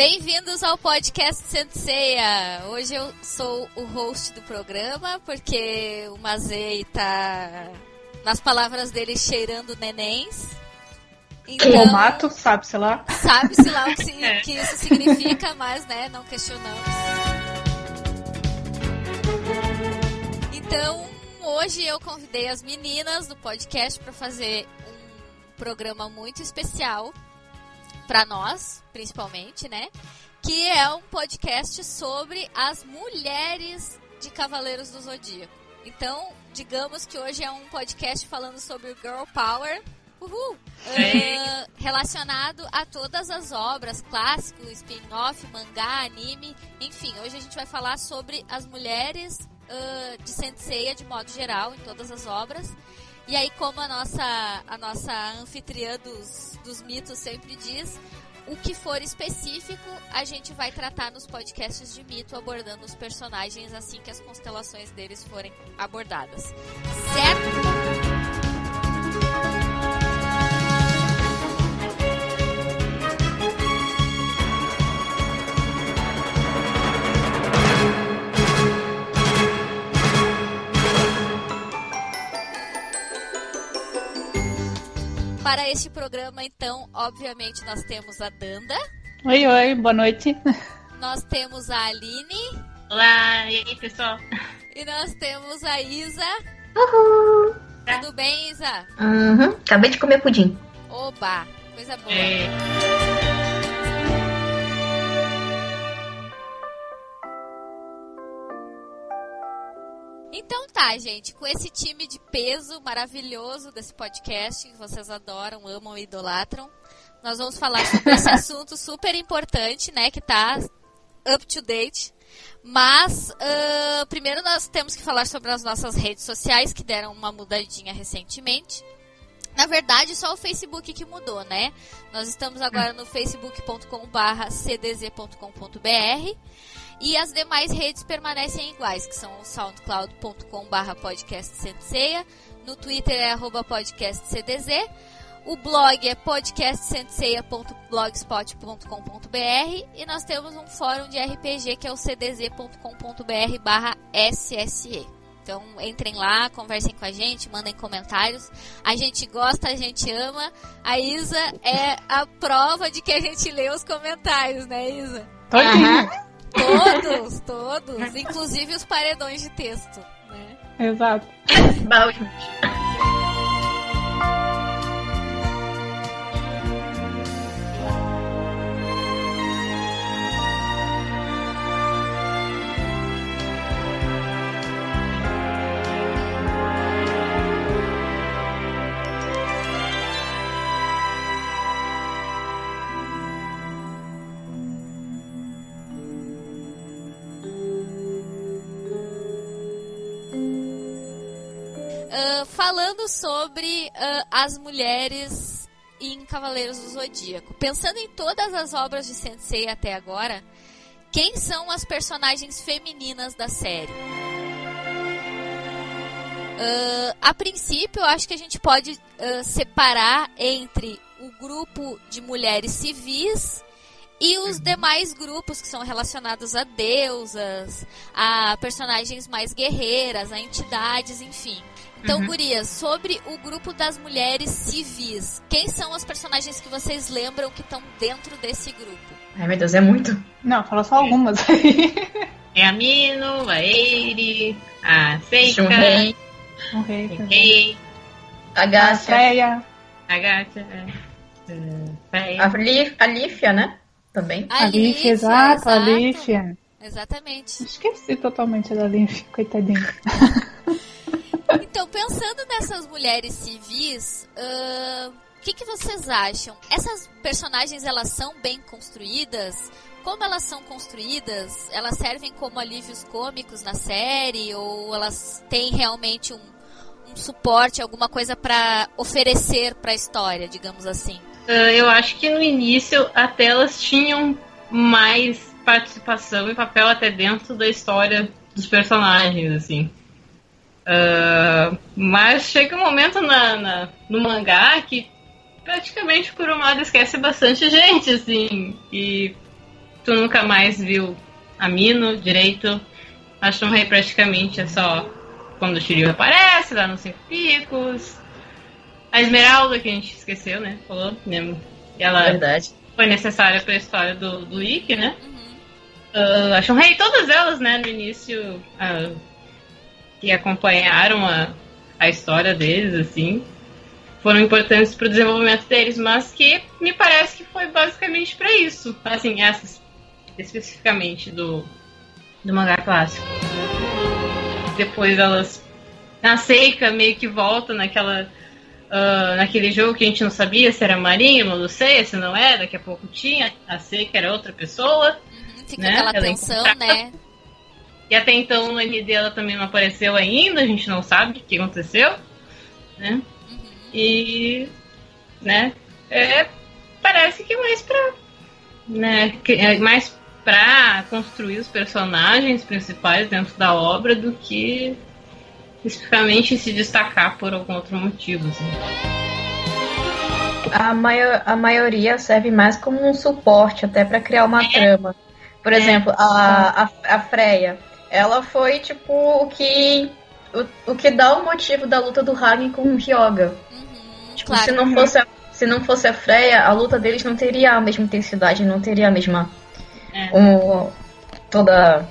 Bem-vindos ao podcast Senseia. Hoje eu sou o host do programa porque o Mazei tá, nas palavras dele, cheirando nenéns. Então, mato, sabe-se lá. Sabe-se lá o que, é. que isso significa, mas né, não questionamos. Então, hoje eu convidei as meninas do podcast para fazer um programa muito especial para nós, principalmente, né? Que é um podcast sobre as mulheres de Cavaleiros do Zodíaco. Então, digamos que hoje é um podcast falando sobre o Girl Power. Uhul! Uh, relacionado a todas as obras, clássico, spin-off, mangá, anime, enfim, hoje a gente vai falar sobre as mulheres uh, de Senseiya de modo geral, em todas as obras. E aí, como a nossa, a nossa anfitriã dos, dos mitos sempre diz, o que for específico, a gente vai tratar nos podcasts de mito, abordando os personagens assim que as constelações deles forem abordadas. Certo? Para este programa, então, obviamente, nós temos a Danda. Oi, oi, boa noite. Nós temos a Aline. Olá, e aí, pessoal? E nós temos a Isa. Uhul! Tudo bem, Isa? Uhum, acabei de comer pudim. Oba, coisa boa. É. Então tá, gente, com esse time de peso maravilhoso desse podcast que vocês adoram, amam e idolatram, nós vamos falar sobre esse assunto super importante, né, que tá up to date. Mas uh, primeiro nós temos que falar sobre as nossas redes sociais que deram uma mudadinha recentemente. Na verdade, só o Facebook que mudou, né? Nós estamos agora no facebook.com/cdz.com.br e as demais redes permanecem iguais, que são o soundcloud.com/barra podcastsenseia, no Twitter é arroba podcastcdz, o blog é podcastsenseia.blogspot.com.br e nós temos um fórum de RPG que é o cdz.com.br barra sse. Então entrem lá, conversem com a gente, mandem comentários. A gente gosta, a gente ama. A Isa é a prova de que a gente lê os comentários, né, Isa? Todinho. Todos, todos. Inclusive os paredões de texto, né? Exato. Uh, falando sobre uh, as mulheres em Cavaleiros do Zodíaco. Pensando em todas as obras de Sensei até agora, quem são as personagens femininas da série? Uh, a princípio, eu acho que a gente pode separar entre o grupo de mulheres civis e os Uhum. demais grupos que são relacionados a deusas, a personagens mais guerreiras, a entidades, enfim. Então, Uhum. Gurias, sobre o grupo das mulheres civis, quem são as personagens que vocês lembram que estão dentro desse grupo? Ai, meu Deus, é muito. Não, fala só algumas aí. É a Mino, a Eire, a Seika, Um rei. a a A Gácia, Freya. a Gacha, é, é, Freya. a, Lif, a Lífia, né? Também. A Lífia, exato, a Lífia. Exatamente. Esqueci totalmente da Lífia, coitadinha. Então, pensando nessas mulheres civis, o que, que vocês acham? Essas personagens, elas são bem construídas? Como elas são construídas? Elas servem como alívios cômicos na série? Ou elas têm realmente um, um suporte, alguma coisa pra oferecer pra história, digamos assim? Eu acho que no início até elas tinham mais participação e papel até dentro da história dos personagens, assim. Ah, mas chega um momento na, na- no mangá que praticamente o Kurumada esquece bastante gente, assim. E tu nunca mais viu a Mino direito. A Shunrei praticamente é só quando o Shiryu aparece lá nos Cinco Picos. A Esmeralda, que a gente esqueceu, né? Falou mesmo. E ela Verdade. foi necessária para a história do, do Ikki, né? Uhum. Uh, a Shunrei, todas elas, né, no início, ah, que acompanharam a, a história deles, assim, foram importantes para o desenvolvimento deles, mas que me parece que foi basicamente para isso. Assim, essas especificamente do, do mangá clássico. Depois elas. A Seika meio que volta naquela. ah, naquele jogo que a gente não sabia se era Marinho, não sei, se não é, daqui a pouco tinha. A Seika era outra pessoa. Uhum, Fica Né? aquela Ela tensão, encontrada. né? E até então no ND ela também não apareceu ainda, a gente não sabe o que aconteceu. Né? Uhum. E. né? É, parece que mais pra. Né, é mais pra construir os personagens principais dentro da obra do que especificamente se destacar por algum outro motivo. Assim. A, maio- a maioria serve mais como um suporte, até pra criar uma trama. Por exemplo, a, a, a Freya, ela foi tipo o que. O, o que dá o motivo da luta do Hagen com o Hyoga. Uhum, Tipo, claro. se, não fosse a, se não fosse a Freya, a luta deles não teria a mesma intensidade, não teria a mesma. É. o- toda.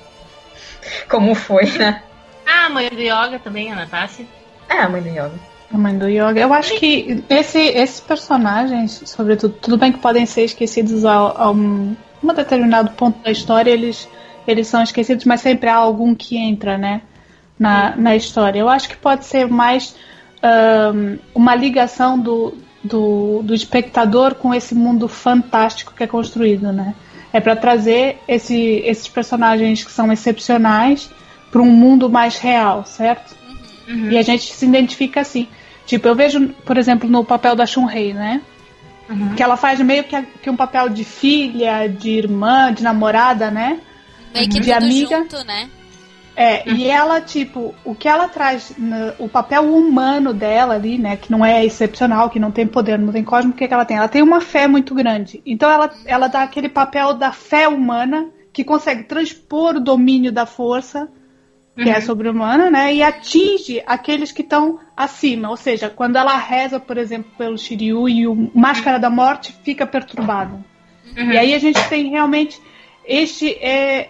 Como foi, né? Ah, a mãe do Yoga também, a Natasha. É, a mãe do Yoga. A mãe do Yoga. Eu acho que esse, esses personagens, sobretudo, tudo bem que podem ser esquecidos a, a um, um determinado ponto da história, eles, eles são esquecidos, mas sempre há algum que entra, né? Na, na história. Eu acho que pode ser mais ahn, uma ligação do, do, do espectador com esse mundo fantástico que é construído, né? É para trazer esse, esses personagens que são excepcionais para um mundo mais real, certo? Uhum. E a gente se identifica assim. Tipo, eu vejo, por exemplo, no papel da Shunrei, né? Uhum. Que ela faz meio que, que um papel de filha, de irmã, de namorada, né? Meio que de tudo amiga. junto, né? É, e ela, tipo, o que ela traz, no- o papel humano dela ali, né, que não é excepcional, que não tem poder, não tem cosmo, o que, que ela tem? Ela tem uma fé muito grande. Então ela, ela dá aquele papel da fé humana, que consegue transpor o domínio da força, que é sobre-humana, né, e atinge aqueles que estão acima. Ou seja, quando ela reza, por exemplo, pelo Shiryu e o Máscara da Morte fica perturbado. Uhum. E aí a gente tem realmente este é, é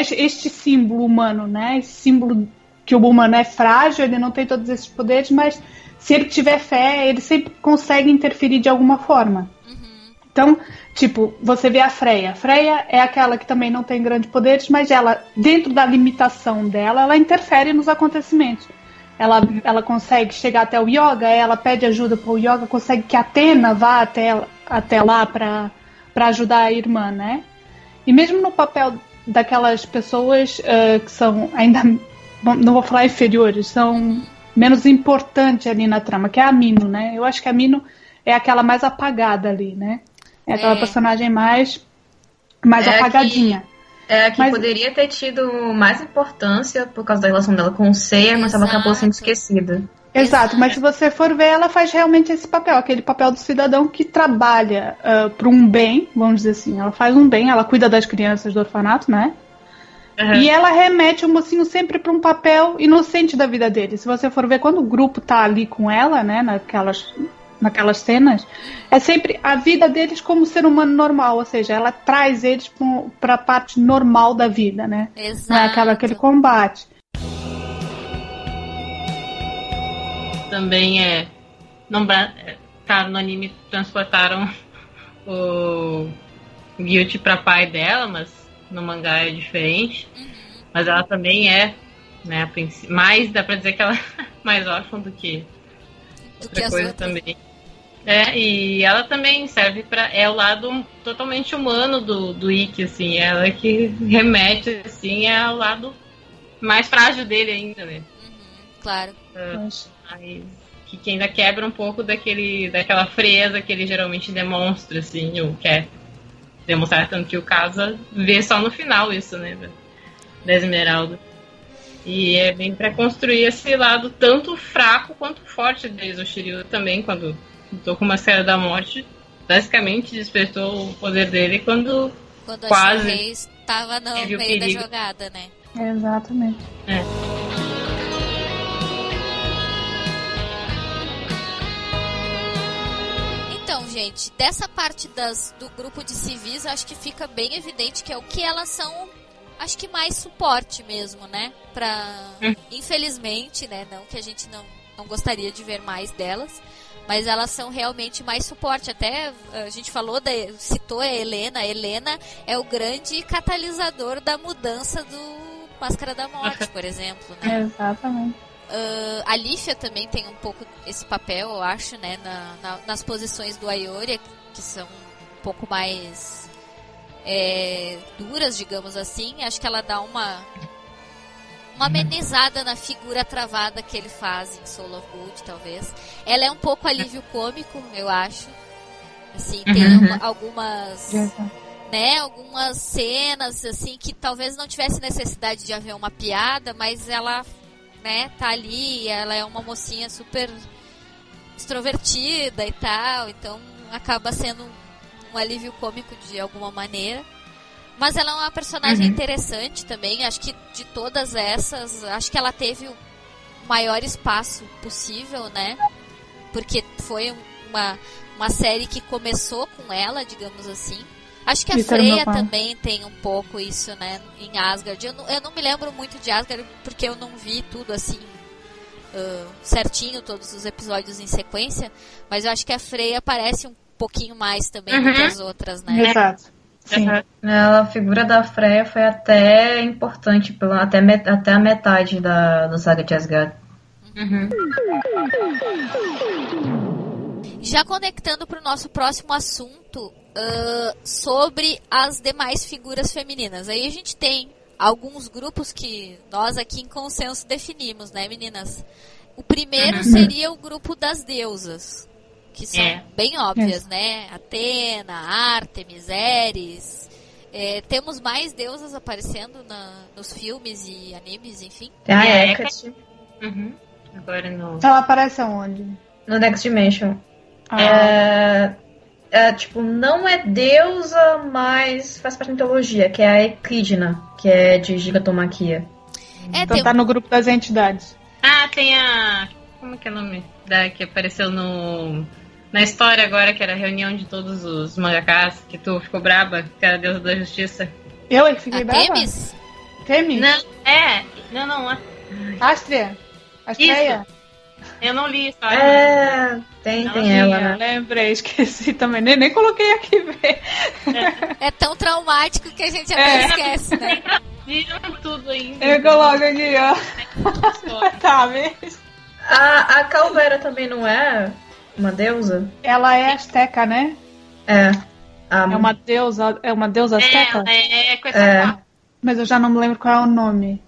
este símbolo humano, né? Esse símbolo que o humano é frágil, ele não tem todos esses poderes, mas se ele tiver fé, ele sempre consegue interferir de alguma forma. Então, tipo, você vê a Freya. A Freya é aquela que também não tem grandes poderes, mas ela, dentro da limitação dela, ela interfere nos acontecimentos. Ela, ela consegue chegar até o Yoga, ela pede ajuda para o Yoga, consegue que a Atena vá até, até lá para ajudar a irmã, né? E mesmo no papel daquelas pessoas eh, que são ainda, não vou falar inferiores, são menos importantes ali na trama, que é a Mino, né? Eu acho que a Mino é aquela mais apagada ali, né? É aquela É. personagem mais, mais É a que- apagadinha. É a que Mas- poderia ter tido mais importância por causa da relação dela com o Seiya, mas ela acabou sendo esquecida. Exato, mas se você for ver, ela faz realmente esse papel, aquele papel do cidadão que trabalha para um bem, vamos dizer assim. Ela faz um bem, ela cuida das crianças do orfanato, né? Uhum. E ela remete o mocinho sempre para um papel inocente da vida dele. Se você for ver, quando o grupo tá ali com ela, né, naquelas, naquelas cenas, é sempre a vida deles como ser humano normal, ou seja, ela traz eles para a parte normal da vida, né? É Exato. aquela, aquele combate. Também é. Não, bra- é, no anime transportaram o Guilty pra pai dela, mas no mangá é diferente. Mas ela também é, né, a princi- mais, dá pra dizer que ela é mais órfã do que Do que outra as coisa também. É, e ela também serve para É o lado totalmente humano do, do Ikki, assim. Ela que remete, assim, é o lado mais frágil dele ainda, né? Claro. Mas- Mas que, que ainda quebra um pouco daquele, daquela frieza que ele geralmente demonstra, assim, ou quer demonstrar, tanto que o Casa vê só no final isso, né, da, da Esmeralda. E é bem pra construir esse lado tanto fraco quanto forte deles. O Shiryu também, quando lutou com uma Máscara da Morte, basicamente despertou o poder dele quando Quando a Quase. Estava no meio da perigo. jogada, né? Exatamente. Então, gente, dessa parte das, do grupo de civis, acho que fica bem evidente que é o que elas são, acho que mais suporte mesmo, né? Pra, Hum. infelizmente, né? Não que a gente não, não gostaria de ver mais delas, mas elas são realmente mais suporte. Até a gente falou, da, citou a Helena. A Helena é o grande catalisador da mudança do Máscara da Morte, por exemplo, né? Exatamente. Ah, a Lífia também tem um pouco esse papel, eu acho, né? na- na- nas posições do Ayoria, que são um pouco mais é, duras, digamos assim. Acho que ela dá uma uma amenizada na figura travada que ele faz em Soul of Good, talvez. Ela é um pouco alívio cômico, eu acho. Assim, tem Uhum. uma- algumas Exato. né, algumas cenas assim que talvez não tivesse necessidade de haver uma piada, mas ela, né, tá ali, ela é uma mocinha super extrovertida e tal, então acaba sendo um alívio cômico de alguma maneira. Mas ela é uma personagem Uhum. interessante também, acho que de todas essas, acho que ela teve o maior espaço possível, né? Porque foi uma, uma série que começou com ela, digamos assim. Acho que a Freya também tem um pouco isso, né, em Asgard. Eu não, eu não me lembro muito de Asgard porque eu não vi tudo assim ah, certinho, todos os episódios em sequência, mas eu acho que a Freya aparece um pouquinho mais também do que Uhum. as outras, né? Exato. Sim. Aham. Ela, a figura da Freya foi até importante, pela, até, met- até a metade da, do Saga de Asgard. Uhum. Já conectando para o nosso próximo assunto ah, sobre as demais figuras femininas. Aí a gente tem alguns grupos que nós aqui em consenso definimos, né, meninas? O primeiro Uhum. seria o grupo das deusas, que são É. bem óbvias, né? Atena, Artemis, Eris. É, temos mais deusas aparecendo na- nos filmes e animes, enfim. Tem a É, Hecate Uhum. Agora no. Ela aparece aonde? no Next Dimension. Ah, É, é, tipo, não é deusa, mas faz parte da mitologia, que é a Eclídna, que é de Gigatomaquia. É, então tem tá no grupo das entidades. Ah, tem a. Como que é o nome? Da que apareceu no. Na história agora, que era a reunião de todos os mangakas, que tu ficou braba, que era a deusa da justiça. Eu é que fiquei a brava? Temis? Temis? Não, é. Não, não. a- Astria? Astreia? Eu não li a história. É, tem, Ela tem ela, né? lembrei, esqueci também. Nem, nem coloquei aqui ver. É tão traumático que a gente até É. esquece, né? Viram tudo ainda. Eu coloco aqui, ó. Tá, mesmo. A, a Calvera também não é uma deusa? Ela é asteca, né? É. A, É uma deusa, é uma deusa asteca? É, é com essa É. Mas eu já não me lembro qual é o nome.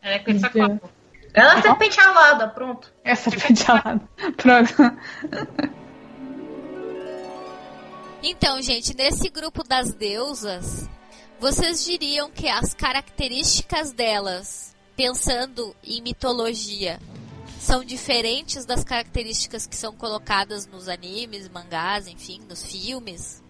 Ela é com essa Deus. copa. Ela é serpente alada, pronto. É serpente alada. Pronto. Então, gente, nesse grupo das deusas, vocês diriam que as características delas, pensando em mitologia, são diferentes das características que são colocadas nos animes, mangás, enfim, nos filmes?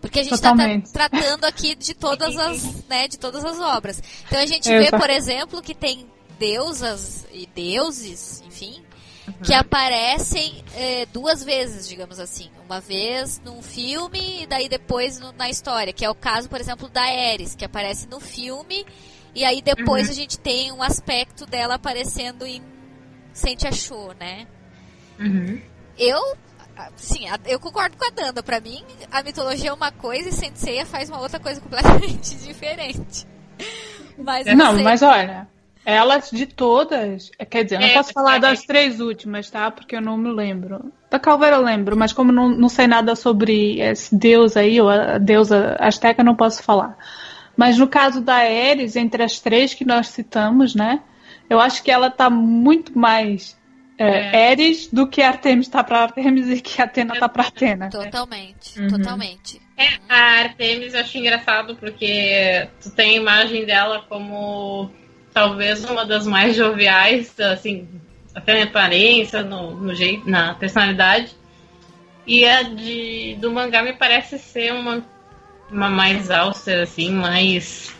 Porque a gente está Totalmente. tratando aqui de todas as, né, de todas as obras. Então a gente vê, por exemplo, que tem deusas e deuses, enfim, que aparecem eh, duas vezes, digamos assim. Uma vez num filme e daí depois no- na história, que é o caso, por exemplo, da Ares, que aparece no filme e aí depois a gente tem um aspecto dela aparecendo em Sente Achou, né? Uhum. Eu, sim, a- eu concordo com a Danda. Pra mim, a mitologia é uma coisa e Senseiya faz uma outra coisa completamente diferente. Mas Não, sei. mas olha, elas de todas, quer dizer, eu não É, posso falar é. das três últimas, tá? Porque eu não me lembro. Da Calveira eu lembro, mas como não, não sei nada sobre esse deus aí, ou a deusa asteca, eu não posso falar. Mas no caso da Ares, entre as três que nós citamos, né? Eu acho que ela tá muito mais é, Ares do que Artemis tá pra Artemis e que Atena tá pra Atena. Totalmente, Uhum. totalmente. É, a Artemis eu acho engraçado porque tu tem a imagem dela como talvez uma das mais joviais, assim, até na aparência, no, no jeito, na personalidade. E a de, do mangá me parece ser uma mais austera, assim, mais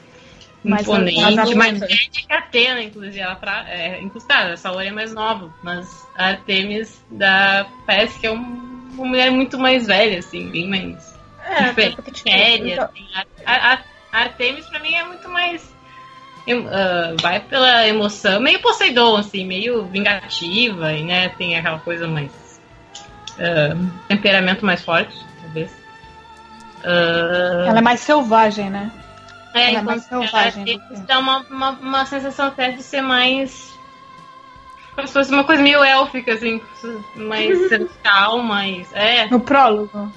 Mais imponente, mais velha que a Atena, inclusive. Ela pra, é, inclusive, a Saori é mais nova, mas a Artemis da, parece que é um- uma mulher muito mais velha, assim, bem mais É, diferente, tipo, séria. então- assim. A, a- a Artemis, pra mim, é muito mais. Ah, vai pela emoção, meio Poseidon, assim, meio vingativa, e né, tem aquela coisa mais. ah, temperamento mais forte, talvez. Ah, Ela é mais selvagem, né? é, ela é mais enquanto selvagem ela dá uma, uma, uma sensação até de ser mais. Como se fosse uma coisa meio élfica, assim, mais celestial, mais. É, No prólogo.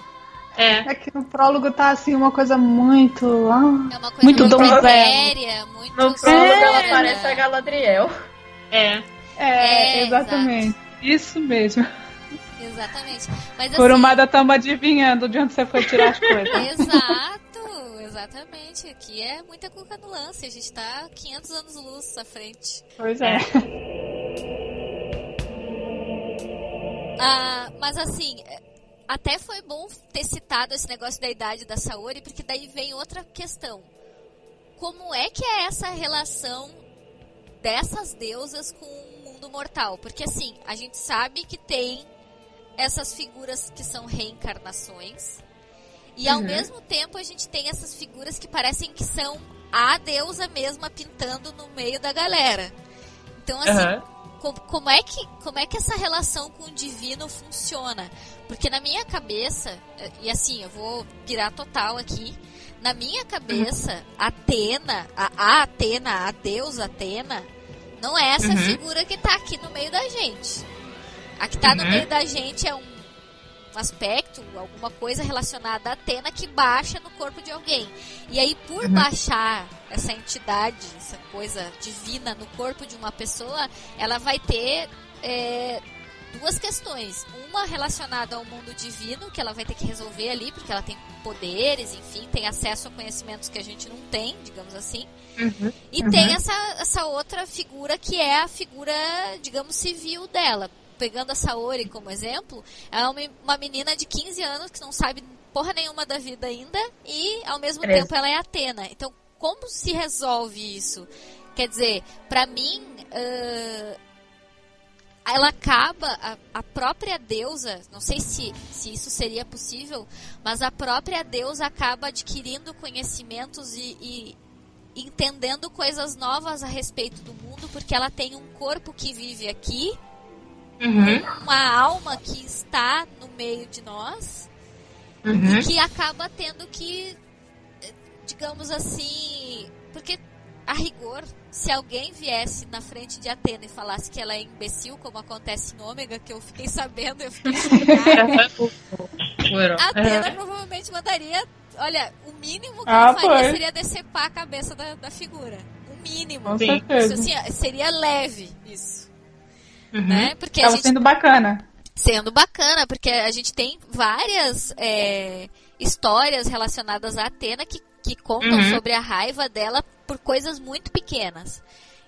É. É que no prólogo tá assim uma coisa muito. ah, É uma coisa Muito muito, donzela. séria, muito No prólogo É. ela parece a Galadriel. É. É, É, exatamente. Isso mesmo. Exatamente. Mas Por assim, uma estamos adivinhando de onde você foi tirar as coisas. Exato, exatamente. Aqui é muita cuca no lance. A gente tá 500 anos luz à frente. Pois é. Ah, mas assim, até foi bom ter citado esse negócio da idade da Saori, porque daí vem outra questão. Como é que é essa relação dessas deusas com o mundo mortal? Porque assim, a gente sabe que tem essas figuras que são reencarnações. E ao Uhum. mesmo tempo a gente tem essas figuras que parecem que são a deusa mesma pintando no meio da galera. Então assim, Aham. Co- como é que como é que essa relação com o divino funciona? Porque na minha cabeça, eh, e assim, eu vou virar total aqui, na minha cabeça, Atena, a, a Atena, a deusa Atena, não é essa Uhum. figura que tá aqui no meio da gente. A que tá no Uhum. meio da gente é um, um aspecto, alguma coisa relacionada a Atena que baixa no corpo de alguém. E aí, por Uhum. baixar essa entidade, essa coisa divina no corpo de uma pessoa, ela vai ter é, duas questões. Uma relacionada ao mundo divino, que ela vai ter que resolver ali, porque ela tem poderes, enfim, tem acesso a conhecimentos que a gente não tem, digamos assim. Uhum. E Uhum. tem essa, essa outra figura que é a figura, digamos, civil dela. Pegando a Saori como exemplo, ela é uma, uma menina de 15 anos que não sabe porra nenhuma da vida ainda e, ao mesmo tempo, ela é Atena. Então, como se resolve isso? Quer dizer, pra mim, ãh, ela acaba, a, a própria deusa, não sei se, se isso seria possível, mas a própria deusa acaba adquirindo conhecimentos e, e entendendo coisas novas a respeito do mundo, porque ela tem um corpo que vive aqui, Uhum. uma alma que está no meio de nós, Uhum. e que acaba tendo que, digamos assim, porque a rigor, se alguém viesse na frente de Atena e falasse que ela é imbecil, como acontece em Ômega, que eu fiquei sabendo, eu fiquei chocada, Foram. a Atena provavelmente mandaria. Olha, o mínimo que Ah, ela faria foi. seria decepar a cabeça da, da figura. O mínimo. Com Sim. Isso, certeza. assim, seria leve isso, Uhum. né? Porque a Tava gente sendo bacana. sendo bacana, porque a gente tem várias é, histórias relacionadas a Atena que, que contam Uhum. sobre a raiva dela por coisas muito pequenas.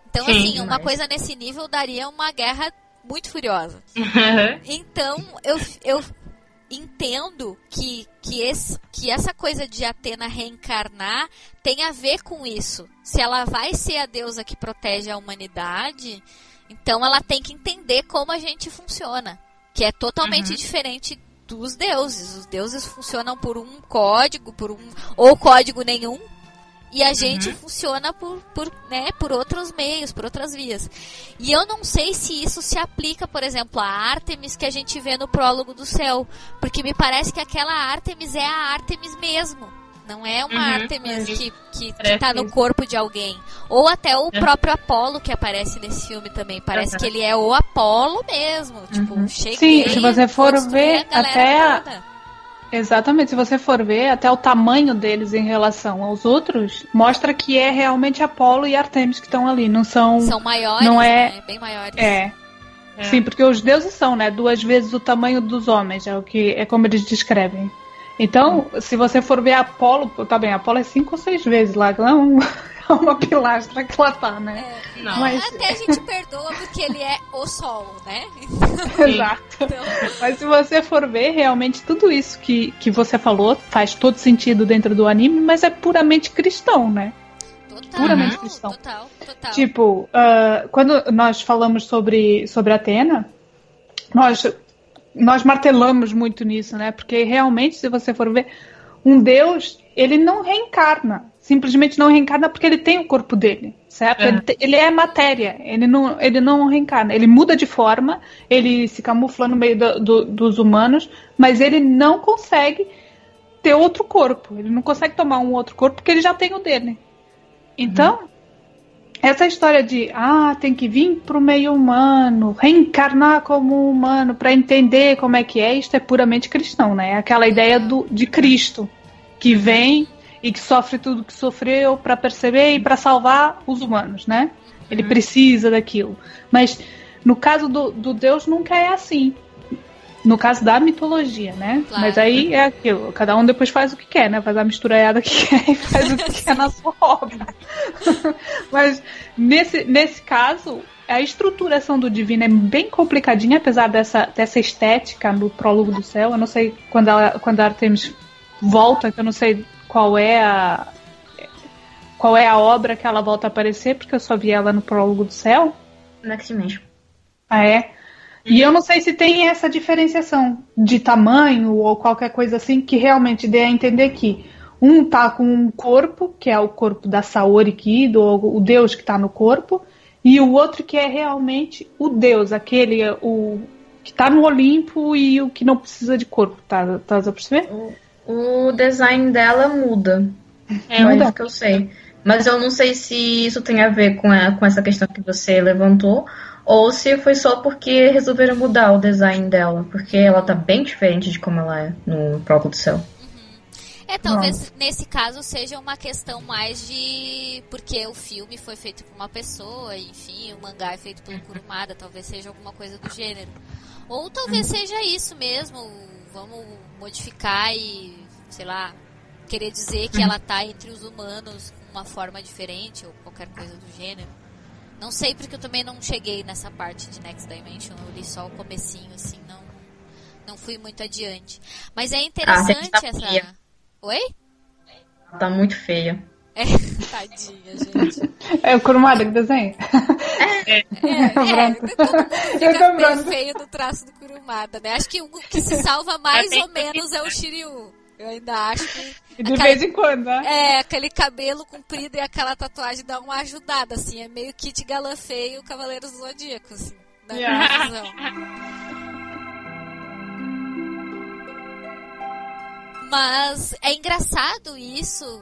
Então, Sim, assim, uma demais. coisa nesse nível daria uma guerra muito furiosa. Uhum. Então, eu, eu entendo que, que, esse, que essa coisa de Atena reencarnar tem a ver com isso. Se ela vai ser a deusa que protege a humanidade, então ela tem que entender como a gente funciona. Que é totalmente Uhum. diferente dos deuses. Os deuses funcionam por um código, por um. ou código nenhum. E a gente funciona por, por, né, por outros meios, por outras vias. E eu não sei se isso se aplica, por exemplo, a Artemis que a gente vê no prólogo do céu. Porque me parece que aquela Artemis é a Artemis mesmo. Não é uma Uhum. Artemis que, que, que Parece tá no corpo de alguém. Ou até o É. próprio Apolo que aparece nesse filme também. Parece Uhum. que ele é o Apolo mesmo. Tipo, cheguei, Sim, se você for ver, até a-. Exatamente, se você for ver, até o tamanho deles em relação aos outros, mostra que é realmente Apolo e Artemis que estão ali, não são. São maiores, não é- né? Bem maiores. É. É. Sim, porque os deuses são, né? Duas vezes o tamanho dos homens, é o que é como eles descrevem. Então, se você for ver Apolo, tá bem, Apolo é cinco ou seis vezes lá, não, uma pilastra que ela tá, né? É, Não. Mas- Até a gente perdoa porque ele é o sol, né? Exato. Então, Mas se você for ver, realmente tudo isso que, que você falou faz todo sentido dentro do anime, mas é puramente cristão, né? total, Puramente cristão. total, total. Tipo, ah, quando nós falamos sobre, sobre Atena, nós, nós martelamos muito nisso, né? Porque realmente, se você for ver, um deus, ele não reencarna. Simplesmente não reencarna porque ele tem o corpo dele, certo? É. Ele, ele é matéria, ele não, ele não reencarna. Ele muda de forma, ele se camufla no meio do- do- dos humanos, mas ele não consegue ter outro corpo. Ele não consegue tomar um outro corpo porque ele já tem o dele. Então, essa história de ah, tem que vir pro meio humano, reencarnar como um humano para entender como é que é, isto é puramente cristão, né? É Aquela ideia do, de Cristo que vem e que sofre tudo que sofreu para perceber e para salvar os humanos, né? Ele precisa daquilo. Mas no caso do, do Deus nunca é assim. No caso da mitologia, né? Claro. Mas aí é aquilo. Cada um depois faz o que quer, né? Faz a misturaiada que quer e faz o que quer na sua obra. Mas nesse, nesse caso, a estruturação do divino é bem complicadinha, apesar dessa, dessa estética no prólogo do céu. Eu não sei quando a, quando a Artemis volta, que eu não sei qual é a. Qual é a obra que ela volta a aparecer, porque eu só vi ela no prólogo do céu. Next Dimension. Ah, é? E eu não sei se tem essa diferenciação de tamanho ou qualquer coisa assim que realmente dê a entender que um tá com um corpo, que é o corpo da Saori Kido, ou o deus que tá no corpo, e o outro que é realmente o deus, aquele o que tá no Olimpo e o que não precisa de corpo, tá? Tá a perceber? O design dela muda. É, Só muda. isso que eu sei. Mas eu não sei se isso tem a ver com, a- com essa questão que você levantou, ou se foi só porque resolveram mudar o design dela, porque ela tá bem diferente de como ela é no próprio do céu. É, talvez nesse caso seja uma questão mais de. Porque o filme foi feito por uma pessoa, enfim, o mangá é feito pelo Kurumada, talvez seja alguma coisa do gênero. Ou talvez seja isso mesmo, vamos modificar e, sei lá, querer dizer que ela tá entre os humanos com uma forma diferente ou qualquer coisa do gênero. Não sei porque eu também não cheguei nessa parte de Next Dimension, eu li só o comecinho, assim, não, não fui muito adiante. Mas é interessante tá essa. feia. Oi? Ela tá muito feia. É, tadinha, gente. É o Kurumada que desenha? É, é, Pronto. todo mundo Eu fica feio do traço do Kurumada, né? Acho que o que se salva mais Até ou menos é o Shiryu. Eu ainda acho que E de vez em quando, né? é, aquele cabelo comprido e aquela tatuagem dá uma ajudada, assim. É meio Kit Galã feio, Cavaleiros do Zodíaco, assim. Da minha Yeah. visão. Mas é engraçado isso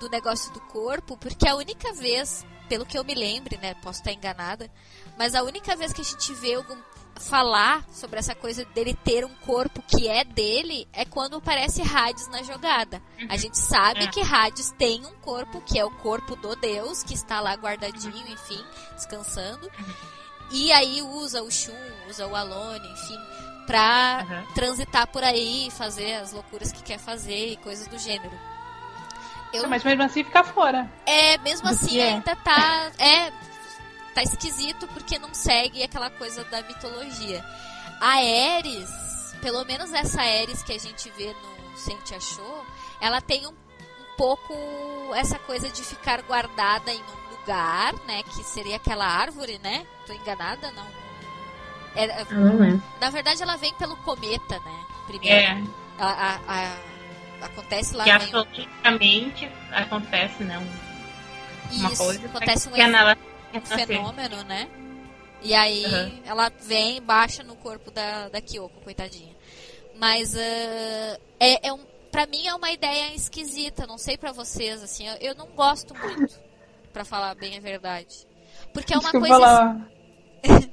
do negócio do corpo, porque a única vez, pelo que eu me lembre, né, posso estar enganada, mas a única vez que a gente vê algum falar sobre essa coisa dele ter um corpo que é dele é quando aparece Hades na jogada. A gente sabe É. que Hades tem um corpo que é o corpo do deus, que está lá guardadinho, enfim, descansando. E aí usa o Shun, usa o Alone, enfim, pra Uhum. transitar por aí, fazer as loucuras que quer fazer e coisas do gênero. Eu, Mas mesmo assim fica fora. é, mesmo do assim é. ainda tá. É. Tá esquisito porque não segue aquela coisa da mitologia. A Ares, pelo menos essa Ares que a gente vê no Sente Achou, ela tem um, um pouco essa coisa de ficar guardada em um lugar, né? Que seria aquela árvore, né? Tô enganada, não? É- Eu não lembro. na verdade, ela vem pelo cometa, né? Primeiro. É, A- a- a- acontece lá que no astrologicamente acontece, né? um- Uma Isso, coisa acontece um que é nela um fenômeno, né? E aí Uhum. ela vem e baixa no corpo da, da Kyoko, coitadinha. Mas ah, é, é um, pra mim é uma ideia esquisita, não sei pra vocês, assim, eu, eu não gosto muito, pra falar bem a verdade. Porque é uma Desculpa coisa. falar.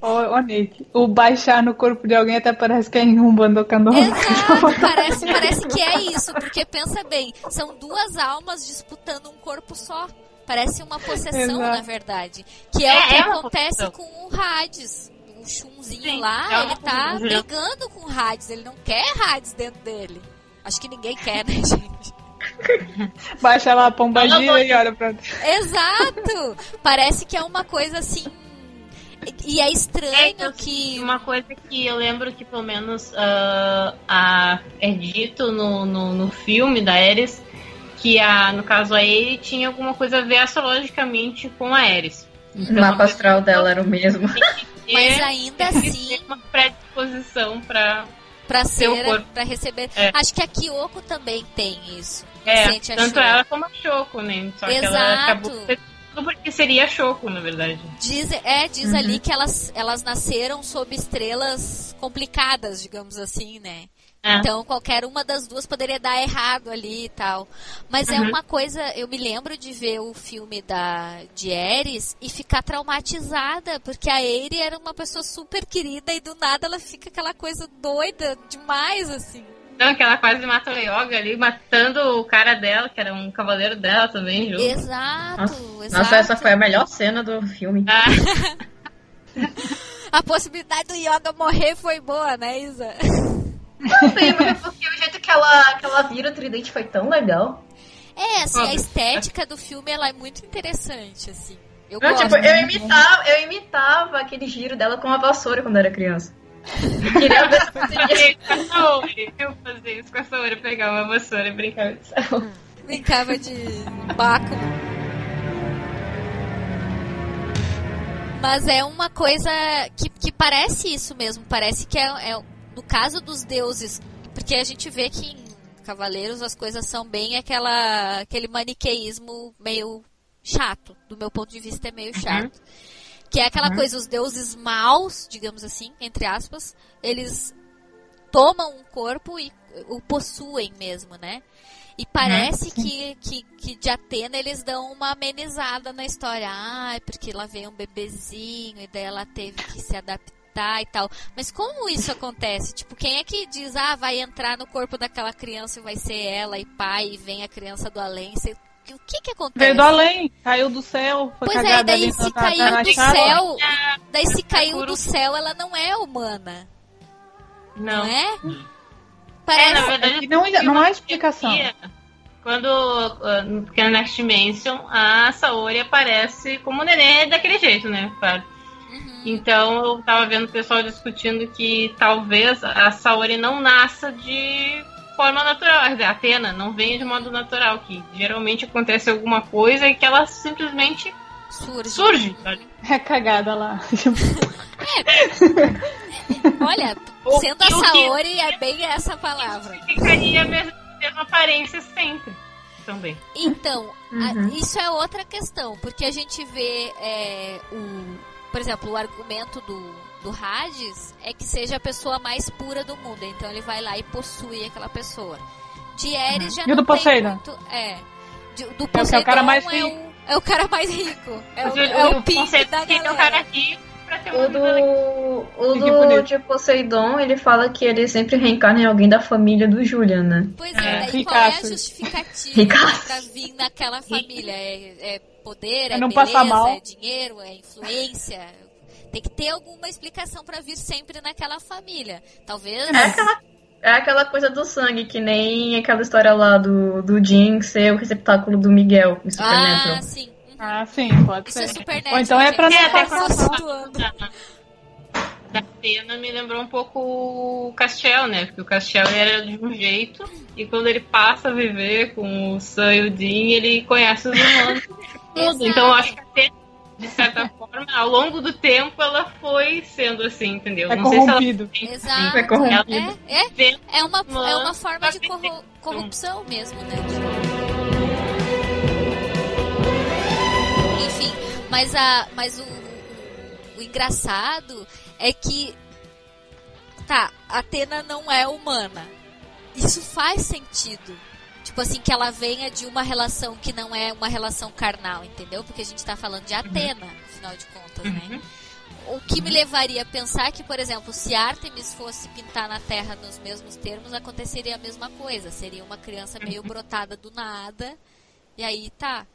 Ô, ô, Nick, o baixar no corpo de alguém até parece que é em um bandocando. Exato, parece, parece que é isso, porque pensa bem, são duas almas disputando um corpo só. Parece uma possessão, Exato. na verdade. Que é, É, o que é acontece possessão. com o Hades. O Chunzinho Sim, lá, é ele tá possessão. brigando com o Hades. Ele não quer Hades dentro dele. Acho que ninguém quer, né, gente? Baixa lá a pombagira e olha pra. Exato! Parece que é uma coisa assim. E é estranho então, que. Uma coisa que eu lembro que pelo menos uh, a, é dito no, no, no filme da Ares que a, no caso a ele tinha alguma coisa a ver astrologicamente com a Ares. Então, o mapa astral dela era o mesmo. Mas ainda assim. uma predisposição para para ser, para receber. É. Acho que a Kyoko também tem isso. É, tanto ela como a Shoko, né? Só Exato. que ela acabou porque seria Shoko, na verdade. Diz, é, diz uhum. ali que elas, elas nasceram sob estrelas complicadas, digamos assim, né? É. Então, qualquer uma das duas poderia dar errado ali e tal. Mas é uhum. é uma coisa, eu me lembro de ver o filme da de Ares e ficar traumatizada, porque a Ares era uma pessoa super querida e do nada ela fica aquela coisa doida demais, assim. Não, que ela quase mata o Yoga ali, matando o cara dela, que era um cavaleiro dela também, junto. Exato, Nossa, exato. Nossa, essa foi a melhor cena do filme. Ah. a possibilidade do Yoga morrer foi boa, né, Isa? Não sei, mas é porque o jeito que ela, que ela vira o tridente foi tão legal. É, assim, a estética do filme ela é muito interessante, assim. Eu, não, gosto. Tipo, eu, imitava, eu imitava aquele giro dela com a vassoura quando era criança. Eu queria ver se conseguia. Eu fazia isso com a Saori, pegar uma vassoura e brincar de céu. Brincava de Baco. Mas é uma coisa que, que parece isso mesmo. Parece que é, é no caso dos deuses, porque a gente vê que em Cavaleiros as coisas são bem aquela aquele maniqueísmo meio chato, do meu ponto de vista é meio uhum. chato. Uhum. Que é aquela uhum. coisa, os deuses maus, digamos assim, entre aspas, eles tomam um corpo e o possuem mesmo, né? E parece uhum. que, que, que de Atena eles dão uma amenizada na história. Ah, porque lá veio um bebezinho e daí ela teve que se adaptar e tal. Mas como isso acontece? Tipo, quem é que diz, ah, vai entrar no corpo daquela criança e vai ser ela e pai e vem a criança do além? Você, o que que acontece? Veio do além, caiu do céu, foi Pois é, daí se caiu do céu, daí se caiu do céu, ela não é humana. Não. Não é? Parece... É, na verdade, não, não há explicação. Quando, porque no Next Dimension, a Saori aparece como neném daquele jeito, né? Então eu tava vendo o pessoal discutindo que talvez a Saori não nasça de forma natural, a Atena não venha de modo natural, que geralmente acontece alguma coisa e que ela simplesmente surge. surge É cagada lá. é. Olha, sendo a Saori é bem essa palavra. Ficaria a mesma, mesma aparência sempre. Também. Então, uhum. a, isso é outra questão, porque a gente vê é, o por exemplo, o argumento do, do Hades é que seja a pessoa mais pura do mundo. Então ele vai lá e possui aquela pessoa. De Ares uhum. já e não do Poseidon? muito... É. De, do Poseidon é, o cara mais rico. É o, é o cara mais rico. É o, é o, o pimp da galera. É o cara rico. O do, o do de Poseidon, ele fala que ele sempre reencarna em alguém da família do Julian, né? Pois é, é. qual é a justificativa pra vir naquela família? É, é poder, é, é não beleza, mal. é dinheiro, é influência. Tem que ter alguma explicação para vir sempre naquela família. Talvez. É aquela, é aquela coisa do sangue, que nem aquela história lá do, do Jim ser o receptáculo do Miguel em Supernatural. Ah, sim. Uhum. Ah, sim, pode Isso ser. É Supernatural, Ou então é pra não passar situando. Da cena me lembrou um pouco o Castiel, né? Porque o Castiel era de um jeito, e quando ele passa a viver com o Sam e o Dean, ele conhece os humanos tudo. Então eu acho que até, de certa forma, ao longo do tempo, ela foi sendo assim, entendeu? É Não corrompido. sei se ela Exato. É corrompido. É, é, é, uma, é uma forma de corru corrupção mesmo, né? Enfim, mas, a, mas o, o, o engraçado é que tá, Atena não é humana. Isso faz sentido. Tipo assim, que ela venha de uma relação que não é uma relação carnal, entendeu? Porque a gente tá falando de uhum. Atena, uhum. afinal de contas, né? uhum. O que me levaria a pensar que, por exemplo, se Artemis fosse pintar na Terra nos mesmos termos, aconteceria a mesma coisa. Seria uma criança meio uhum. brotada do nada. E aí tá.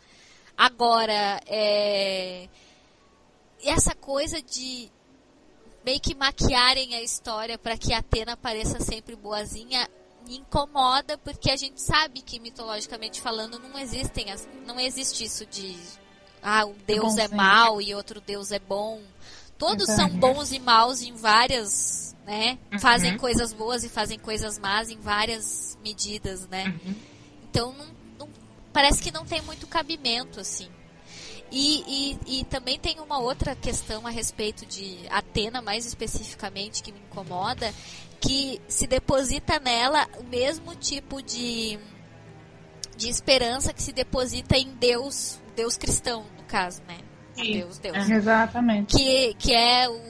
Agora, é... essa coisa de meio que maquiarem a história para que Atena pareça sempre boazinha me incomoda porque a gente sabe que mitologicamente falando não existem as, não existe isso de ah, um deus é, bom, é mau e outro deus é bom. Todos são bons e maus em várias, né? Uhum. Fazem coisas boas e fazem coisas más em várias medidas, né? Uhum. Então não, não, parece que não tem muito cabimento assim. E, e, e, também tem uma outra questão a respeito de Atena, mais especificamente, que me incomoda, que se deposita nela o mesmo tipo de, de esperança que se deposita em Deus, Deus cristão, no caso, né? Sim. Deus, Deus. É. Exatamente. Que, que é o,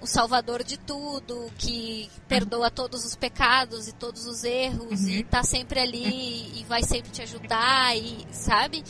o salvador de tudo, que perdoa todos os pecados e todos os erros, uhum. e tá sempre ali e vai sempre te ajudar, e sabe?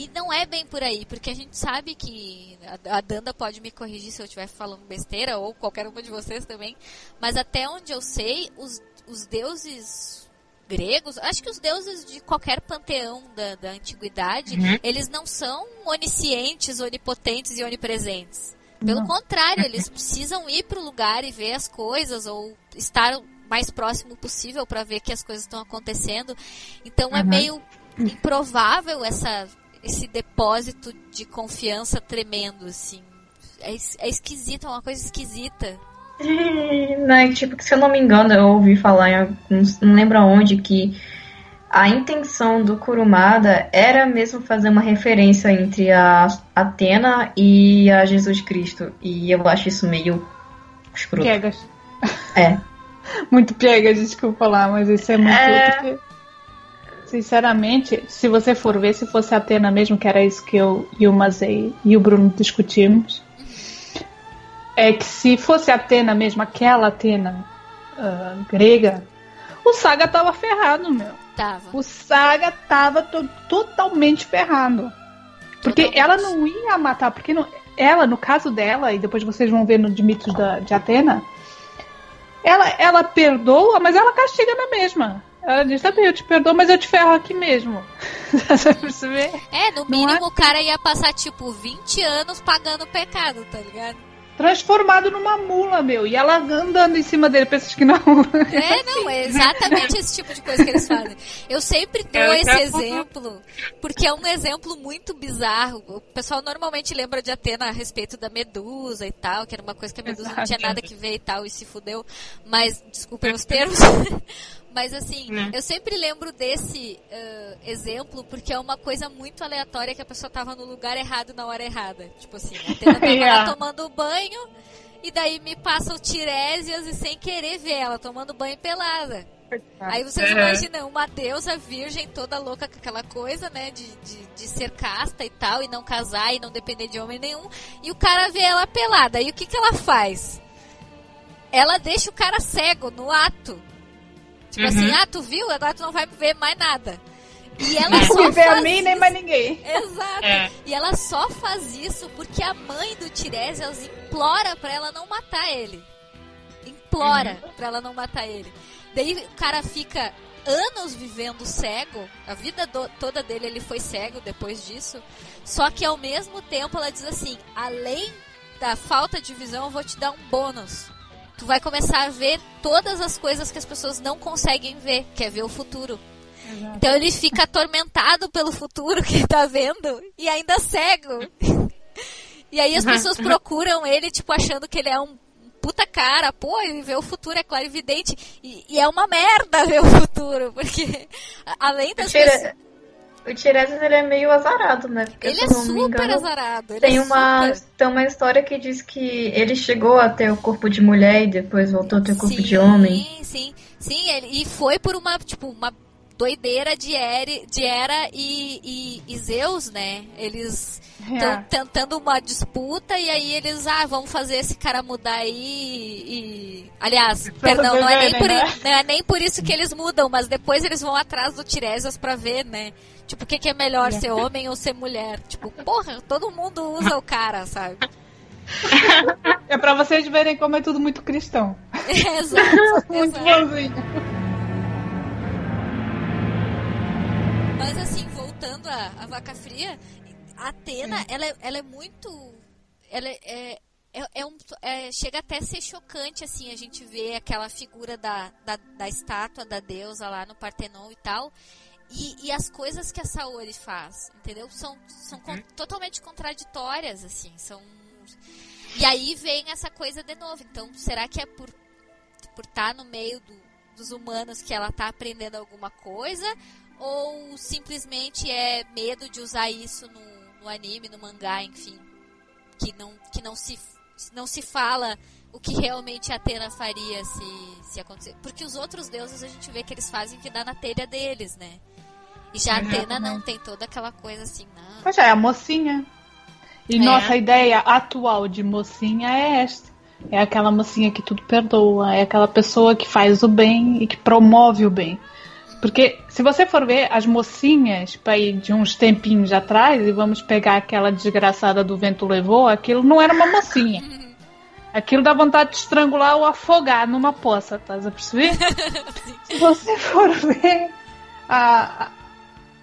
E não é bem por aí, porque a gente sabe que a Danda pode me corrigir se eu estiver falando besteira, ou qualquer uma de vocês também, mas até onde eu sei, os, os deuses gregos, acho que os deuses de qualquer panteão da, da antiguidade, uhum. eles não são oniscientes, onipotentes e onipresentes. Pelo não. contrário, eles precisam ir para o lugar e ver as coisas, ou estar o mais próximo possível para ver que as coisas estão acontecendo. Então uhum. é meio improvável essa esse depósito de confiança tremendo, assim. É, é esquisito, é uma coisa esquisita. Não, tipo, se eu não me engano, eu ouvi falar em alguns, não lembro aonde, que a intenção do Kurumada era mesmo fazer uma referência entre a Atena e a Jesus Cristo. E eu acho isso meio escroto. Piegas. É. muito piegas, desculpa lá, mas isso é muito. É... Sinceramente, se você for ver, se fosse a Atena mesmo, que era isso que eu e o Mazei e o Bruno discutimos, é que se fosse a Atena mesmo, aquela Atena uh, grega, o Saga tava ferrado, meu. Tava. O Saga tava to totalmente ferrado. Porque totalmente. ela não ia matar, porque não, ela, no caso dela, e depois vocês vão ver no de mitos da, de Atena, ela, ela perdoa, mas ela castiga na mesma. Ela diz, tá bem, eu te perdoo, mas eu te ferro aqui mesmo. é, no mínimo o cara ia passar, tipo, 20 anos pagando pecado, tá ligado? Transformado numa mula, meu. E ela andando em cima dele, pensas que não. É, não, é exatamente esse tipo de coisa que eles fazem. Eu sempre dou eu esse exemplo, porque é um exemplo muito bizarro. O pessoal normalmente lembra de Atena a respeito da Medusa e tal, que era uma coisa que a Medusa Exato. não tinha nada que ver e tal, e se fudeu. Mas, desculpem os termos. Mas assim, né? eu sempre lembro desse uh, exemplo porque é uma coisa muito aleatória que a pessoa tava no lugar errado na hora errada. Tipo assim, a Atena tava yeah. lá tomando banho e daí me passa o Tiresias e sem querer ver ela tomando banho pelada. Aí vocês imaginam uma deusa virgem toda louca com aquela coisa, né? De, de, de, ser casta e tal, e não casar e não depender de homem nenhum. E o cara vê ela pelada. E o que, que ela faz? Ela deixa o cara cego no ato. Tipo assim, uhum. assim, ah, tu viu? Agora tu não vai ver mais nada. E ela não só vê a mim nem mais ninguém. Exato. É. E ela só faz isso porque a mãe do Tiresias implora para ela não matar ele. Implora uhum. para ela não matar ele. Daí o cara fica anos vivendo cego, a vida do, toda dele ele foi cego depois disso. Só que ao mesmo tempo ela diz assim: além da falta de visão, eu vou te dar um bônus tu vai começar a ver todas as coisas que as pessoas não conseguem ver, que é ver o futuro. Exato. Então ele fica atormentado pelo futuro que ele tá vendo e ainda cego. e aí as pessoas procuram ele, tipo, achando que ele é um puta cara, pô, ele vê o futuro, é claro, evidente. E, e é uma merda ver o futuro, porque além das pessoas o Tiresias ele é meio azarado, né? Porque, ele é super engano, azarado. Ele tem, é uma, super... tem uma história que diz que ele chegou a ter o corpo de mulher e depois voltou a ter o corpo sim, de homem. Sim, sim. Sim, ele, e foi por uma, tipo, uma doideira de, Ere, de Hera e, e, e Zeus, né? Eles estão é. tentando uma disputa e aí eles, ah, vamos fazer esse cara mudar aí e... Aliás, perdão, não é, nem por, né? não é nem por isso que eles mudam, mas depois eles vão atrás do Tiresias pra ver, né? Tipo, o que, que é melhor, ser homem ou ser mulher? Tipo, porra, todo mundo usa o cara, sabe? É pra vocês verem como é tudo muito cristão. exato. muito bonzinho. Mas assim, voltando à, à vaca fria, a Atena, ela, é, ela é muito. Ela é, é, é, é um, é, chega até a ser chocante, assim, a gente vê aquela figura da, da, da estátua da deusa lá no Partenon e tal. E, e, as coisas que a Saori faz, entendeu? São, são con totalmente contraditórias, assim. São. E aí vem essa coisa de novo. Então, será que é por por estar tá no meio do, dos humanos que ela está aprendendo alguma coisa? Ou simplesmente é medo de usar isso no, no anime, no mangá, enfim? Que não, que não se não se fala o que realmente a Atena faria se, se acontecer. Porque os outros deuses a gente vê que eles fazem o que dá na telha deles, né? E já a Atena não tem toda aquela coisa assim, não. Pois é, a mocinha. E é. nossa ideia atual de mocinha é esta. É aquela mocinha que tudo perdoa, é aquela pessoa que faz o bem e que promove o bem. Porque se você for ver as mocinhas para ir de uns tempinhos atrás e vamos pegar aquela desgraçada do vento levou, aquilo não era uma mocinha. Aquilo dá vontade de estrangular ou afogar numa poça, tá a perceber? se você for ver a,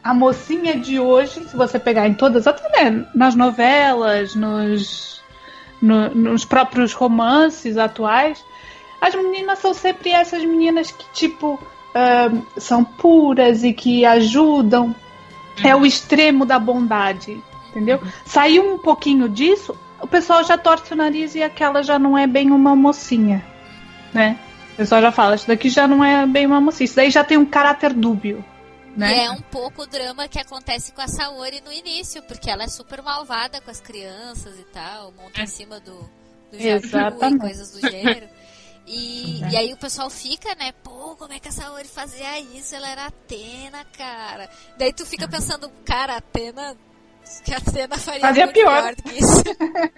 a mocinha de hoje, se você pegar em todas, até né, nas novelas, nos, no, nos próprios romances atuais, as meninas são sempre essas meninas que, tipo, uh, são puras e que ajudam. É o extremo da bondade, entendeu? Saiu um pouquinho disso, o pessoal já torce o nariz e aquela já não é bem uma mocinha, né? O pessoal já fala, isso daqui já não é bem uma mocinha, isso daí já tem um caráter dúbio. Né? É um pouco o drama que acontece com a Saori no início, porque ela é super malvada com as crianças e tal, monta em é. cima do, do jabu e coisas do gênero. E, e aí o pessoal fica, né? Pô, como é que a Saori fazia isso? Ela era Atena, cara. Daí tu fica pensando, cara, Atena. Que a Atena faria, fazia pior. pior do que isso.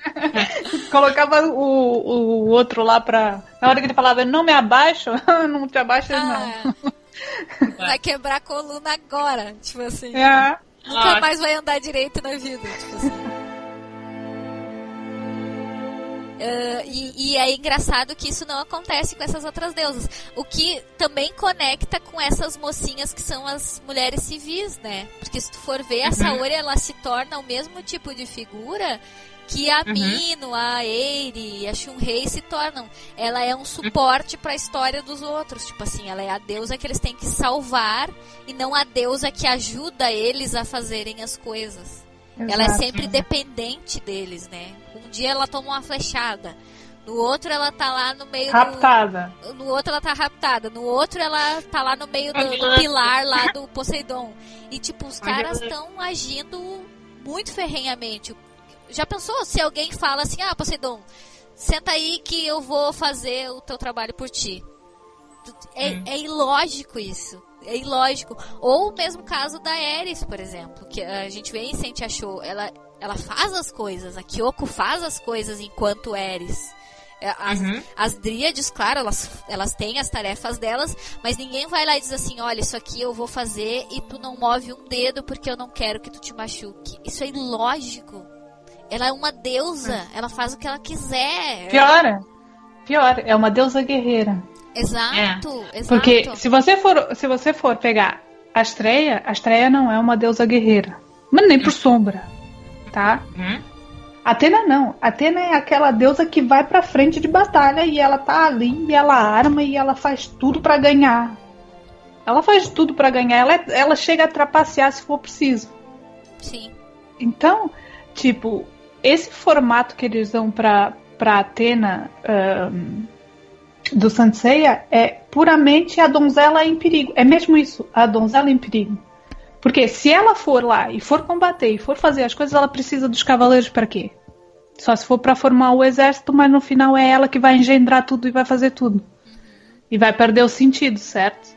Colocava o, o outro lá pra. Na hora que ele falava, não me abaixo, não te abaixas, ah, não. Vai quebrar a coluna agora. Tipo assim. É. Nunca ah. mais vai andar direito na vida. Tipo assim. Uh, e, e, é engraçado que isso não acontece com essas outras deusas. O que também conecta com essas mocinhas que são as mulheres civis, né? Porque se tu for ver, a uhum. Saori ela se torna o mesmo tipo de figura que a uhum. Mino, a Eiri, a Shunrei se tornam. Ela é um suporte para a história dos outros. Tipo assim, ela é a deusa que eles têm que salvar e não a deusa que ajuda eles a fazerem as coisas. Exato. Ela é sempre dependente deles, né? Um dia ela toma uma flechada. No outro ela tá lá no meio raptada. Do, no outro ela tá raptada. No outro ela tá lá no meio do, do pilar lá do Poseidon. E tipo, os caras estão agindo muito ferrenhamente. Já pensou se alguém fala assim: "Ah, Poseidon, senta aí que eu vou fazer o teu trabalho por ti". É, hum. é ilógico isso é ilógico. Ou o mesmo caso da Eris, por exemplo, que a gente vê em Sente Achou, ela, ela faz as coisas, a Kyoko faz as coisas enquanto Eris. É, as, uhum. as dríades, claro, elas, elas têm as tarefas delas, mas ninguém vai lá e diz assim, olha, isso aqui eu vou fazer e tu não move um dedo porque eu não quero que tu te machuque. Isso é ilógico. Ela é uma deusa, é. ela faz o que ela quiser. Pior, pior, é uma deusa guerreira. Exato, é. exato. Porque se você for, se você for pegar a Estreia, a Estreia não é uma deusa guerreira. Mas nem por sombra, tá? Hum? Atena não. Atena é aquela deusa que vai pra frente de batalha e ela tá ali e ela arma e ela faz tudo para ganhar. Ela faz tudo para ganhar. Ela, ela chega a trapacear se for preciso. Sim. Então, tipo, esse formato que eles dão pra, pra Atena. Um, do Sanseia é puramente a donzela em perigo. É mesmo isso, a donzela em perigo. Porque se ela for lá e for combater e for fazer as coisas, ela precisa dos cavaleiros para quê? Só se for para formar o exército, mas no final é ela que vai engendrar tudo e vai fazer tudo. E vai perder o sentido, certo?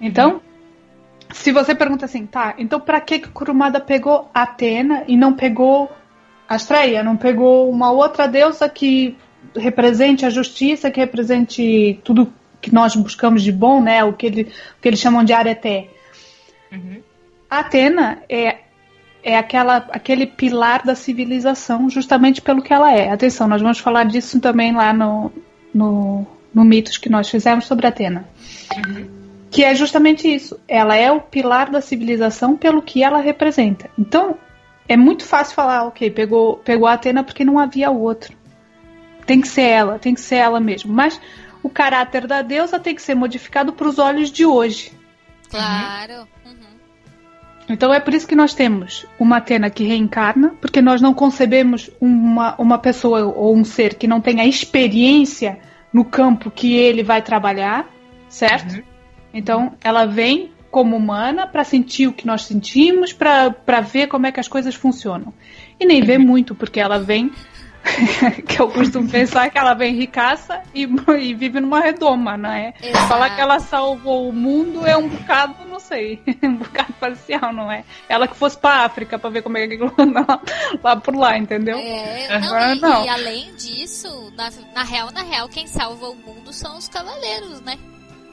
Então, se você pergunta assim, tá, então para que que Kurumada pegou Atena e não pegou Astreia, não pegou uma outra deusa que represente a justiça, que represente tudo que nós buscamos de bom, né? O que, ele, o que eles chamam de areté. Uhum. A Atena é, é aquela, aquele pilar da civilização, justamente pelo que ela é. Atenção, nós vamos falar disso também lá no, no, no mitos que nós fizemos sobre Atena. Uhum. Que é justamente isso. Ela é o pilar da civilização pelo que ela representa. Então, é muito fácil falar, ok, pegou, pegou a Atena porque não havia outro. tem que ser ela, tem que ser ela mesmo. Mas o caráter da deusa tem que ser modificado para os olhos de hoje. Claro. Uhum. Então é por isso que nós temos uma Atena que reencarna, porque nós não concebemos uma, uma pessoa ou um ser que não tenha experiência no campo que ele vai trabalhar, certo? Uhum. Então ela vem como humana para sentir o que nós sentimos, para ver como é que as coisas funcionam. E nem vê muito, porque ela vem que eu costumo pensar que ela vem ricaça e, e vive numa redoma, não é? Exato. Falar que ela salvou o mundo é um bocado, não sei, um bocado parcial, não é? Ela que fosse pra África pra ver como é que aquilo anda lá, lá por lá, entendeu? É, não, Agora e, não. e além disso, na, na real, na real, quem salva o mundo são os cavaleiros, né?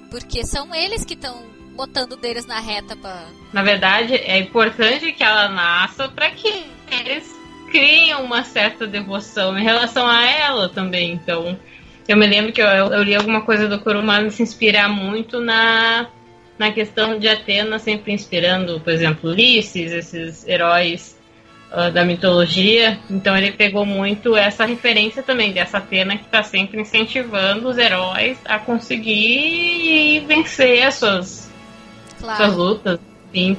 Porque são eles que estão botando deles na reta pra. Na verdade, é importante que ela nasça para que eles criem uma certa devoção em relação a ela também. Então, eu me lembro que eu, eu li alguma coisa do Kurumano se inspirar muito na, na questão de Atena, sempre inspirando, por exemplo, Ulisses, esses heróis uh, da mitologia. Então, ele pegou muito essa referência também dessa Atena que está sempre incentivando os heróis a conseguir vencer as suas suas Claro. lutas, sim.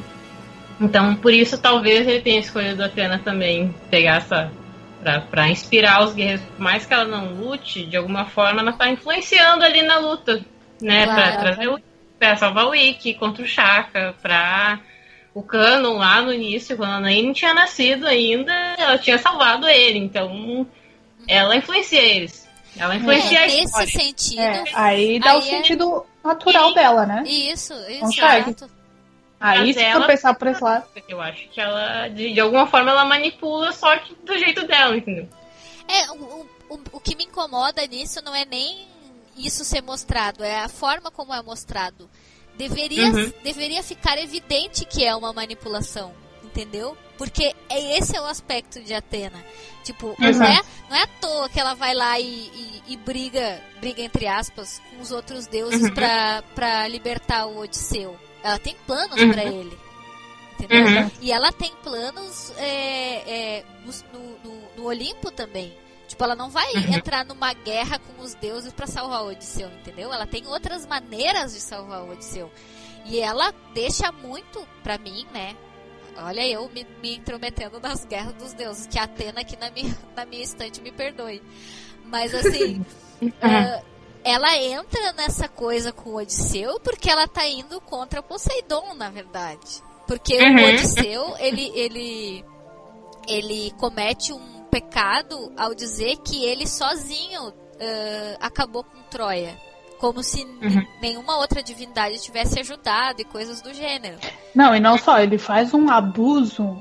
Então, por isso, talvez ele tenha escolhido a Atena também pegar essa. Pra, pra inspirar os guerreiros, por mais que ela não lute, de alguma forma ela tá influenciando ali na luta, né? Pra Claro. trazer o. Pra salvar o Ikki contra o Shaka, pra. O Canon lá no início, quando a Nain não tinha nascido ainda, ela tinha salvado ele. Então, ela influencia eles. Ela influencia a É, nesse sentido. É, aí dá o Aí é- sentido natural dela, né? Isso, Consegue. exato. Aí, se ela- for pensar por esse lado. Eu acho que ela, de, de alguma forma, ela manipula só que do jeito dela, entendeu? É, o, o, o- que me incomoda nisso não é nem isso ser mostrado, é a forma como é mostrado. Deveria, Uhum. deveria ficar evidente que é uma manipulação, entendeu? Porque é esse é o aspecto de Atena. Tipo, não é, não é à toa que ela vai lá e, e- e briga, briga entre aspas, com os outros deuses Uhum. pra, pra libertar o Odisseu. Ela tem planos Uhum. pra ele. Entendeu? Uhum. E ela tem planos é, é, no, no- no- Olimpo também. Tipo, ela não vai Uhum. entrar numa guerra com os deuses pra salvar o Odisseu, entendeu? Ela tem outras maneiras de salvar o Odisseu. E ela deixa muito pra mim, né? Olha eu me, me intrometendo nas guerras dos deuses, que a Atena aqui na minha, na minha estante me perdoe. Mas assim, ah, ela entra nessa coisa com o Odisseu porque ela tá indo contra Poseidon, na verdade. Porque o Uhum. Odisseu, ele, ele, ele comete um pecado ao dizer que ele sozinho ah, acabou com Troia. Como se Uhum. nenhuma outra divindade tivesse ajudado e coisas do gênero. Não, e não só, ele faz um abuso,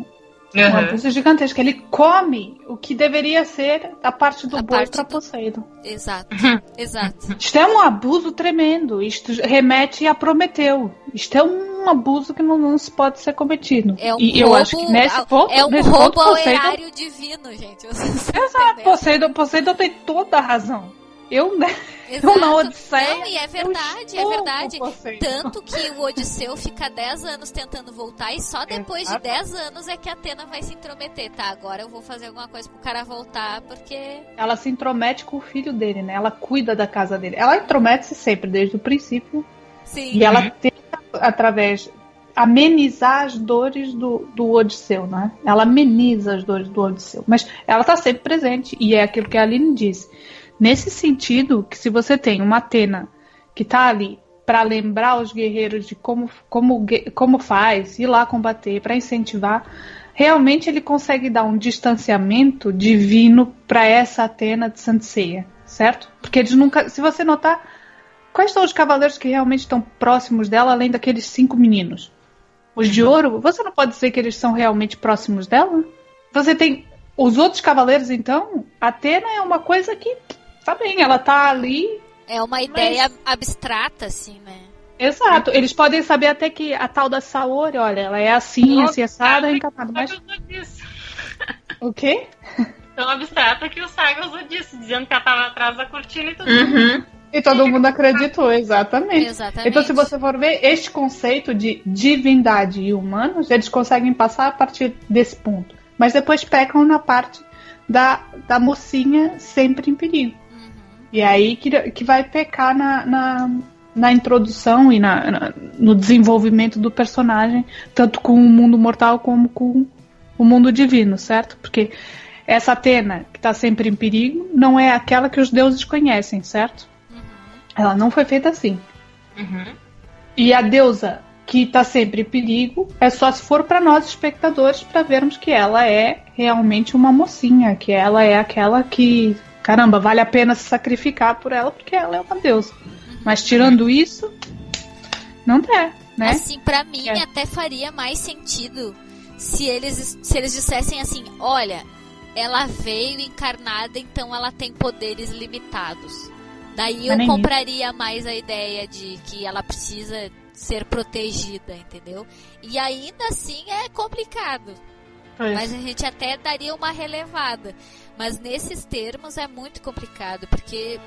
um Uhum. abuso gigantesco. Ele come o que deveria ser a parte do A boi parte pra do- Poseidon. Exato, exato. Isto é um abuso tremendo. Isto remete a Prometeu. Isto é um abuso que não, não se pode ser cometido. É um e roubo, eu acho que nesse ponto, é um nesse roubo ponto, ao Poseidon, erário divino, gente. Exato? Poseidon, Poseidon tem toda a razão. Eu, né? Exato. Odisseia, Não, e é eu verdade, é verdade. Tanto que o Odisseu fica 10 anos tentando voltar e só depois Exato. de 10 anos é que a Atena vai se intrometer. Tá, agora eu vou fazer alguma coisa pro cara voltar, porque. Ela se intromete com o filho dele, né? Ela cuida da casa dele. Ela intromete-se sempre, desde o princípio. Sim. E ela tenta, através. amenizar as dores do, do Odisseu, né? Ela ameniza as dores do Odisseu. Mas ela tá sempre presente. E é aquilo que a Aline disse. Nesse sentido, que se você tem uma Atena que tá ali para lembrar os guerreiros de como, como, como faz, ir lá combater, para incentivar, realmente ele consegue dar um distanciamento divino para essa Atena de Sanseia, certo? Porque eles nunca, se você notar, quais são os cavaleiros que realmente estão próximos dela, além daqueles cinco meninos? Os de ouro, você não pode dizer que eles são realmente próximos dela? Você tem os outros cavaleiros, então, Atena é uma coisa que, tá bem, ela tá ali É uma ideia abstrata, assim, né? Exato, eles podem saber até que a tal da Saori, olha, ela é assim, assim, assada, Saga encantada, mas o quê? Tão abstrata que o Saga usou disso, dizendo que ela tava atrás da cortina e tudo. Uhum. E todo mundo acreditou, exatamente. Exatamente. Então, se você for ver, este conceito de divindade e humanos, eles conseguem passar a partir desse ponto. Mas depois pecam na parte da, da mocinha sempre em perigo. E aí que, que vai pecar na, na, na introdução e na, na, no desenvolvimento do personagem, tanto com o mundo mortal como com o mundo divino, certo? Porque essa Atena, que está sempre em perigo, não é aquela que os deuses conhecem, certo? Uhum. Ela não foi feita assim. Uhum. E a deusa que está sempre em perigo é só se for para nós espectadores para vermos que ela é realmente uma mocinha, que ela é aquela que caramba, vale a pena se sacrificar por ela porque ela é uma deusa. Mas tirando isso, não é, né? Assim, para mim é. até faria mais sentido se eles se eles dissessem assim, olha, ela veio encarnada, então ela tem poderes limitados. Daí eu compraria isso. mais a ideia de que ela precisa ser protegida, entendeu? E ainda assim é complicado. É. Mas a gente até daria uma relevada. Mas nesses termos é muito complicado, porque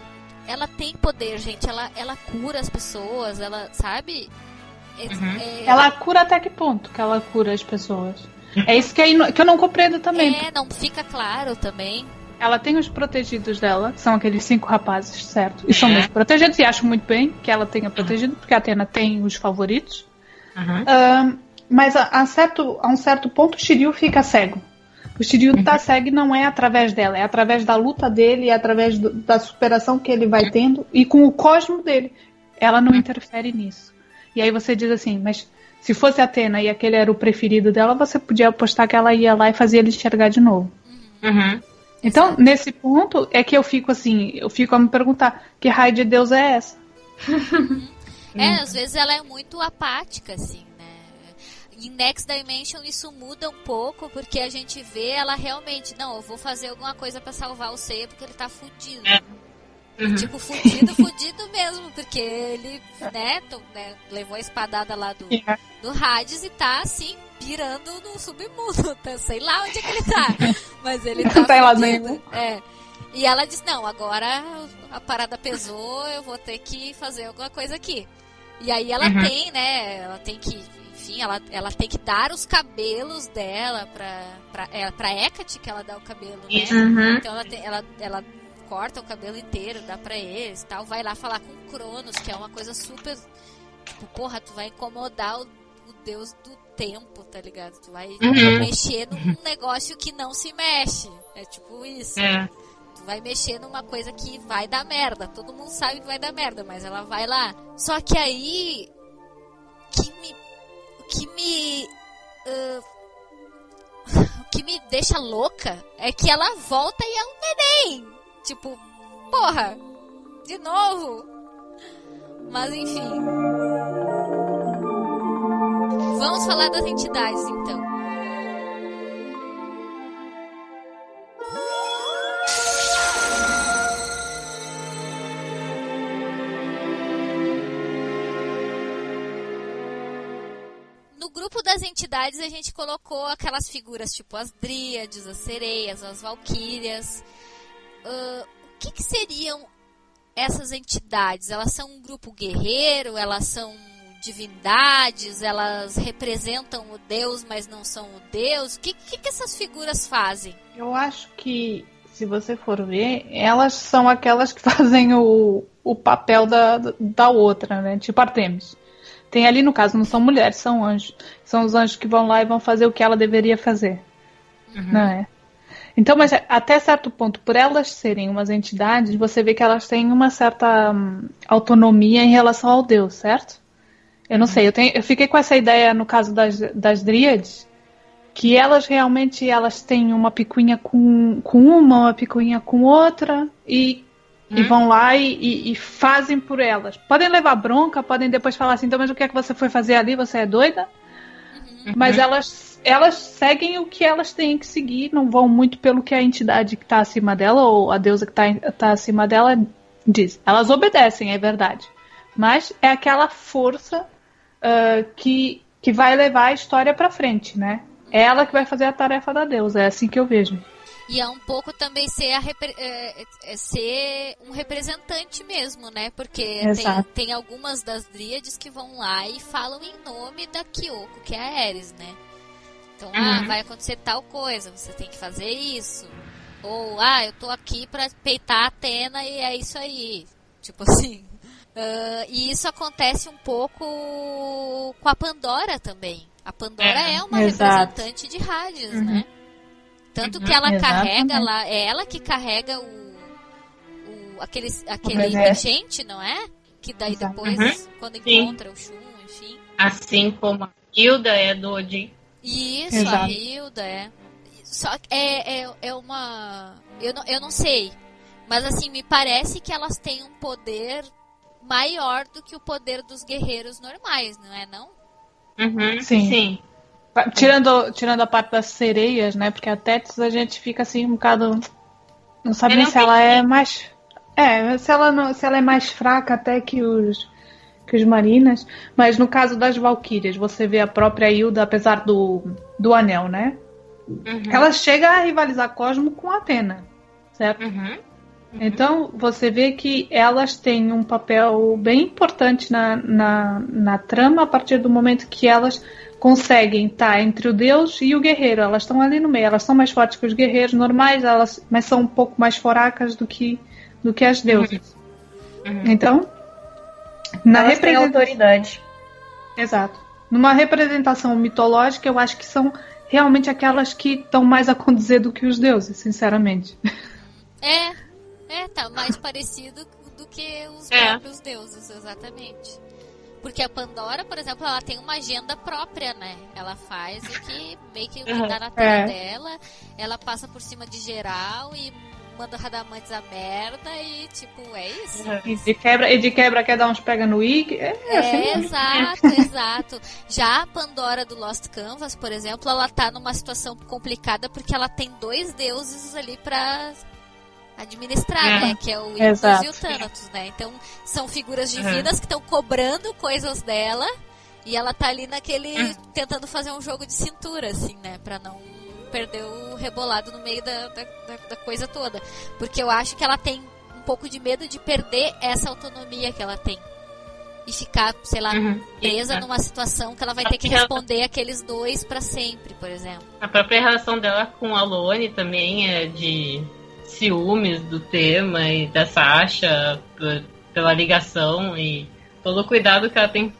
ela tem poder, gente. Ela, ela cura as pessoas, ela, sabe? É, uhum. é... Ela cura até que ponto que ela cura as pessoas? É isso que, é que eu não compreendo também. É, não fica claro também. Ela tem os protegidos dela, que são aqueles cinco rapazes, certo? E são mesmo protegidos, e acho muito bem que ela tenha protegido, porque a Atena tem os favoritos. Uhum. mas a, a, certo, a um certo ponto o Shiryu fica cego. O Shiryu uhum. tá cego não é através dela, é através da luta dele, é através do, da superação que ele vai tendo e com o cosmo dele. Ela não interfere nisso. E aí você diz assim, mas se fosse Atena e aquele era o preferido dela, você podia apostar que ela ia lá e fazia ele enxergar de novo. Uhum. Então, Exato. nesse ponto, é que eu fico assim, eu fico a me perguntar, que raio de Deus é essa? é, às vezes ela é muito apática, assim em Next Dimension isso muda um pouco, porque a gente vê ela realmente, não, eu vou fazer alguma coisa para salvar o Seiya porque ele tá fudido. É. Uhum. Tipo, fudido, fudido mesmo, porque ele, né, né, levou a espadada lá do, é. do Hades e tá assim, pirando no submundo. Tá, sei lá onde é que ele tá. Mas ele tá. tá lá dentro. É. E ela disse, não, agora a parada pesou, eu vou ter que fazer alguma coisa aqui. E aí ela uhum. tem, né? Ela tem que enfim, ela, ela tem que dar os cabelos dela pra, pra, é, pra Hecate que ela dá o cabelo, né? Uhum. Então ela, tem, ela, ela corta o cabelo inteiro, dá pra eles tal. Vai lá falar com o Cronos, que é uma coisa super. Tipo, porra, tu vai incomodar o, o deus do tempo, tá ligado? Tu vai uhum. mexer num negócio que não se mexe. É tipo isso. É. Tu vai mexer numa coisa que vai dar merda. Todo mundo sabe que vai dar merda, mas ela vai lá. Só que aí. Que me que me. Uh, o que me deixa louca é que ela volta e é um neném. Tipo, porra, de novo. Mas enfim. Vamos falar das entidades então. Entidades a gente colocou aquelas figuras tipo as dríades, as sereias, as valquírias. Uh, o que, que seriam essas entidades? Elas são um grupo guerreiro? Elas são divindades? Elas representam o Deus, mas não são o Deus? O que, que, que essas figuras fazem? Eu acho que, se você for ver, elas são aquelas que fazem o, o papel da, da outra, né? Tipo Artemis. Tem ali, no caso, não são mulheres, são anjos. São os anjos que vão lá e vão fazer o que ela deveria fazer. Uhum. Não é? Então, mas até certo ponto, por elas serem umas entidades, você vê que elas têm uma certa hum, autonomia em relação ao Deus, certo? Eu não uhum. sei, eu, tenho, eu fiquei com essa ideia no caso das, das dríades, que elas realmente elas têm uma picuinha com, com uma, uma picuinha com outra, e Hum? E vão lá e, e, e, fazem por elas. Podem levar bronca, podem depois falar assim, então, mas o que é que você foi fazer ali? Você é doida? Uhum. Mas elas, elas seguem o que elas têm que seguir, não vão muito pelo que a entidade que está acima dela, ou a deusa que está tá acima dela, diz. Elas obedecem, é verdade. Mas é aquela força uh, que, que vai levar a história para frente, né? É ela que vai fazer a tarefa da deusa, é assim que eu vejo. E é um pouco também ser, a, é, é ser um representante mesmo, né? Porque tem, tem, algumas das dríades que vão lá e falam em nome da Kyoko, que é a Ares, né? Então, ah, uhum. ah, vai acontecer tal coisa, você tem que fazer isso. Ou, ah, eu tô aqui pra peitar a Atena e é isso aí. Tipo assim. Uh, e isso acontece um pouco com a Pandora também. A Pandora é, é uma Exato. representante de rádios, uhum. né? Tanto uhum. que ela Exatamente. carrega lá, é ela que carrega o, o aquele, aquele regente, não é? Que daí depois, uhum. quando encontra Sim. o Shun, enfim. Assim como a Hilda é do Odin. Isso, Exato. a Hilda é. Só que é, é, é uma. Eu não, eu não sei. Mas assim, me parece que elas têm um poder maior do que o poder dos guerreiros normais, não é não? Uhum, sim. sim. Tirando, tirando a parte das sereias, né? Porque a Tétis a gente fica assim um bocado. Não sabe nem se ela é mais. É, se ela, não, se ela é mais fraca até que os, que os marinas. Mas no caso das Valkyrias, você vê a própria Hilda, apesar do, do anel, né? Uhum. Ela chega a rivalizar Cosmo com Atena, certo? Uhum. Então, você vê que elas têm um papel bem importante na, na, na trama a partir do momento que elas conseguem estar entre o deus e o guerreiro. Elas estão ali no meio. Elas são mais fortes que os guerreiros normais, elas, mas são um pouco mais fracas do que, do que as deusas. Uhum. uhum. Então, na elas representação... autoridade. Exato. Numa representação mitológica, eu acho que são realmente aquelas que estão mais a condizer do que os deuses, sinceramente. É, é, tá mais parecido do que os é. próprios deuses, exatamente. Porque a Pandora, por exemplo, ela tem uma agenda própria, né? Ela faz o que meio que, uhum. dá na terra é. dela, ela passa por cima de geral e manda Radamantes a merda e tipo, é isso. E de quebra, e de quebra quer dar uns pega no Wig. É, é, assim exato, exato. Já a Pandora do Lost Canvas, por exemplo, ela tá numa situação complicada porque ela tem dois deuses ali pra administrar, é. né? Que é o Icarus e o Thanatos, né? Então, são figuras divinas que estão cobrando coisas dela e ela tá ali naquele... Hum. tentando fazer um jogo de cintura, assim, né? Pra não perder o rebolado no meio da, da, da coisa toda. Porque eu acho que ela tem um pouco de medo de perder essa autonomia que ela tem e ficar, sei lá, uhum. presa numa situação que ela vai ter que responder ela... aqueles dois para sempre, por exemplo. A própria relação dela com a Lone também é de ciúmes do tema e da Sasha pela ligação e todo o cuidado que ela tem,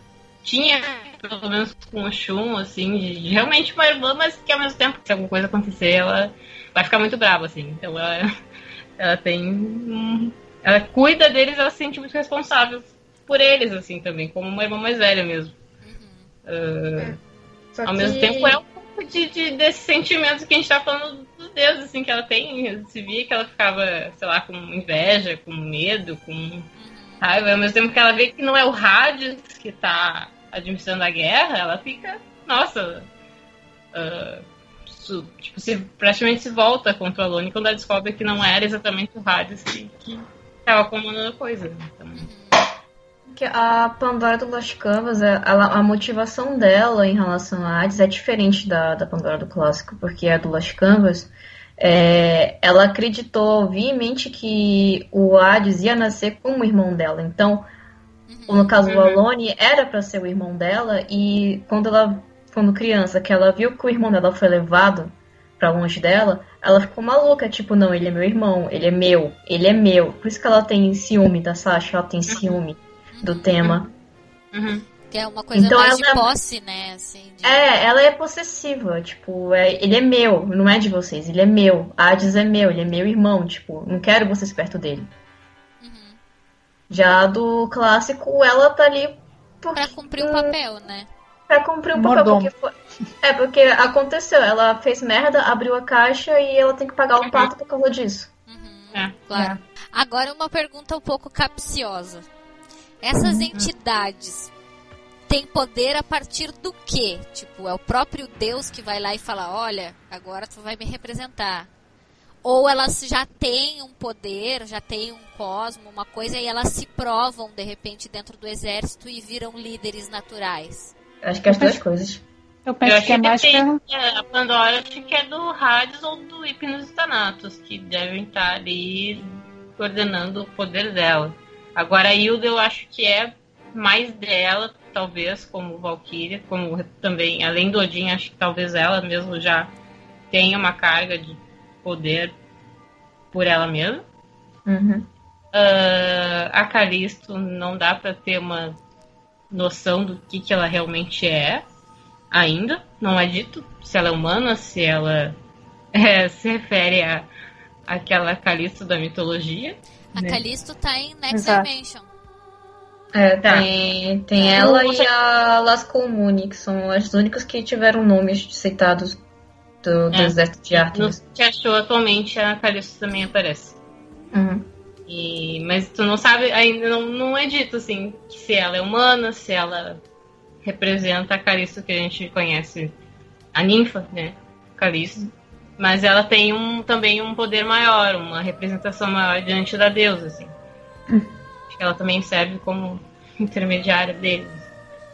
tinha, pelo menos com o Shun, assim, de, realmente uma irmã, mas que ao mesmo tempo, se alguma coisa acontecer, ela vai ficar muito brava, assim. Então ela, ela tem. Ela cuida deles, ela se sente muito responsável por eles, assim, também, como uma irmã mais velha mesmo. Uhum. Uh, é. Ao que... mesmo tempo é um pouco de, de, desse sentimento que a gente tá falando Deus, assim, que ela tem. Se via que ela ficava, sei lá, com inveja, com medo, com raiva. Ao mesmo tempo que ela vê que não é o Hades que tá administrando a guerra, ela fica, nossa. Uh, su, tipo, se, praticamente se volta contra a Lone quando ela descobre que não era exatamente o Hades que, que tava comandando a coisa. Então, que a Pandora do Lost Canvas, é, ela, a motivação dela em relação a Hades é diferente da, da Pandora do clássico, porque a do Lost Canvas, é, ela acreditou viamente que o Hades ia nascer como irmão dela. Então, uhum. no caso do uhum. Alone, era para ser o irmão dela, e quando ela, quando criança, que ela viu que o irmão dela foi levado para longe dela, ela ficou maluca, tipo, não, ele é meu irmão, ele é meu, ele é meu. Por isso que ela tem ciúme da Sasha, ela tem uhum. ciúme do tema. Uhum. Que é uma coisa então, mais de é posse, né? Assim, de... É, ela é possessiva, tipo, é, ele é meu, não é de vocês, ele é meu. Hades é meu, ele é meu irmão, tipo, não quero vocês perto dele. Uhum. Já do clássico, ela tá ali porque... Pra cumprir o um papel, né? Pra cumprir o um papel, porque foi... É, porque aconteceu, ela fez merda, abriu a caixa e ela tem que pagar o uhum. pato por causa disso. Uhum, é. Claro. É. Agora uma pergunta um pouco capciosa. Essas entidades têm poder a partir do quê? Tipo, é o próprio Deus que vai lá e fala: olha, agora tu vai me representar. Ou elas já têm um poder, já têm um cosmo, uma coisa, e elas se provam de repente dentro do exército e viram líderes naturais? Acho que é as duas coisas. Eu penso eu que é mais que é, A Pandora acho que é do Hades ou do Hipnos Thanatos, que devem estar ali coordenando o poder dela. Agora a Hilda eu acho que é mais dela, talvez, como Valkyria, como também, além do Odin, acho que talvez ela mesmo já tenha uma carga de poder por ela mesma. Uhum. Uh, a Calisto não dá para ter uma noção do que, que ela realmente é ainda. Não é dito se ela é humana, se ela é, se refere a aquela Calisto da mitologia. A né? Calisto tá em Next Exato. Dimension. É, Tá. tem, tem É. ela e a Las Comuni, que são as únicas que tiveram nomes citados do, do É. exército de No Artemis. que achou atualmente, a Calisto também aparece. Uhum. E, mas tu não sabe, ainda não, não é dito assim, se ela é humana, se ela representa a Calisto que a gente conhece, a ninfa, né? Calisto. Mas ela tem um, também um poder maior, uma representação maior diante da deusa, assim. Acho que ela também serve como intermediária deles.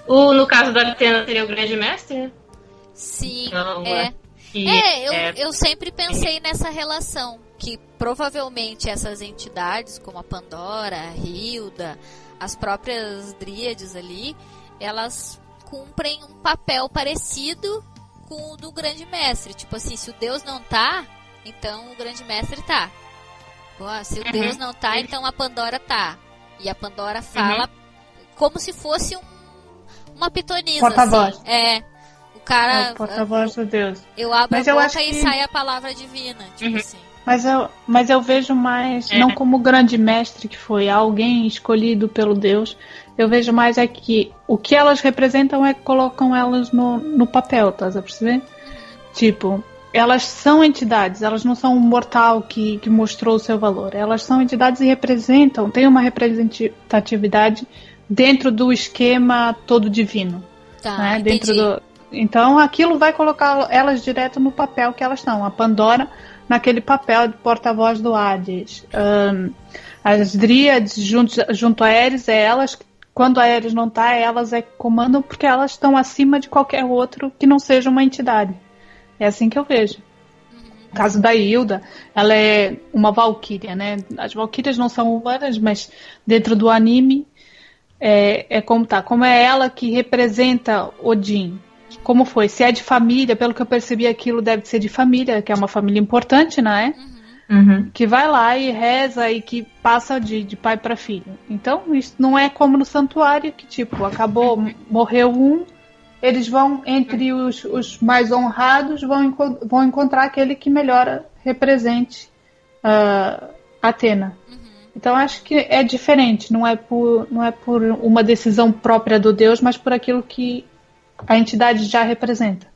O, no caso da Atena seria o grande mestre, né? Sim, Então, é. É, eu, é- eu sempre pensei nessa relação, que provavelmente essas entidades, como a Pandora, a Hilda, as próprias Dríades ali, elas cumprem um papel parecido com o do Grande Mestre. Tipo assim, se o Deus não tá, então o Grande Mestre tá. Pô, se o Uhum. Deus não tá, então a Pandora tá. E a Pandora fala como se fosse um, uma pitonisa. Porta-voz. Assim. É. O cara. É porta-voz do Deus. Eu abro Mas a eu boca acho e que- sai a palavra divina, tipo Uhum. assim. Mas eu, mas eu vejo mais, É. não como grande mestre que foi alguém escolhido pelo Deus, eu vejo mais é que o que elas representam é que colocam elas no, no papel, tá a perceber? Tipo, elas são entidades, elas não são um mortal que, que mostrou o seu valor. Elas são entidades e representam, têm uma representatividade dentro do esquema todo divino Tá, né? Dentro do... Então aquilo vai colocar elas direto no papel que elas estão. A Pandora naquele papel de porta-voz do Hades. Ahn, as Dríades junto, junto a Ares é elas que, quando a Ares não tá, elas é que comandam porque elas estão acima de qualquer outro que não seja uma entidade. É assim que eu vejo. No caso da Hilda, ela é uma valquíria, né? As valquírias não são humanas, mas dentro do anime é, é como tá. Como é ela que representa Odin? Como foi? Se é de família, pelo que eu percebi, aquilo deve ser de família, que é uma família importante, não é? Uhum. Que vai lá e reza e que passa de, de pai para filho. Então, isso não é como no santuário, que tipo, acabou, morreu um, eles vão, entre os, os mais honrados, vão, enco- vão encontrar aquele que melhor represente ah, Atena. Então acho que é diferente, não é por não é por uma decisão própria do Deus, mas por aquilo que a entidade já representa.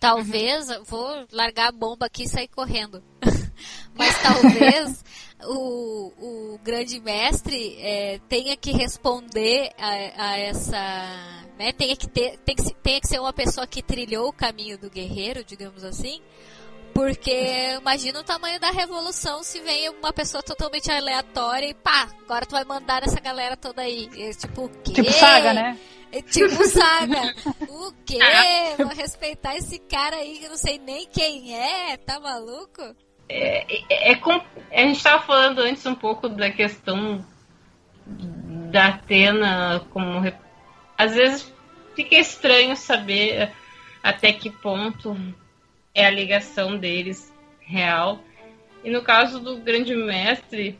Talvez, vou largar a bomba aqui e sair correndo. Mas talvez o, o grande mestre é, tenha que responder a, a essa. Né, tenha, que ter, tem que, tenha que ser uma pessoa que trilhou o caminho do guerreiro, digamos assim. Porque imagina o tamanho da revolução se vem uma pessoa totalmente aleatória e pá, agora tu vai mandar essa galera toda aí. E, tipo, o quê? Tipo saga, né? É tipo saga. o quê? Vou respeitar esse cara aí que eu não sei nem quem é, tá maluco? É, é com- a gente estava falando antes um pouco da questão da Atena como às vezes fica estranho saber até que ponto é a ligação deles real. E no caso do grande mestre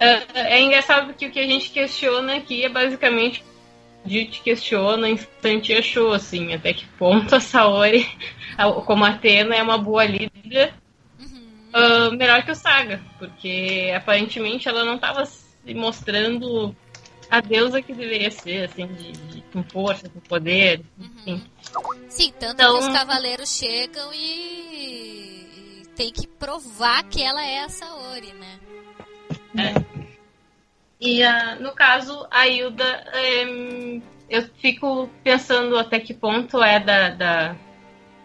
é, é engraçado porque o que a gente questiona aqui é basicamente gente questiona instante achou assim até que ponto a Saori como Atena é uma boa líder ah, melhor que o Saga, porque aparentemente ela não estava se mostrando a deusa que deveria ser, assim, de, de- com força, com poder, enfim. Sim, tanto Então- que os cavaleiros chegam e, e tem que provar que ela é a Saori, né? E ah, no caso, a Hilda, em, eu fico pensando até que ponto é da, da-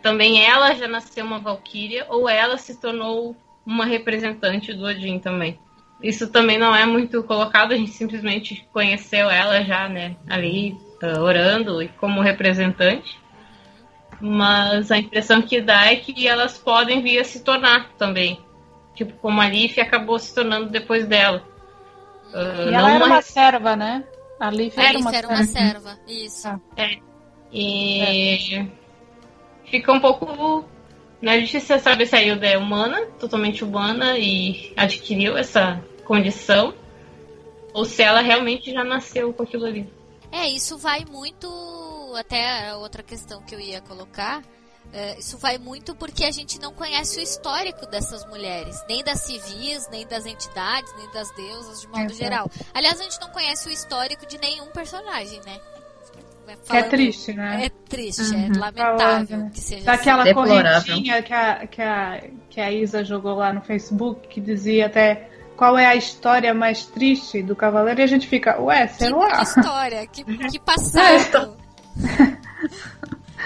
Também ela já nasceu uma Valkyria ou ela se tornou uma representante do Odin também. Isso também não é muito colocado, a gente simplesmente conheceu ela já, né, ali, ah, orando e como representante. Mas a impressão que dá é que elas podem vir a se tornar também. Tipo, como a Leaf acabou se tornando depois dela. Ah, E não ela era uma uma serva, né? A Liv A era uma era uma serva. isso. Ah. E fica um pouco A gente se sabe se a Hilda é humana, totalmente humana, e adquiriu essa condição, ou se ela realmente já nasceu com aquilo ali. É, isso vai muito. Até outra questão que eu ia colocar. É, isso vai muito porque a gente não conhece o histórico dessas mulheres, nem das civis, nem das entidades, nem das deusas, de modo é, geral. Aliás, a gente não conhece o histórico de nenhum personagem, né? Falando, é triste, né? É triste, é uhum. é lamentável Falando. que seja Daquela assim. correntinha que a, que, a, que a Isa jogou lá no Facebook, que dizia até qual é a história mais triste do Cavaleiro, e a gente fica, ué, sei que, lá. Que história, que, que passado.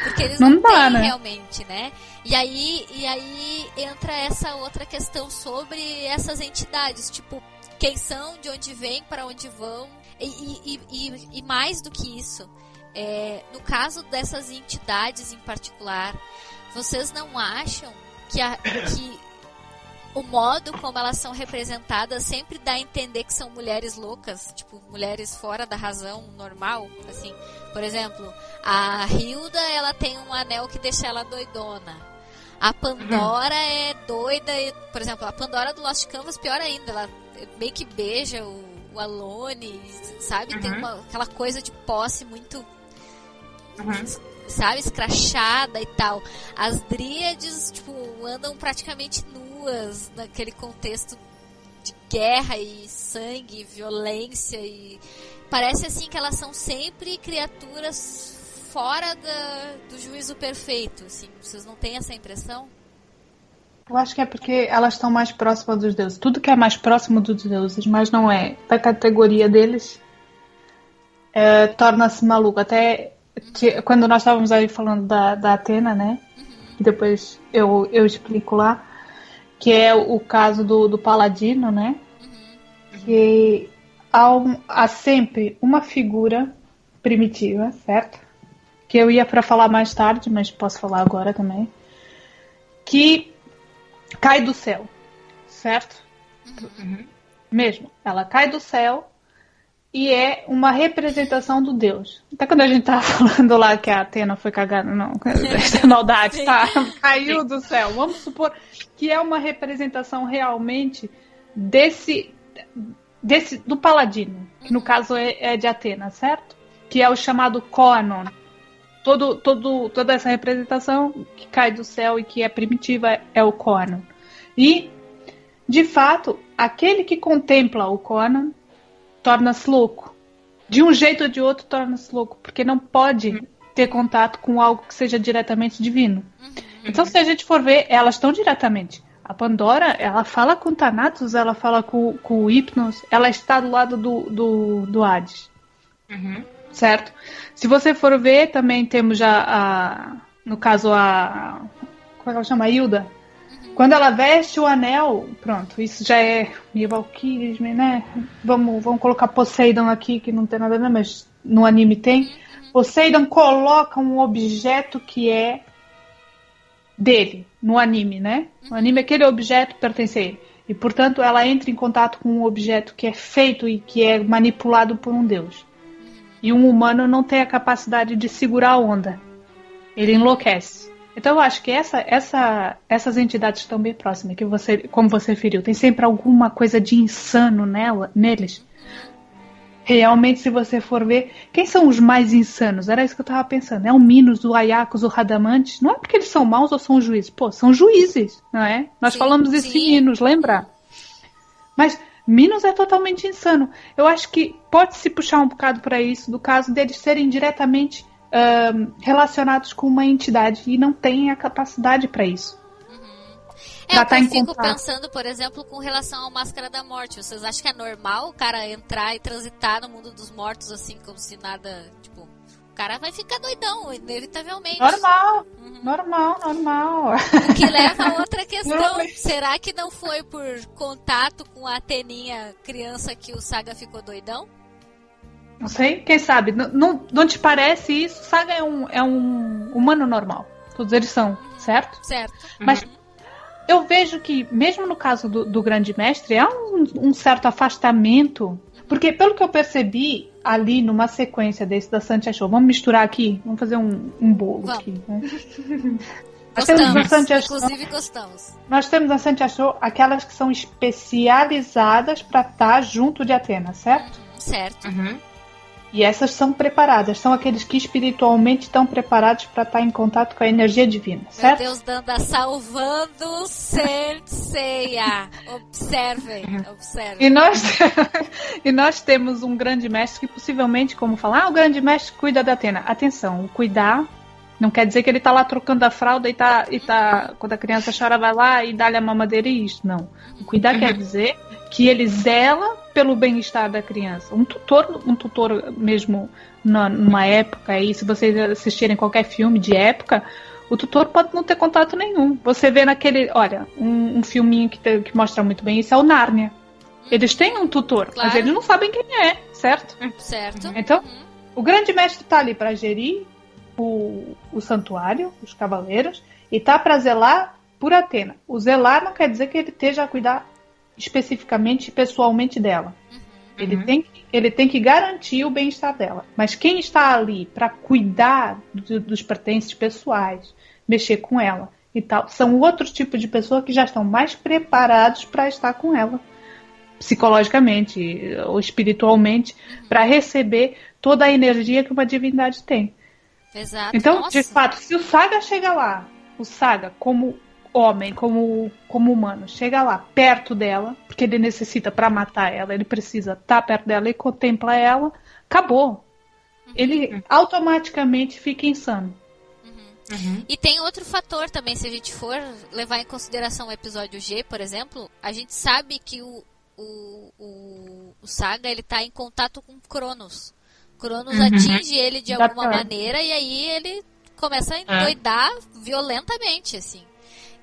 Porque eles não, não dá, têm né? realmente, né? E aí, e aí entra essa outra questão sobre essas entidades, tipo, quem são, de onde vêm, para onde vão, e, e, e, e, mais do que isso, é, no caso dessas entidades em particular, vocês não acham que, a, que o modo como elas são representadas sempre dá a entender que são mulheres loucas, tipo, mulheres fora da razão normal, assim. Por exemplo, a Hilda, ela tem um anel que deixa ela doidona. A Pandora uhum. é doida, por exemplo, a Pandora do Lost Canvas, pior ainda, ela meio que beija o, o Alone, sabe? Uhum. Tem uma, aquela coisa de posse muito uhum sabe, escrachada e tal. As dríades, tipo, andam praticamente nuas naquele contexto de guerra e sangue, violência e parece assim que elas são sempre criaturas fora da, do juízo perfeito, assim. Vocês não têm essa impressão? Eu acho que é porque elas estão mais próximas dos deuses. Tudo que é mais próximo dos deuses, mas não é da categoria deles, é, torna-se maluco. Até quando nós estávamos aí falando da, da Atena, né? Uhum. Depois eu, eu explico lá, que é o caso do, do Paladino, né? Uhum. Que há, um, há sempre uma figura primitiva, certo? Que eu ia para falar mais tarde, mas posso falar agora também. Que cai do céu, certo? Uhum. Mesmo. Ela cai do céu e é uma representação do Deus. Até quando a gente tava falando lá que a Atena foi cagada, não, essa maldade, tá? Caiu do céu. Vamos supor que é uma representação realmente desse, desse do paladino, que no caso é, é de Atena, certo? Que é o chamado Coanon. Todo, todo, toda essa representação que cai do céu e que é primitiva é o Coanon. E, de fato, aquele que contempla o Coanon torna-se louco. De um jeito ou de outro, torna-se louco, porque não pode uhum. ter contato com algo que seja diretamente divino. Uhum. Então, se a gente for ver, elas estão diretamente. A Pandora, ela fala com Thanatos, ela fala com, com o Hypnos, ela está do lado do, do, do Hades. Uhum. Certo? Se você for ver, também temos já a. No caso, a. Como é que ela chama? A Hilda. Quando ela veste o anel, pronto, isso já é meio valkyrismo, né? Vamos, vamos colocar Poseidon aqui, que não tem nada a ver, mas no anime tem. Poseidon coloca um objeto que é dele, no anime, né? No anime, aquele objeto pertence a ele. E, portanto, ela entra em contato com um objeto que é feito e que é manipulado por um deus. E um humano não tem a capacidade de segurar a onda. Ele enlouquece. Então eu acho que essa, essa, essas entidades estão bem próximas, que você, como você referiu, tem sempre alguma coisa de insano nela, neles. Realmente, se você for ver, quem são os mais insanos? Era isso que eu tava pensando. É o Minos, o Ayakos, o Radamantes. Não é porque eles são maus ou são juízes. Pô, são juízes, não é? Nós sim, falamos isso em Minos, lembra? Mas Minos é totalmente insano. Eu acho que pode se puxar um bocado para isso, do caso deles serem diretamente relacionados com uma entidade e não têm a capacidade para isso. Uhum. É, eu tá fico pensando, por exemplo, com relação ao Máscara da Morte. Vocês acham que é normal o cara entrar e transitar no mundo dos mortos assim, como se nada, tipo, o cara vai ficar doidão, inevitavelmente. Normal, uhum. normal, normal. O que leva a outra questão. Será que não foi por contato com a Ateninha criança que o Saga ficou doidão? Não sei, quem sabe? Não, não, não te parece isso? Saga é um, é um humano normal. Todos eles são, certo? Certo. Mas uhum. eu vejo que, mesmo no caso do, do grande mestre, há um, um, certo afastamento. Porque, pelo que eu percebi ali numa sequência desse da Santia Show, vamos misturar aqui? Vamos fazer um, um bolo vamos. aqui. Né? Nós temos Gostamos. na Santia Show, Inclusive gostamos. nós temos na Santia Show aquelas que são especializadas para estar junto de Atena, certo? Certo. Uhum. E essas são preparadas, são aqueles que espiritualmente estão preparados para estar em contato com a energia divina, Meu certo? Deus, Danda salvando Ceia. Observem, observem. E nós, e nós temos um grande mestre que possivelmente, como falar, ah, o grande mestre cuida da Atena. Atenção, o cuidar não quer dizer que ele tá lá trocando a fralda e tá, e tá quando a criança chora, vai lá e dá-lhe a mamadeira e isso. Não. O cuidar quer dizer que ele zela pelo bem-estar da criança. Um tutor, um tutor mesmo na- numa época aí, se vocês assistirem qualquer filme de época, o tutor pode não ter contato nenhum. Você vê naquele, olha, um, um filminho que, te- que mostra muito bem isso é o Nárnia. Eles têm um tutor, mas Claro. eles não sabem quem é, certo? Certo? Então, Uhum. o grande mestre tá ali para gerir o, o santuário, os cavaleiros, e tá para zelar por Atena. O zelar não quer dizer que ele esteja a cuidar especificamente, pessoalmente dela. Ele, Uhum. tem, que- ele tem que garantir o bem-estar dela. Mas quem está ali para cuidar do- dos pertences pessoais, mexer com ela e tal, são outros tipos de pessoas que já estão mais preparados para estar com ela, psicologicamente ou espiritualmente, para receber toda a energia que uma divindade tem. Exato. Então, Nossa. de fato, se o Saga chega lá, o Saga, como homem, como, como humano, chega lá perto dela, porque ele necessita para matar ela, ele precisa estar perto dela e contempla ela, acabou. Ele automaticamente fica insano. Uhum. E tem outro fator também, se a gente for levar em consideração o episódio G, por exemplo, a gente sabe que o, o, o, o Saga ele tá em contato com Cronos. Cronos Uhum. atinge ele de alguma maneira e aí ele começa a endoidar violentamente, assim.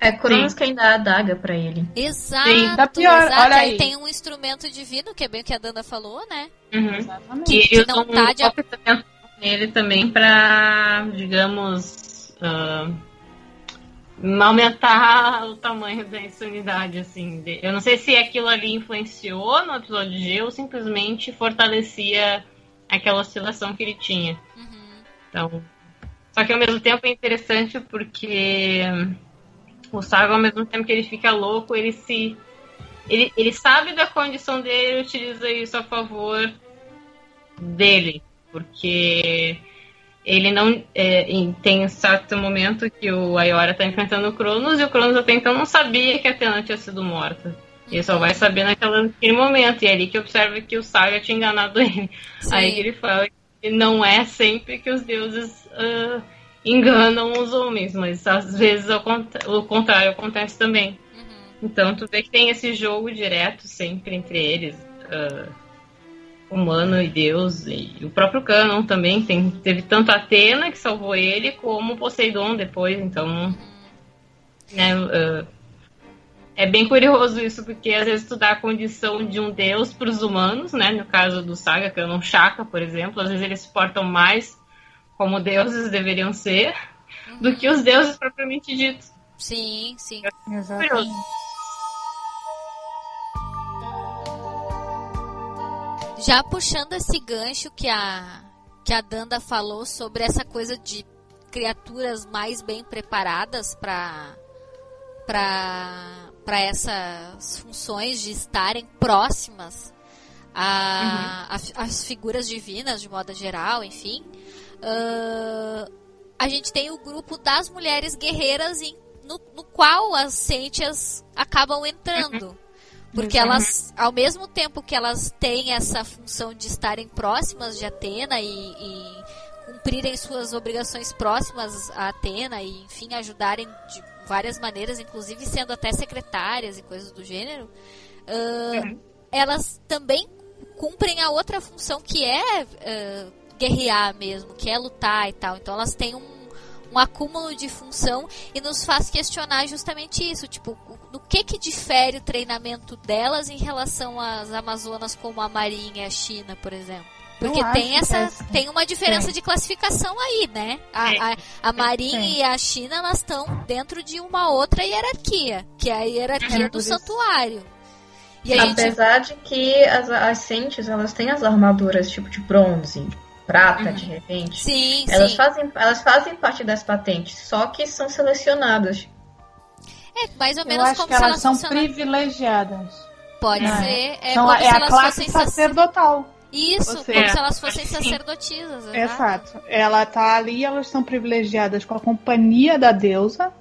É Cronos quem dá a adaga pra ele. Exato, Sim. Tá pior, exato. olha aí. aí. tem um instrumento divino, que é bem o que a Dana falou, né? Uhum. Exatamente. Que eles não tá de- nele também pra, digamos, ah, aumentar o tamanho da insanidade, assim. Eu não sei se aquilo ali influenciou no episódio G ou simplesmente fortalecia aquela oscilação que ele tinha. Uhum. Então, só que ao mesmo tempo é interessante porque o Saga, ao mesmo tempo que ele fica louco, ele se. Ele, ele sabe da condição dele e utiliza isso a favor dele. Porque ele não. é, em- tem um certo momento que o Ayora tá enfrentando o Cronos e o Cronos até então não sabia que a Atena tinha sido morta. Ele só vai saber naquela- naquele momento. E é ali que observa que o Saga tinha enganado ele. Sim. Aí que ele fala que não é sempre que os deuses ah, enganam os homens, mas às vezes o contrário acontece também. Uhum. Então tu vê que tem esse jogo direto sempre entre eles, ah, humano e Deus, e o próprio Canon também tem, teve tanto a Atena que salvou ele, como Poseidon depois, então né, ah, é bem curioso isso, porque às vezes tu dá a condição de um deus para os humanos, né? No caso do Saga, Canon Shaka, por exemplo, às vezes eles se portam mais como deuses deveriam ser do que os deuses propriamente ditos. Sim, sim. Exatamente. Já puxando esse gancho que a, que a Danda falou sobre essa coisa de criaturas mais bem preparadas para para essas funções de estarem próximas a- às figuras divinas de modo geral, enfim. Ah, a gente tem o grupo das mulheres guerreiras em- no, no qual as Sentias acabam entrando. Porque Exato. elas, ao mesmo tempo que elas têm essa função de estarem próximas de Atena e, e cumprirem suas obrigações próximas a Atena e, enfim, ajudarem de várias maneiras, inclusive sendo até secretárias e coisas do gênero, ah, elas também cumprem a outra função que é ah, guerrear mesmo, que é lutar e tal. Então elas têm um, um acúmulo de função e nos faz questionar justamente isso, tipo, o- do que que difere o treinamento delas em relação às Amazonas como a Marinha e a China, por exemplo. Porque tem essa tem uma diferença Tem. de classificação aí, né? A, a, a Marinha Tem. e a China elas estão dentro de uma outra hierarquia, que é a hierarquia É, do isso. santuário. E a gente Apesar de que as, as Sentes, elas têm as armaduras tipo de bronze. prata, uhum. de repente. Sim, elas sim. Fazem, elas fazem parte das patentes, só que são selecionadas. É mais ou menos Eu acho como que se elas elas são funcionam- privilegiadas. Pode É. ser. É São- é se a elas classe sacerdotal. Isso, seja, como se elas fossem sacerdotisas. exato. Exato. Ela tá ali, elas são privilegiadas com a companhia da deusa,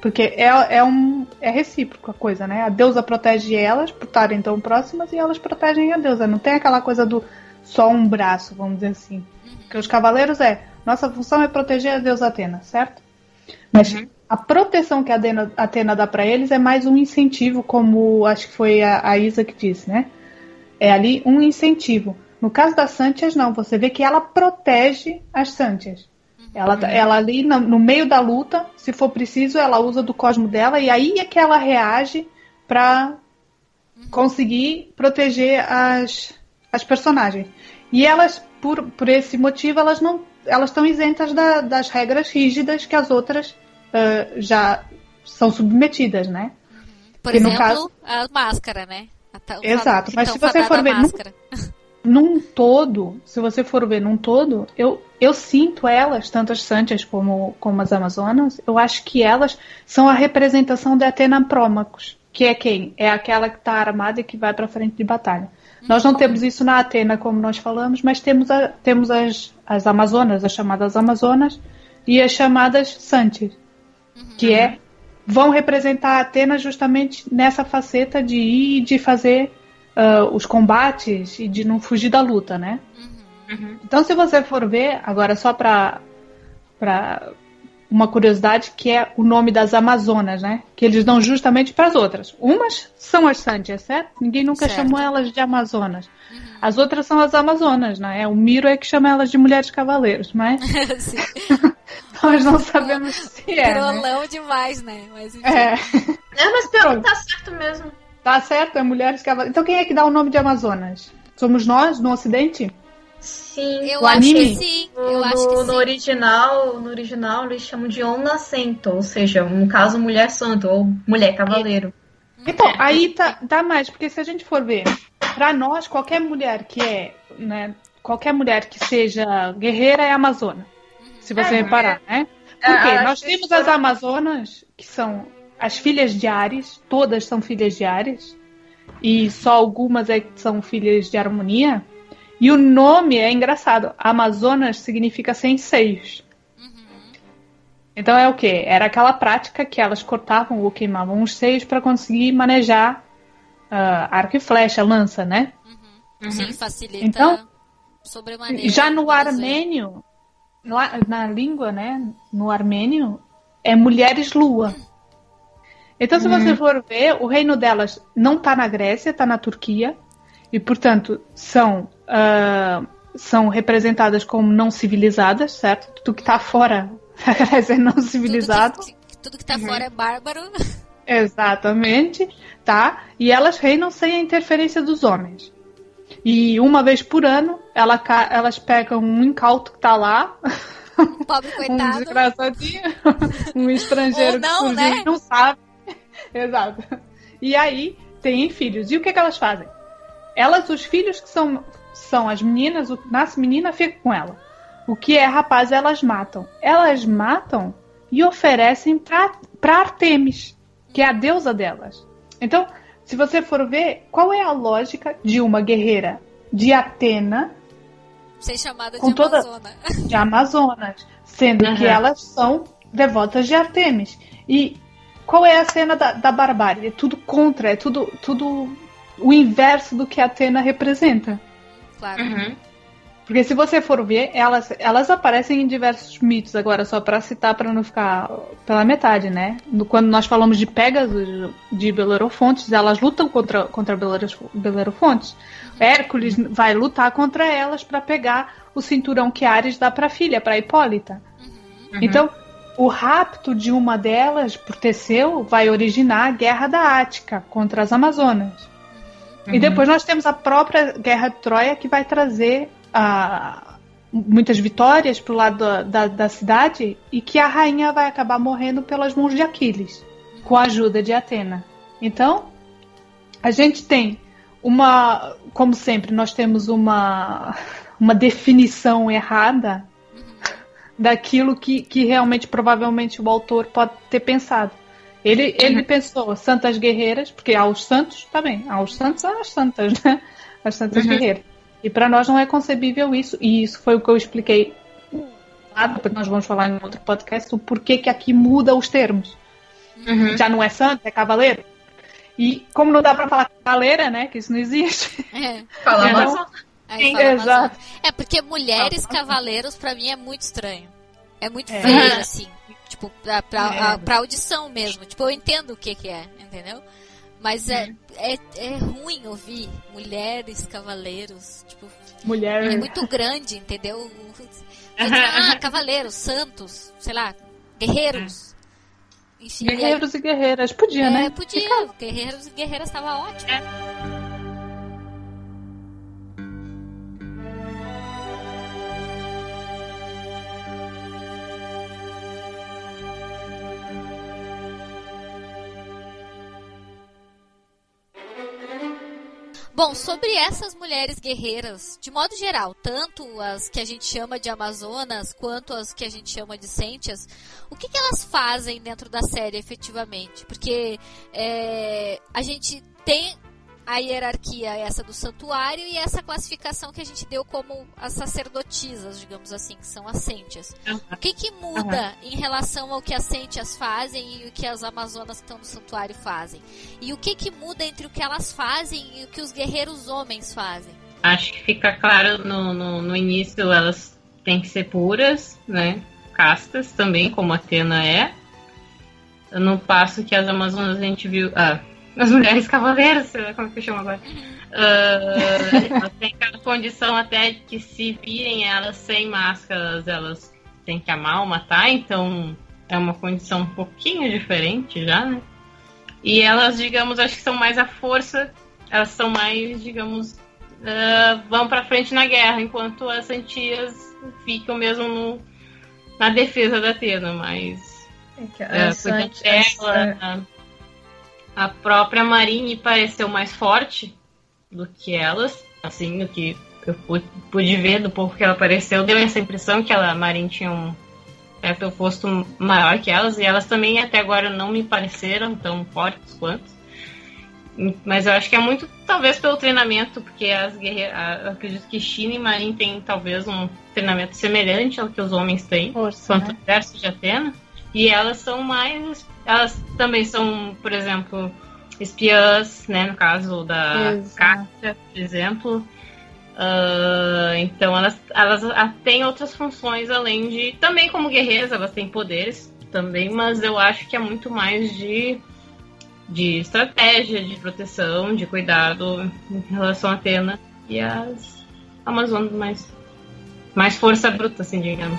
porque é, é, um, é recíproco a coisa, né? A deusa protege elas por estarem tão próximas e elas protegem a deusa. Não tem aquela coisa do só um braço, vamos dizer assim. Porque os cavaleiros é, nossa função é proteger a deusa Atena, certo? Mas a proteção que a Atena, Atena dá para eles é mais um incentivo, como acho que foi a, a Isa que disse, né? É ali um incentivo. No caso das Santias, não. Você vê que ela protege as Santias. Ela, ela ali no, no meio da luta, se for preciso, ela usa do cosmo dela e aí é que ela reage para conseguir proteger as, as personagens. E elas, por, por esse motivo, elas não elas estão isentas da- das regras rígidas que as outras ah, já são submetidas, né? Por Que no exemplo, caso- a máscara, né? Exato, mas se você for ver no- máscara. Num todo, se você for ver num todo, eu, eu sinto elas, tanto as Santias como, como as Amazonas, eu acho que elas são a representação da Atena Promachus, que é quem? É aquela que está armada e que vai para frente de batalha. Nós não temos isso na Atena, como nós falamos, mas temos, a- temos as, as Amazonas, as chamadas Amazonas, e as chamadas Santias, que é vão representar a Atena justamente nessa faceta de ir e de fazer ah, os combates e de não fugir da luta, né? Uhum. Então, se você for ver, agora só para para uma curiosidade que é o nome das Amazonas, né? Que eles dão justamente para as outras. Umas são as Santias, certo? Ninguém nunca Certo. chamou elas de Amazonas. As outras são as Amazonas, né? O Miro é que chama elas de mulheres cavaleiros, mas nós não sabemos se é. Né? Trolão demais, né? Mas enfim. É, É, mas pior que tá certo mesmo. Tá certo, é mulheres cavaleiros. Então quem é que dá o nome de Amazonas? Somos nós, no Ocidente? Sim. Eu O acho anime? que sim. No, Eu acho no- que no sim. original, no original eles chamam de On Nascento, ou seja, no caso mulher santo ou mulher cavaleiro. Então, aí tá, dá mais, porque se a gente for ver, pra nós, qualquer mulher que é, né, qualquer mulher que seja guerreira é amazona. Se você É, reparar, né? é, Porque as nós temos as amazonas, que são as filhas de Ares, todas são filhas de Ares, e só algumas é que são filhas de harmonia. E o nome é engraçado. Amazonas significa sem seios. Então é o que? Era aquela prática que elas cortavam ou queimavam os seios para conseguir manejar ah, arco e flecha, lança, né? Sim, facilita Então, sobremaneira. Já no armênio, na língua, né? No armênio, é mulheres lua. Então, se você for ver, o reino delas não está na Grécia, está na Turquia. E, portanto, são, ah, são representadas como não civilizadas, certo? Tudo que está fora da Grécia é não civilizado. Tudo que, tudo que tá fora é bárbaro. Exatamente, tá? E elas reinam sem a interferência dos homens. E uma vez por ano, ela elas pegam um incauto que tá lá, Pobre um coitado. desgraçadinho, um estrangeiro não, que surgiu né? não sabe. Exato. E aí tem filhos. E o que, que elas fazem? Elas, os filhos que são, são as meninas, o que nasce menina fica com ela. O que é rapaz, elas matam. Elas matam e oferecem para Artemis, que é a deusa delas. Então, se você for ver, qual é a lógica de uma guerreira de Atena Ser chamada Com de toda- Amazona. de Amazonas, sendo que Aham. elas são devotas de Artemis. E qual é a cena da, da barbárie? É tudo contra, é tudo, tudo o inverso do que Atena representa. Claro. Uhum. Porque se você for ver, elas, elas aparecem em diversos mitos, agora só pra citar para não ficar pela metade, né? Quando nós falamos de Pegasus, de Belerofontes, elas lutam contra, contra Belerofontes. Hércules vai lutar contra elas pra pegar o cinturão que Ares dá pra filha, pra Hipólita. Então, o rapto de uma delas por Teseu vai originar a Guerra da Ática contra as Amazonas. E depois nós temos a própria Guerra de Troia que vai trazer ah, muitas vitórias pro lado da, da, da cidade e que a rainha vai acabar morrendo pelas mãos de Aquiles, com a ajuda de Atena. Então, a gente tem uma, como sempre, nós temos uma uma definição errada daquilo que, que realmente provavelmente o autor pode ter pensado. Ele, ele pensou santas guerreiras, porque há os santos, tá bem, há os santos, há as santas, né? As santas Uhum. guerreiras. E para nós não é concebível isso, e isso foi o que eu expliquei lá, depois nós vamos falar em outro podcast, o porquê que aqui muda os termos. Uhum. Já não é santo, é cavaleiro. E como não dá para falar cavaleira, né, que isso não existe, É. Fala, Então, Aí Sim, exato. É, porque mulheres cavaleiros pra mim é muito estranho. É muito É. feio, assim. Tipo, pra, pra, É. a- pra audição mesmo. Tipo, eu entendo o que que é, entendeu? Mas é, é, é ruim ouvir mulheres cavaleiros. Tipo, mulher. é muito grande, entendeu? Ah, cavaleiros, santos, sei lá, guerreiros. Enfim, e aí- Guerreiros e guerreiras. Podia, é, né? podia. Guerreiros e guerreiras tava ótimo. Bom, sobre essas mulheres guerreiras, de modo geral, tanto as que a gente chama de Amazonas quanto as que a gente chama de Sentias, o que, que elas fazem dentro da série efetivamente? Porque é, a gente tem a hierarquia essa do santuário e essa classificação que a gente deu como as sacerdotisas, digamos assim, que são as Sentias. O que, que muda em relação ao que as Sentias fazem e o que as Amazonas que estão no santuário fazem? E o que, que muda entre o que elas fazem e o que os guerreiros homens fazem? Acho que fica claro no, no, no início elas têm que ser puras, né? Castas também, como a Atena é. No passo que as Amazonas a gente viu. Ah, as mulheres cavaleiras, sei lá como que eu chamo agora. Ah, elas têm aquela condição até que se virem elas sem máscaras, elas têm que amar ou matar, então é uma condição um pouquinho diferente já, né? E elas, digamos, acho que são mais a força, elas são mais, digamos, ah, vão pra frente na guerra, enquanto as antias ficam mesmo no- na defesa da Atena, mas É que é, Santi- as- dela, a, própria Marine pareceu mais forte do que elas, assim, do que eu pu- pude ver do pouco que ela apareceu, deu essa impressão que ela, a Marine tinha um certo oposto maior que elas, e elas também até agora não me pareceram tão fortes quanto. Mas eu acho que é muito, talvez, pelo treinamento, porque as guerreiras. Eu acredito que China e Marin têm talvez um treinamento semelhante ao que os homens têm, Força, quanto né? o exército de Atena. E elas são mais. Elas também são, por exemplo, espiãs, né? No caso da Exato. Kátia, por exemplo. Ah, então elas, elas têm outras funções além de. Também como guerreiras, elas têm poderes também, mas eu acho que é muito mais de de estratégia, de proteção, de cuidado em relação a Atena e as Amazonas mais, mais força bruta, assim, digamos.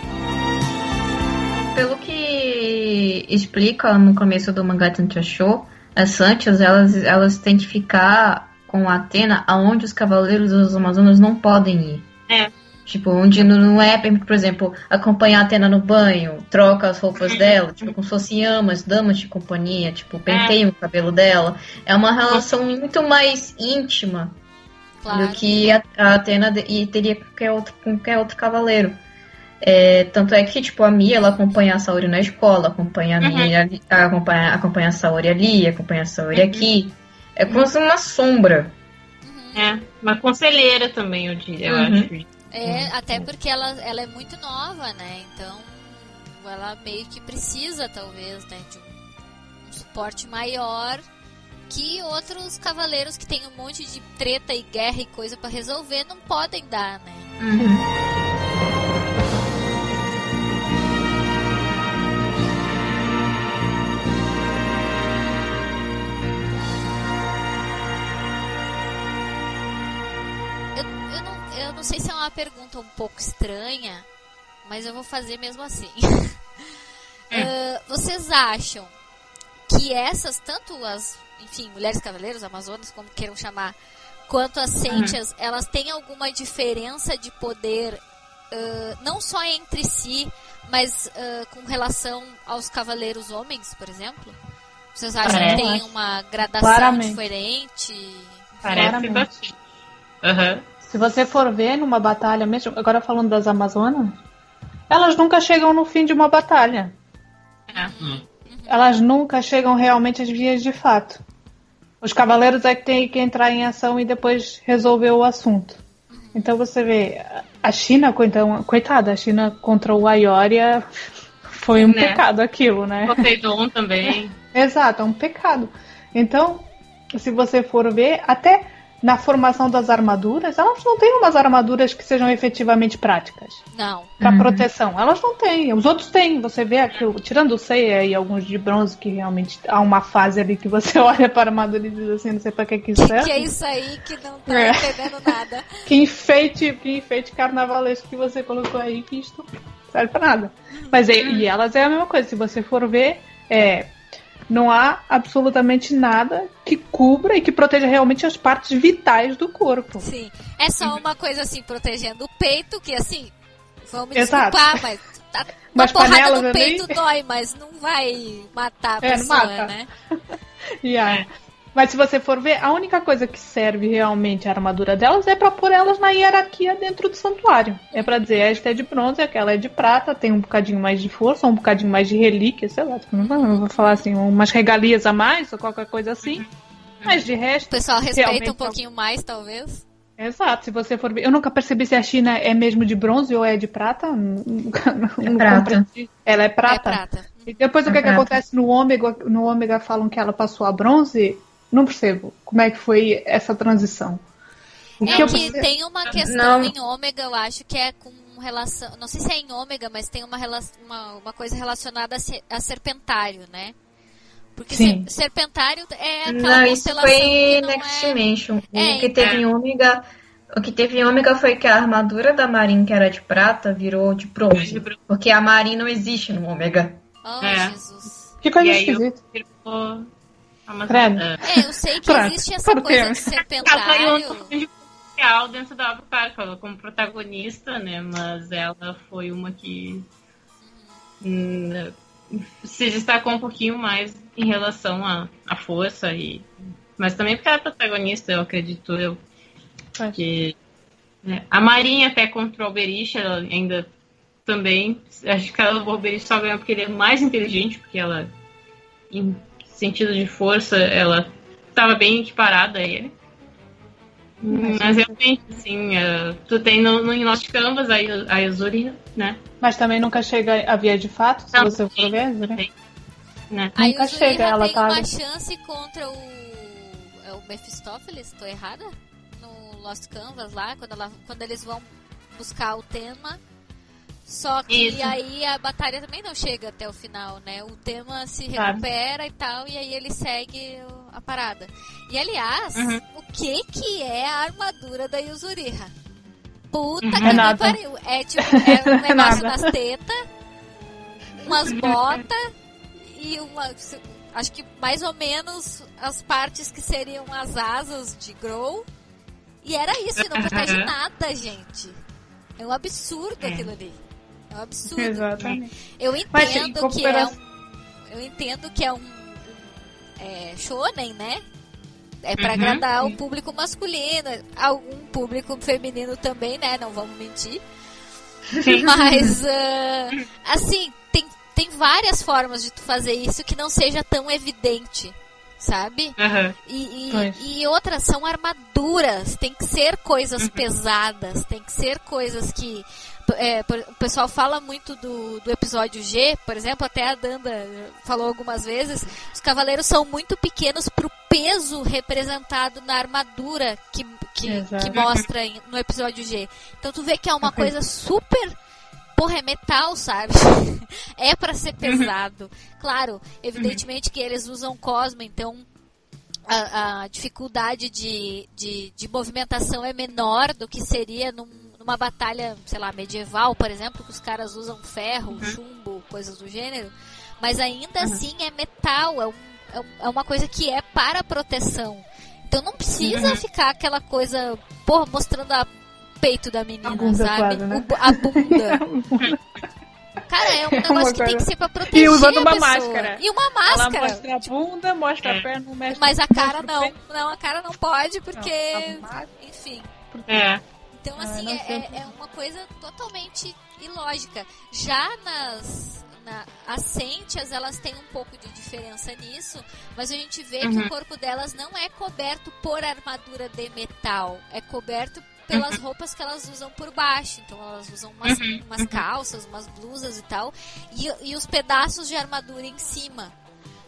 Pelo que explica no começo do mangá Tantia Show, as Santias, elas, elas têm que ficar com a Atena aonde os cavaleiros dos Amazonas não podem ir. É. Tipo, onde não é, por exemplo, acompanhar a Atena no banho, troca as roupas dela, tipo, como se fossem amas, damas de companhia, tipo, penteia o cabelo dela. É uma relação muito mais íntima Claro. do que a, a Atena e teria com qualquer outro, com qualquer outro cavaleiro. É, tanto é que, tipo, a Mia, ela acompanha a Saori na escola, acompanha a Uhum. Mia, ali- acompanha, acompanha a Saori ali, acompanha a Saori Uhum. aqui. É como se uma sombra. Uhum. É, uma conselheira também, eu diria, eu Uhum. acho. É, até porque ela, ela é muito nova, né? Então ela meio que precisa, talvez, né, de um, um suporte maior que outros cavaleiros que têm um monte de treta e guerra e coisa pra resolver não podem dar, né? Eu, pergunta um pouco estranha, mas eu vou fazer mesmo assim. Ah, vocês acham que essas, tanto as, enfim, mulheres cavaleiros, amazonas, como queiram chamar, quanto as sentias, elas têm alguma diferença de poder, ah, não só entre si, mas ah, com relação aos cavaleiros homens, por exemplo? Vocês acham Parece. que tem uma gradação Claramente. diferente? Parece Claramente. bastante. Aham, Se você for ver numa batalha mesmo, agora falando das Amazonas, elas nunca chegam no fim de uma batalha. É. Elas nunca chegam realmente às vias de fato. Os cavaleiros é que tem que entrar em ação e depois resolver o assunto. Então você vê, a China, coitada, a China contra o Aioria foi um Né? pecado aquilo, né? Poseidon também. Exato, é um pecado. Então, se você for ver, até na formação das armaduras, elas não têm umas armaduras que sejam efetivamente práticas Não. para Uhum. proteção. Elas não têm. Os outros têm. Você vê aquilo, tirando o Seiya e alguns de bronze que realmente há uma fase ali que você olha para a armadura e diz assim, não sei para que que isso Que, serve. que é isso aí que não tá É. entendendo nada? Que enfeite, que enfeite carnavalesco que você colocou aí, que isto serve pra nada. Mas é- e elas é a mesma coisa, se você for ver, é, não há absolutamente nada que cubra e que proteja realmente as partes vitais do corpo. Sim. É só uma coisa assim, protegendo o peito, que assim, vamos me Exato. desculpar, mas tá- uma porrada no peito dói, mas não vai matar a É, pessoa, mata. né? A- Mas se você for ver, a única coisa que serve realmente a armadura delas é pra pôr elas na hierarquia dentro do santuário. É pra dizer, esta é de bronze, aquela é de prata, tem um bocadinho mais de força, um bocadinho mais de relíquia, sei lá, não vou- não vou falar assim, umas regalias a mais ou qualquer coisa assim. Mas de O resto, pessoal respeita Realmente um pouquinho mais, talvez. exato, se você for ver. Eu nunca percebi se a China é mesmo de bronze ou é de prata. Nunca- não prata. compreendi. Ela é prata. É prata. E depois o É que, que prata. acontece no ômega? No ômega falam que ela passou a bronze. Não percebo como é que foi essa transição. O É que eu que percebo- tem uma questão Não. em ômega, eu acho que é com relação. Não sei se é em ômega, mas tem uma, uma, uma coisa relacionada a, se- a serpentário, né? Porque Sim. ser- serpentário é aquela Não, isso constelação foi que não Next é... Dimension. É, o que teve é. em Ômega. O que teve em Ômega foi que a armadura da Marin, que era de prata, virou de bronze. Porque a Marin não existe no Ômega. Oh, É. Jesus. Que coisa E aí eu- esquisita. Amazon- Credo. é. É, eu sei que Pronto, existe essa por coisa quê? de um serpentário. potencial dentro da obra, ela como protagonista, né? Mas ela foi uma que hum, se destacou um pouquinho mais em relação à, à força e mas também porque ela é protagonista, eu acredito eu. É. Que né, a Marinha até contra o Alberich, ela ainda também. Acho que ela, o Alberich só ganhou porque ele é mais inteligente, porque ela, sentido de força, ela estava bem equiparada a ele. Mas realmente, assim, eh, tu tem no, no Lost Canvas a, a Yuzuri, né? Mas também nunca chega a via de fato, se Não, você for ver. né? né? Aí Nunca o chega, ela tem tá uma ali. chance contra o. É o Mephistófeles? Tô errada? No Lost Canvas lá, quando, ela, quando eles vão buscar o tema. Só que Isso. aí a batalha também não chega até o final, né? O tema se recupera e tal, e aí ele segue a parada. E aliás, Uhum. o que que é a armadura da Yuzuriha? Puta Uhum. que É me nada. pariu. É tipo, é um negócio nada. nas tetas, umas botas e uma. Acho que mais ou menos as partes que seriam as asas de Grow. E era isso, e não protege Uhum. nada, gente. É um absurdo É. aquilo ali. É um absurdo. Exatamente. Eu Mas, em entendo que é um. Eu entendo que é um. um, é, shonen, né? É pra Uhum. agradar o público masculino, algum público feminino também, né? Não vamos mentir. Mas, ah, assim, tem, tem várias formas de tu fazer isso que não seja tão evidente, sabe? Aham. E, e, e outras são armaduras, tem que ser coisas pesadas, tem que ser coisas que. É, o pessoal fala muito do, do episódio G, por exemplo, até a Danda falou algumas vezes, os cavaleiros são muito pequenos pro peso representado na armadura que, que, que mostra no episódio G. Então tu vê que é uma coisa super. Porra, é metal, sabe? é pra ser pesado. Claro, evidentemente que eles usam Cosmo, então a, a dificuldade de, de, de movimentação é menor do que seria num- numa batalha, sei lá, medieval, por exemplo, que os caras usam ferro, chumbo, coisas do gênero. Mas ainda assim é metal, é, um- é um- é uma coisa que é para proteção. Então não precisa ficar aquela coisa, porra, mostrando a peito da menina, A bunda sabe? quase, né? O a bunda. Cara, é um negócio Uma que tem coisa- que ser pra proteger E usando uma pessoa. máscara. E uma Ela máscara. mostra a bunda, mostra É. a perna, mexe Mas a cara não. peito. Não, a cara não pode, porque. Não, máscara- Enfim. É. Então, Ah, assim, é, é- é uma coisa totalmente ilógica. Já nas. Na, as elas têm um pouco de diferença nisso, mas a gente vê que Uhum. o corpo delas não é coberto por armadura de metal, é coberto pelas roupas que elas usam por baixo. Então elas usam umas, Uhum, umas calças, umas blusas e tal, e, e os pedaços de armadura em cima.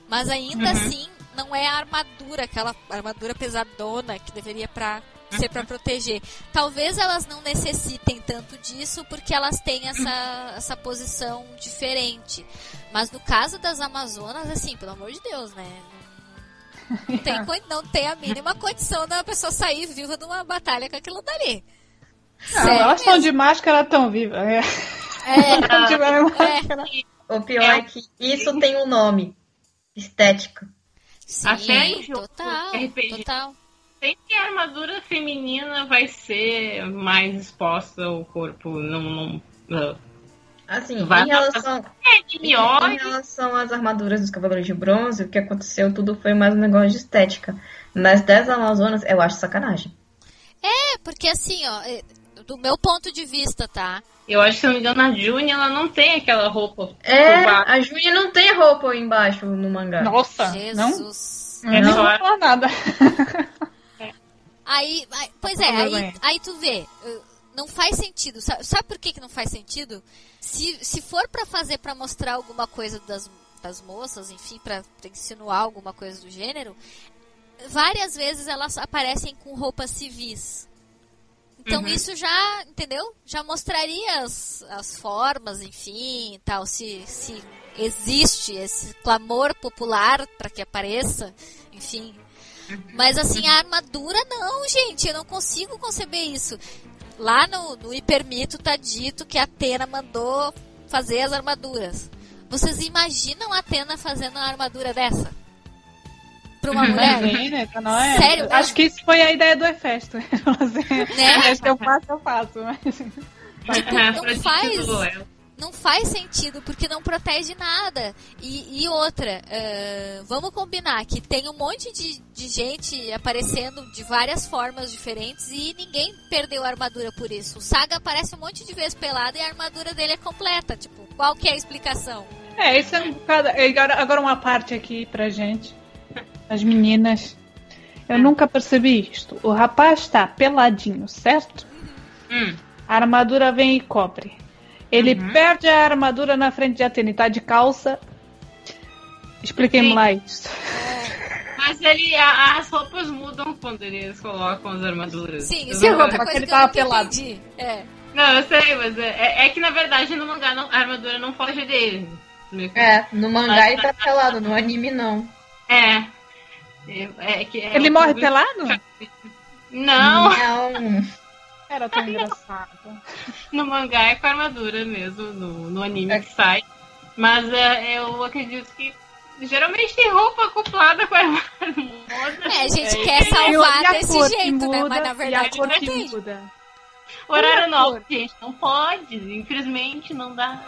Mas ainda Uhum. assim, não é a armadura, aquela armadura pesadona que deveria pra, ser para proteger. Talvez elas não necessitem tanto disso porque elas têm essa, essa posição diferente. Mas no caso das Amazonas, assim, pelo amor de Deus, né? Não tem, não tem a mínima condição da pessoa sair viva de uma batalha com aquilo dali. Não, Sério elas estão de máscara tão vivas. É. É, tiveram máscara. O pior é que isso tem um nome. Estética. sim, Até total, RPG. total. Sempre a armadura feminina vai ser mais exposta ao corpo. Não. não não. Assim, Vai em relação, É, em miose. relação às armaduras dos Cavaleiros de Bronze, o que aconteceu tudo foi mais um negócio de estética. Mas das Amazonas, eu acho sacanagem. É, porque assim, ó, é, do meu ponto de vista, tá? Eu acho que, se não me engano, a June ela não tem aquela roupa. É, a Júlia não tem roupa embaixo no mangá. Nossa, não? Jesus. Eu nem Não. vou falar nada. Aí, aí- pois é, Tá aí, aí tu vê, não faz sentido. Sabe, sabe por que, que não faz sentido? Se, se for pra fazer pra mostrar alguma coisa das, das moças, enfim, pra insinuar alguma coisa do gênero, várias vezes elas aparecem com roupas civis. Então Uhum. isso já, entendeu? Já mostraria as, as formas, enfim, tal, se, se existe esse clamor popular pra que apareça, enfim. Mas assim, a armadura não, gente, eu não consigo conceber isso. Lá no, no Hipermito tá dito que a Atena mandou fazer as armaduras. Vocês imaginam a Atena fazendo uma armadura dessa? Pra uma mulher? Sim, né? Não é? Sério Acho mesmo? que isso foi a ideia do Hefesto. Assim, Né? Esse é o passo eu faço. Mas... Tipo, não pra faz. Não faz sentido, porque não protege nada. E, e outra, eh, vamos combinar que tem um monte de, de gente aparecendo de várias formas diferentes e ninguém perdeu a armadura por isso. O Saga aparece um monte de vezes pelado e a armadura dele é completa. Tipo, qual que é a explicação? É, isso é um bocado. Agora, agora uma parte aqui pra gente. As meninas. Eu nunca percebi isto. O rapaz está peladinho, certo? Hum. A armadura vem e cobre. Ele Uhum. perde a armadura na frente de Atena e tá de calça. Expliquem-me Sim. lá isso. Mas ele, a- as roupas mudam quando eles colocam as armaduras. Sim, isso é outra coisa ele que eu tava pelado. É. Não, eu sei, mas é, é- é que na verdade no mangá não- a armadura não foge dele. É, no mangá ele tá pelado, no anime não. É. É, é que é Ele o morre público- pelado? Não, Não. Era tão engraçado. no mangá é com a armadura mesmo, no, no anime É. que sai. Mas é, eu acredito que geralmente tem roupa acoplada com a armadura. É, a gente É, quer salvar e desse que jeito, né? muda, Mas na a verdade não tem. muda. Horário E cor? gente, não pode. Infelizmente não dá.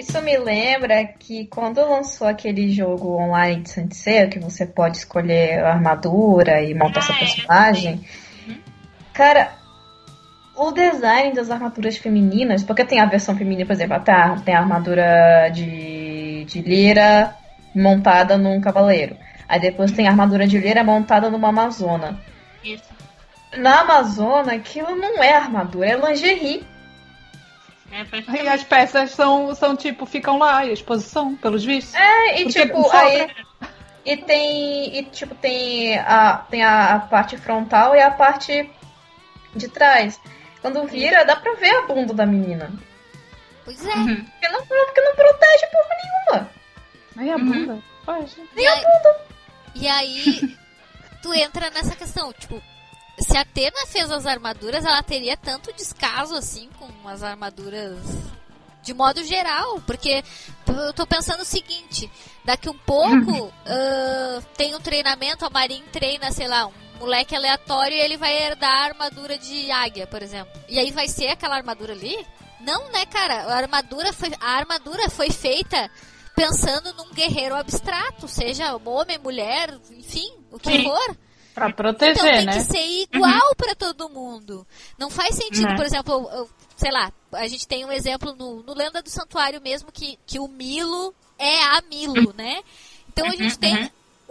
Isso me lembra que quando lançou aquele jogo online de Sensei, que você pode escolher a armadura e montar seu Ah, é. personagem, cara, o design das armaduras femininas, porque tem a versão feminina, por exemplo, tá, tem a armadura de, de lira montada num cavaleiro. Aí depois tem a armadura de lira montada numa amazona. Isso. Na amazona, aquilo não é armadura, é lingerie. É, E as peças são, são tipo, ficam lá, e a exposição, pelos vistos. É, e tipo, aí. E tem. E tipo, tem a, tem a, a parte frontal e a parte de trás. Quando vira, dá pra ver a bunda da menina. Pois é. Uhum. Porque não, porque não protege porra nenhuma. Aí a Uhum. bunda. Pode. E aí, e aí, tu entra nessa questão, tipo, se a Atena fez as armaduras, ela teria tanto descaso assim com as armaduras de modo geral, porque eu tô pensando o seguinte, daqui um pouco ah, tem um treinamento, a Marin treina, sei lá, um moleque aleatório e ele vai herdar a armadura de águia, por exemplo. E aí vai ser aquela armadura ali? Não, né, cara? A armadura foi, a armadura foi feita pensando num guerreiro abstrato, seja homem, mulher, enfim, o que Sim. for. Pra proteger, então tem né? que ser igual pra todo mundo. Não faz sentido, Uhum. por exemplo, eu- sei lá, a gente tem um exemplo no, no Lenda do Santuário mesmo que, que o Milo é a Milo, né? Então a gente Uhum, tem uhum.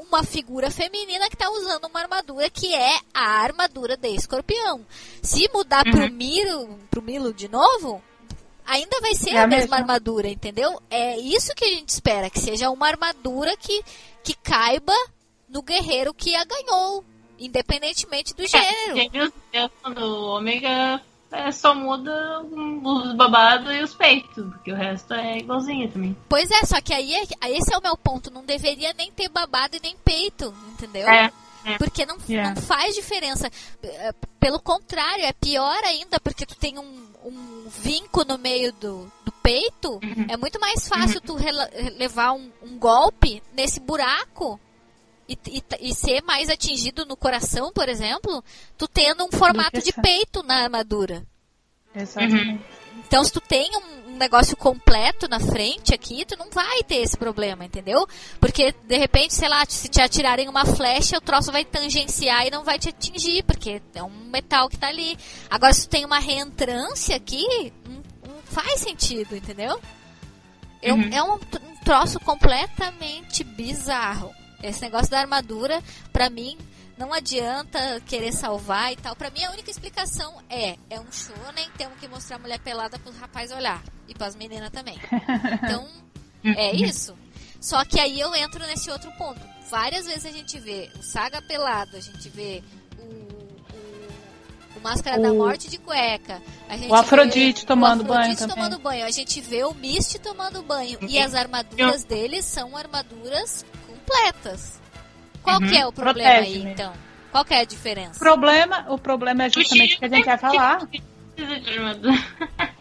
uma figura feminina que tá usando uma armadura que é a armadura de escorpião. Se mudar pro Uhum. Milo, pro Milo de novo, ainda vai ser É a a mesma mesma. armadura, entendeu? É isso que a gente espera, que seja uma armadura que, que caiba no guerreiro que a ganhou, independentemente do gênero. Gêmeos do ômega é, só muda os babados e os peitos, porque o resto é igualzinho também. Pois é, só que aí é- esse é o meu ponto, não deveria nem ter babado e nem peito, entendeu? É. Porque não, Yeah. não faz diferença. É, Pelo contrário, é pior ainda, porque tu tem um, um vinco no meio do, do peito. Uhum. É muito mais fácil tu rela- levar um, um golpe nesse buraco e, e, e ser mais atingido no coração, por exemplo, tu tendo um formato de peito na armadura. Exatamente. Então, se tu tem um, um negócio completo na frente aqui, tu não vai ter esse problema, entendeu? Porque, de repente, sei lá, se te atirarem uma flecha, o troço vai tangenciar e não vai te atingir, porque é um metal que tá ali. Agora, se tu tem uma reentrância aqui, não, não faz sentido, entendeu? É, um- Uhum. é um troço completamente bizarro. Esse negócio da armadura, pra mim, não adianta querer salvar e tal. Pra mim, a única explicação é: é um shonen, temos que mostrar a mulher pelada pros rapazes olhar. E pras meninas também. Então, é isso. Só que aí eu entro nesse outro ponto. Várias vezes a gente vê o Saga pelado, a gente vê o, o, o Máscara da O- Morte de cueca. O Afrodite tomando o banho Afrodite também. tomando banho. A gente vê o Misty tomando banho. E as armaduras deles são armaduras completas. Qual Uhum. que é o problema Protege aí, mesmo. então? Qual que é a O diferença? problema, o problema é justamente o que a gente vai falar. De armadura.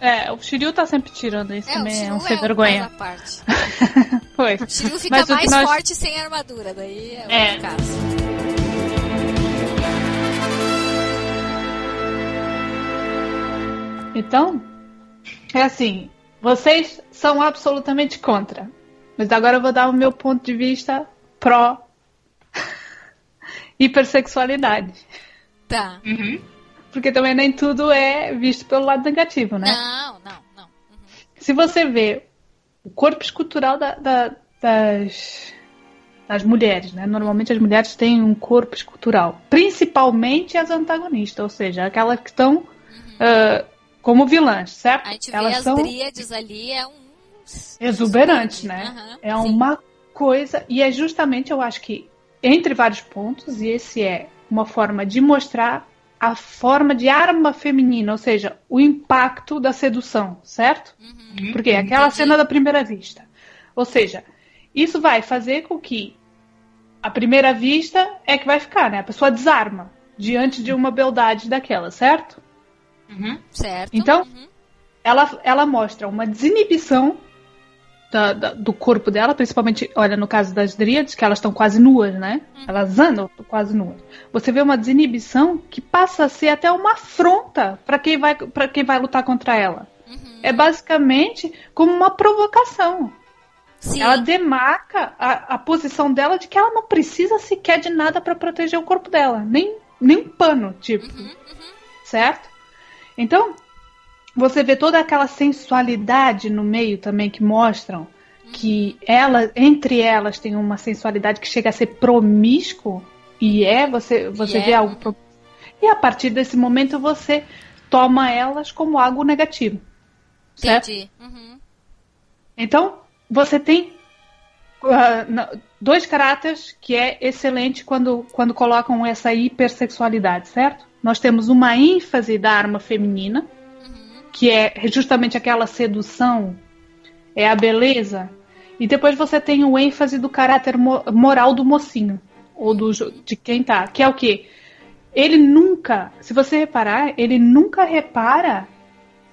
É, o Shiryu tá sempre tirando isso É, também, é um sem um vergonha. parte. Foi. O Shiryu fica Mas mais nós- forte sem armadura, daí é outro É. caso. Então, é assim, vocês são absolutamente contra. Mas agora eu vou dar o meu ponto de vista pró hipersexualidade. Tá. Uhum. Porque também nem tudo é visto pelo lado negativo, né? Não, não, não. Uhum. Se você vê o corpo escultural da- da- das, das mulheres, né? Normalmente as mulheres têm um corpo escultural. Principalmente as antagonistas, ou seja, aquelas que estão ah, como vilãs, certo? A gente vê Elas as são dríades ali, é um... exuberantes, né? Aham, É sim. uma coisa, e é justamente, eu acho que, entre vários pontos, e esse é uma forma de mostrar a forma de arma feminina, ou seja, o impacto da sedução, certo? Uhum. Porque é aquela Entendi. cena da primeira vista. Ou seja, isso vai fazer com que a primeira vista é que vai ficar, né? A pessoa desarma diante de uma beldade daquela, certo? Uhum. Certo. Então, Uhum. ela, ela mostra uma desinibição da- da- do corpo dela, principalmente, olha, no caso das dríades, que elas estão quase nuas, né? Elas andam quase nuas. Você vê uma desinibição que passa a ser até uma afronta para quem vai quem vai lutar contra ela. Uhum. É basicamente como uma provocação. Sim. Ela demarca a, a posição dela de que ela não precisa sequer de nada para proteger o corpo dela, nem nem um pano, tipo Uhum, uhum. certo? Então, você vê toda aquela sensualidade no meio também que mostram que ela, entre elas tem uma sensualidade que chega a ser promíscuo e é, você, você E vê é. algo pro- e a partir desse momento você toma elas como algo negativo, certo? Entendi. Uhum. Então, você tem na- dois caráteres que é excelente quando, quando colocam essa hipersexualidade, certo? Nós temos uma ênfase da arma feminina. Que é justamente aquela sedução, é a beleza, e depois você tem o ênfase do caráter mo- moral do mocinho, ou do, de quem tá, que é o quê? Ele nunca, se você reparar, ele nunca repara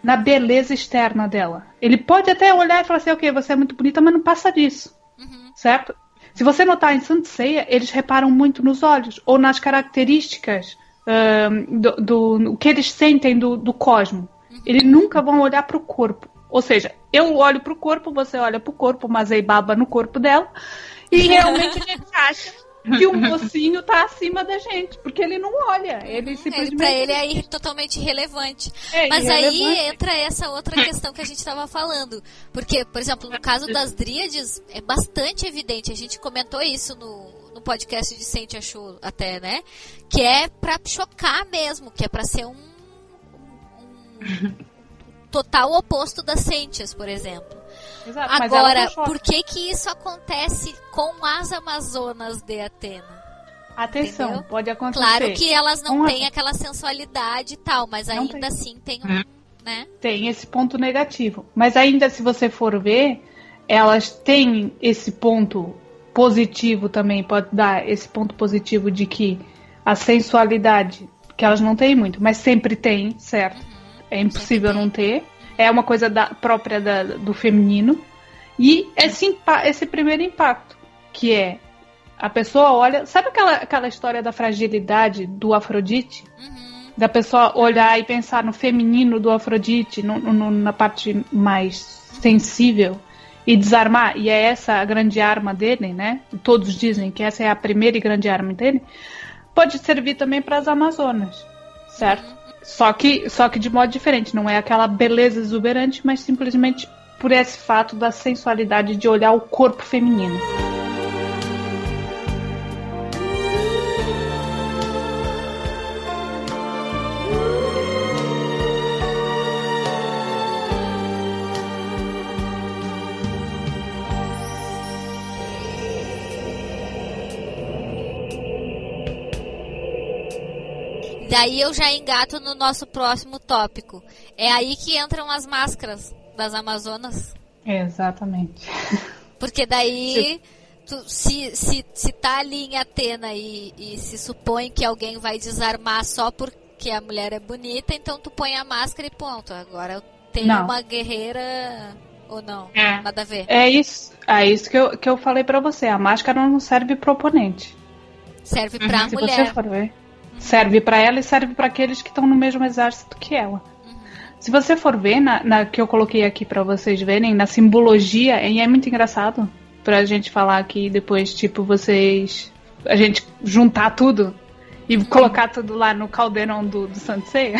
na beleza externa dela. Ele pode até olhar e falar assim, ok, você é muito bonita, mas não passa disso, Uhum. certo? Se você notar em Saint Seiya, eles reparam muito nos olhos, ou nas características ahn, do, do o que eles sentem do, do cosmo. Eles nunca vão olhar para o corpo. Ou seja, eu olho para o corpo, você olha para o corpo, mas aí baba no corpo dela. E realmente a gente acha que o mocinho tá acima da gente, porque ele não olha, ele simplesmente... Ele, pra ele é totalmente irrelevante. É Mas irrelevante. aí entra essa outra questão que a gente estava falando. Porque, por exemplo, no caso das dríades, é bastante evidente, a gente comentou isso no, no podcast de Sente Achou até, né? Que é pra chocar mesmo, que é pra ser um total oposto das Sentias, por exemplo. Exato, Agora, por que que isso acontece com as Amazonas de Atena? Atenção, entendeu? pode acontecer. Claro que elas não têm a- aquela sensualidade e tal, mas Não ainda tem. assim tem um, né? Tem esse ponto negativo. Mas ainda se você for ver, elas têm esse ponto positivo também, pode dar esse ponto positivo de que a sensualidade, que elas não têm muito, mas sempre tem, certo? É impossível não ter. É uma coisa da, própria da- do feminino. E esse, esse primeiro impacto, que é a pessoa olha. Sabe aquela, aquela história da fragilidade do Afrodite? Uhum. da pessoa olhar e pensar no feminino do Afrodite, no- no- na parte mais sensível e desarmar, e é essa a grande arma dele, né? Todos dizem que essa é a primeira e grande arma dele. Pode servir também para as Amazonas, certo? Só que, só que de modo diferente, não é aquela beleza exuberante, mas simplesmente por esse fato da sensualidade de olhar o corpo feminino. Daí eu já engato no nosso próximo tópico. É aí que entram as máscaras das Amazonas. Exatamente. Porque daí, tu- se, se, se tá ali em Atena e, e se supõe que alguém vai desarmar só porque a mulher é bonita, então tu põe a máscara e ponto. Agora eu tenho Não. uma guerreira ou não? É. Nada a ver. É isso, é isso que eu, que eu falei pra você. A máscara não serve pro oponente. Serve pra Se mulher. você for ver. Serve pra ela e serve pra aqueles que estão no mesmo exército que ela. Se você for ver, na, na que eu coloquei aqui pra vocês verem, na simbologia, e é muito engraçado pra gente falar aqui depois, tipo, vocês. A gente juntar tudo e colocar tudo lá no caldeirão do, do Santo Ceia.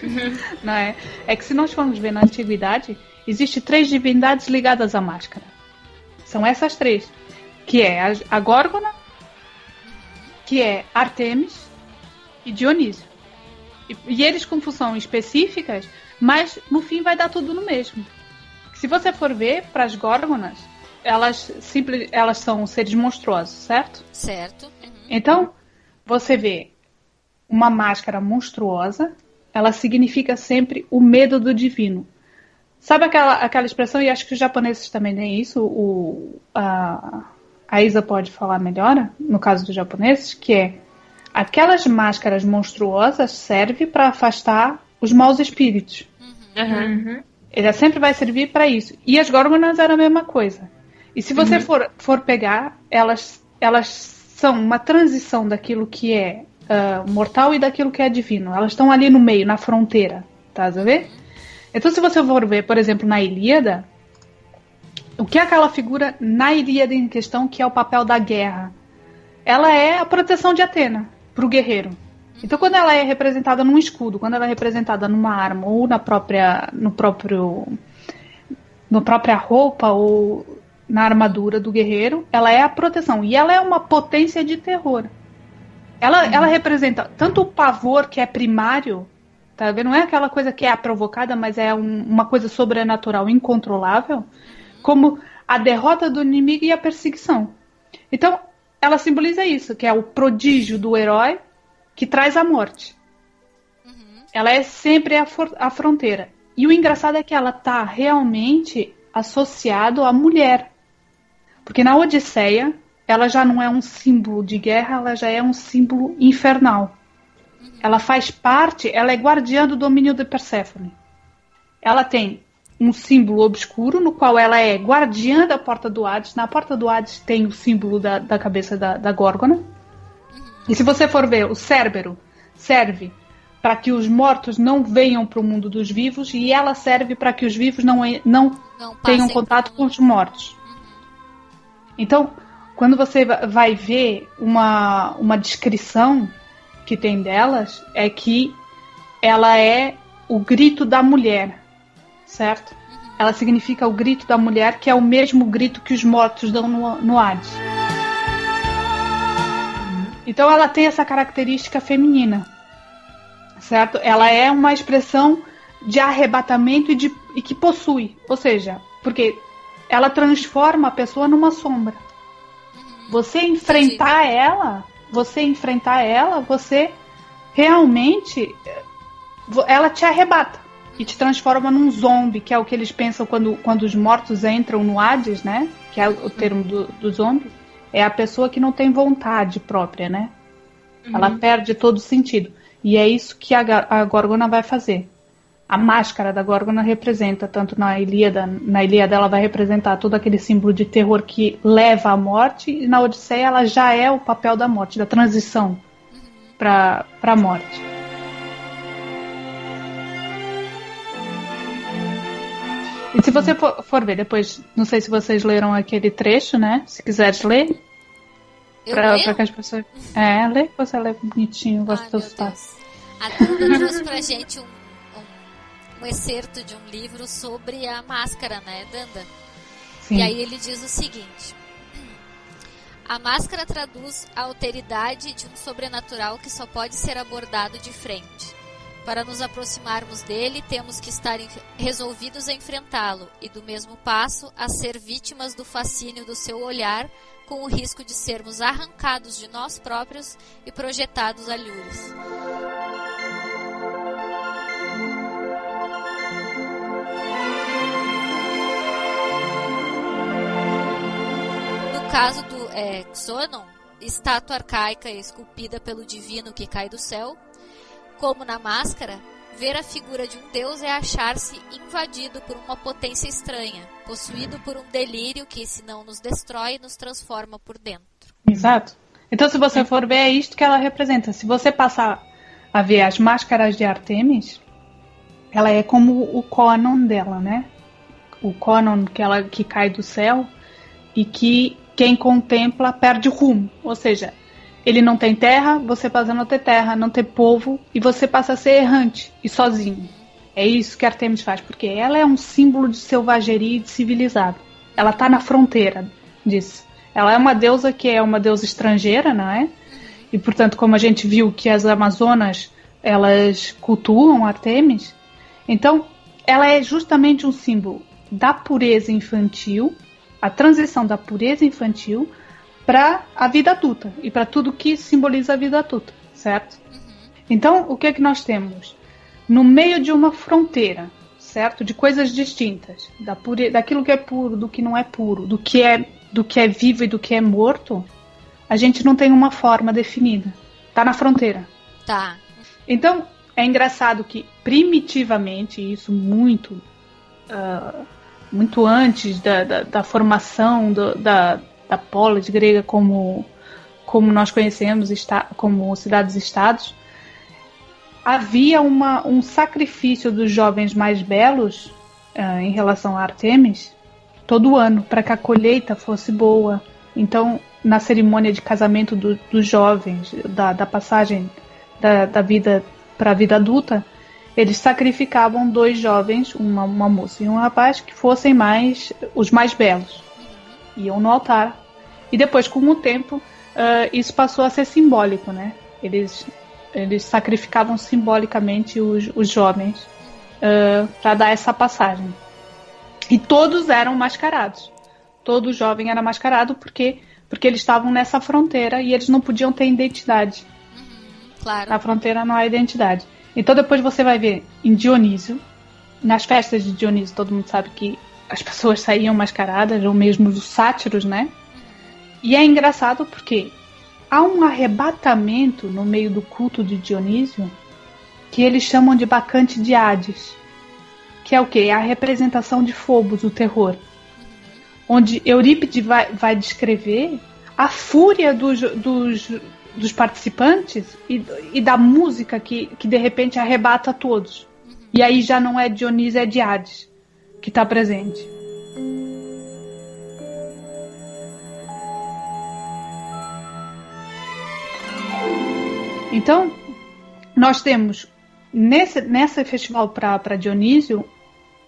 Não é? É que se nós formos ver na antiguidade, existe três divindades ligadas à máscara. São essas três. Que é a, a Górgona, que é Artemis e Dionísio. E, e eles com funções específicas, mas no fim vai dar tudo no mesmo. Se você for ver para as Górgonas, elas simples, elas são seres monstruosos, certo? Certo? Uhum. Então, você vê uma máscara monstruosa, ela significa sempre o medo do divino. Sabe aquela, aquela expressão, e acho que os japoneses também têm isso, o, a, a Isa pode falar melhor, no caso dos japoneses, que é aquelas máscaras monstruosas servem para afastar os maus espíritos. Aham. Uhum. Ele sempre vai servir para isso. E as Górgonas eram a mesma coisa. E se você for, for pegar, elas, elas são uma transição daquilo que é ah, mortal e daquilo que é divino. Elas estão ali no meio, na fronteira. Tá a ver? Então, se você for ver, por exemplo, na Ilíada, o que é aquela figura na Ilíada em questão, que é o papel da guerra? Ela é a proteção de Atena para o guerreiro. Então, quando ela é representada num escudo, quando ela é representada numa arma ou na própria, no próprio, na própria roupa ou na armadura do guerreiro, ela é a proteção e ela é uma potência de terror. Ela, ela representa tanto o pavor que é primário, tá vendo? Não é aquela coisa que é provocada, mas é um- uma coisa sobrenatural, incontrolável, como a derrota do inimigo e a perseguição. Então, ela simboliza isso, que é o prodígio do herói que traz a morte. Ela é sempre a, a fronteira. E o engraçado é que ela tá realmente associado à mulher. Porque na Odisseia, ela já não é um símbolo de guerra, ela já é um símbolo infernal. Ela faz parte, ela é guardiã do domínio de Perséfone. Ela tem um símbolo obscuro, no qual ela é guardiã da porta do Hades. Na porta do Hades tem o símbolo da, da cabeça da, da Górgona. E se você for ver, o Cérbero serve para que os mortos não venham para o mundo dos vivos e ela serve para que os vivos não, não Não tenham contato com os mortos. Então, quando você vai ver uma, uma descrição que tem delas, é que ela é o grito da mulher, certo? Uhum. Ela significa o grito da mulher, que é o mesmo grito que os mortos dão no, no Hades. Então ela tem essa característica feminina, certo? Ela é uma expressão de arrebatamento e, de, e que possui, ou seja, porque ela transforma a pessoa numa sombra. Você enfrentar Entendi. ela, você enfrentar ela, você realmente ela te arrebata e te transforma num zombie, que é o que eles pensam quando, quando os mortos entram no Hades, né? Que é o termo do, do zombie. É a pessoa que não tem vontade própria, né? Uhum. Ela perde todo o sentido. E é isso que a, a Gorgona vai fazer. A máscara da Gorgona representa, tanto na Ilíada, na Ilíada ela vai representar todo aquele símbolo de terror que leva à morte, e na Odisseia ela já é o papel da morte, da transição para a morte. E se você for, ver depois, não sei se vocês leram aquele trecho, né? Se quiseres ler. Eu pra, pra que as pessoas. É, lê, você lê bonitinho, gosto do sotaque. A Duda trouxe pra gente um, um, um excerto de um livro sobre a máscara, né, Danda? Sim. E aí ele diz o seguinte. A máscara traduz a alteridade de um sobrenatural que só pode ser abordado de frente. Para nos aproximarmos dele, temos que estar resolvidos a enfrentá-lo e, do mesmo passo, a ser vítimas do fascínio do seu olhar, com o risco de sermos arrancados de nós próprios e projetados a lures. No caso do é, Xonon, estátua arcaica esculpida pelo divino que cai do céu, como na máscara, ver a figura de um deus é achar-se invadido por uma potência estranha, possuído por um delírio que, se não nos destrói, nos transforma por dentro. Exato. Então, se você for ver, é isto que ela representa. Se você passar a ver as máscaras de Artemis, ela é como o Conan dela, né? O Conan que ela que cai do céu e que quem contempla perde o rumo. Ou seja, ele não tem terra, você passa a não ter terra, não ter povo, e você passa a ser errante e sozinho. É isso que Artemis faz, porque ela é um símbolo de selvageria e de civilizado. Ela está na fronteira disso. Ela é uma deusa que é uma deusa estrangeira, não é? E portanto, como a gente viu que as Amazonas elas cultuam Artemis, então ela é justamente um símbolo da pureza infantil, a transição da pureza infantil para a vida adulta e para tudo que simboliza a vida adulta, certo? Uhum. Então, o que é que nós temos? No meio de uma fronteira, certo? De coisas distintas, da pure... daquilo que é puro, do que não é puro, do que é do que é vivo e do que é morto, a gente não tem uma forma definida. Tá na fronteira. Tá. Então, é engraçado que primitivamente, isso muito uh, muito antes da, da, da formação do, da, da polis grega como, como nós conhecemos, está, como cidades-estados, havia uma, um sacrifício dos jovens mais belos uh, em relação a Artemis todo ano, para que a colheita fosse boa. Então, na cerimônia de casamento do, dos jovens, da, da passagem da, da vida para a vida adulta, eles sacrificavam dois jovens, uma, uma moça e um rapaz, que fossem mais os mais belos. Iam no altar e depois, com o tempo, uh, isso passou a ser simbólico, né? Eles, eles sacrificavam simbolicamente os, os jovens uh, para dar essa passagem. E todos eram mascarados. Todo jovem era mascarado porque, porque eles estavam nessa fronteira e eles não podiam ter identidade. Uhum, claro. Na fronteira não há identidade. Então depois você vai ver em Dionísio, nas festas de Dionísio, todo mundo sabe que as pessoas saíam mascaradas, ou mesmo os sátiros, né? E é engraçado porque há um arrebatamento no meio do culto de Dionísio que eles chamam de bacante de Hades, que é o que? É a representação de Phobos, o terror. Onde Eurípides vai, vai descrever a fúria dos, dos, dos participantes e, e, da música que, que de repente arrebata todos. E aí já não é Dionísio, é de Hades que está presente. Então, nós temos nesse, nesse festival para Dionísio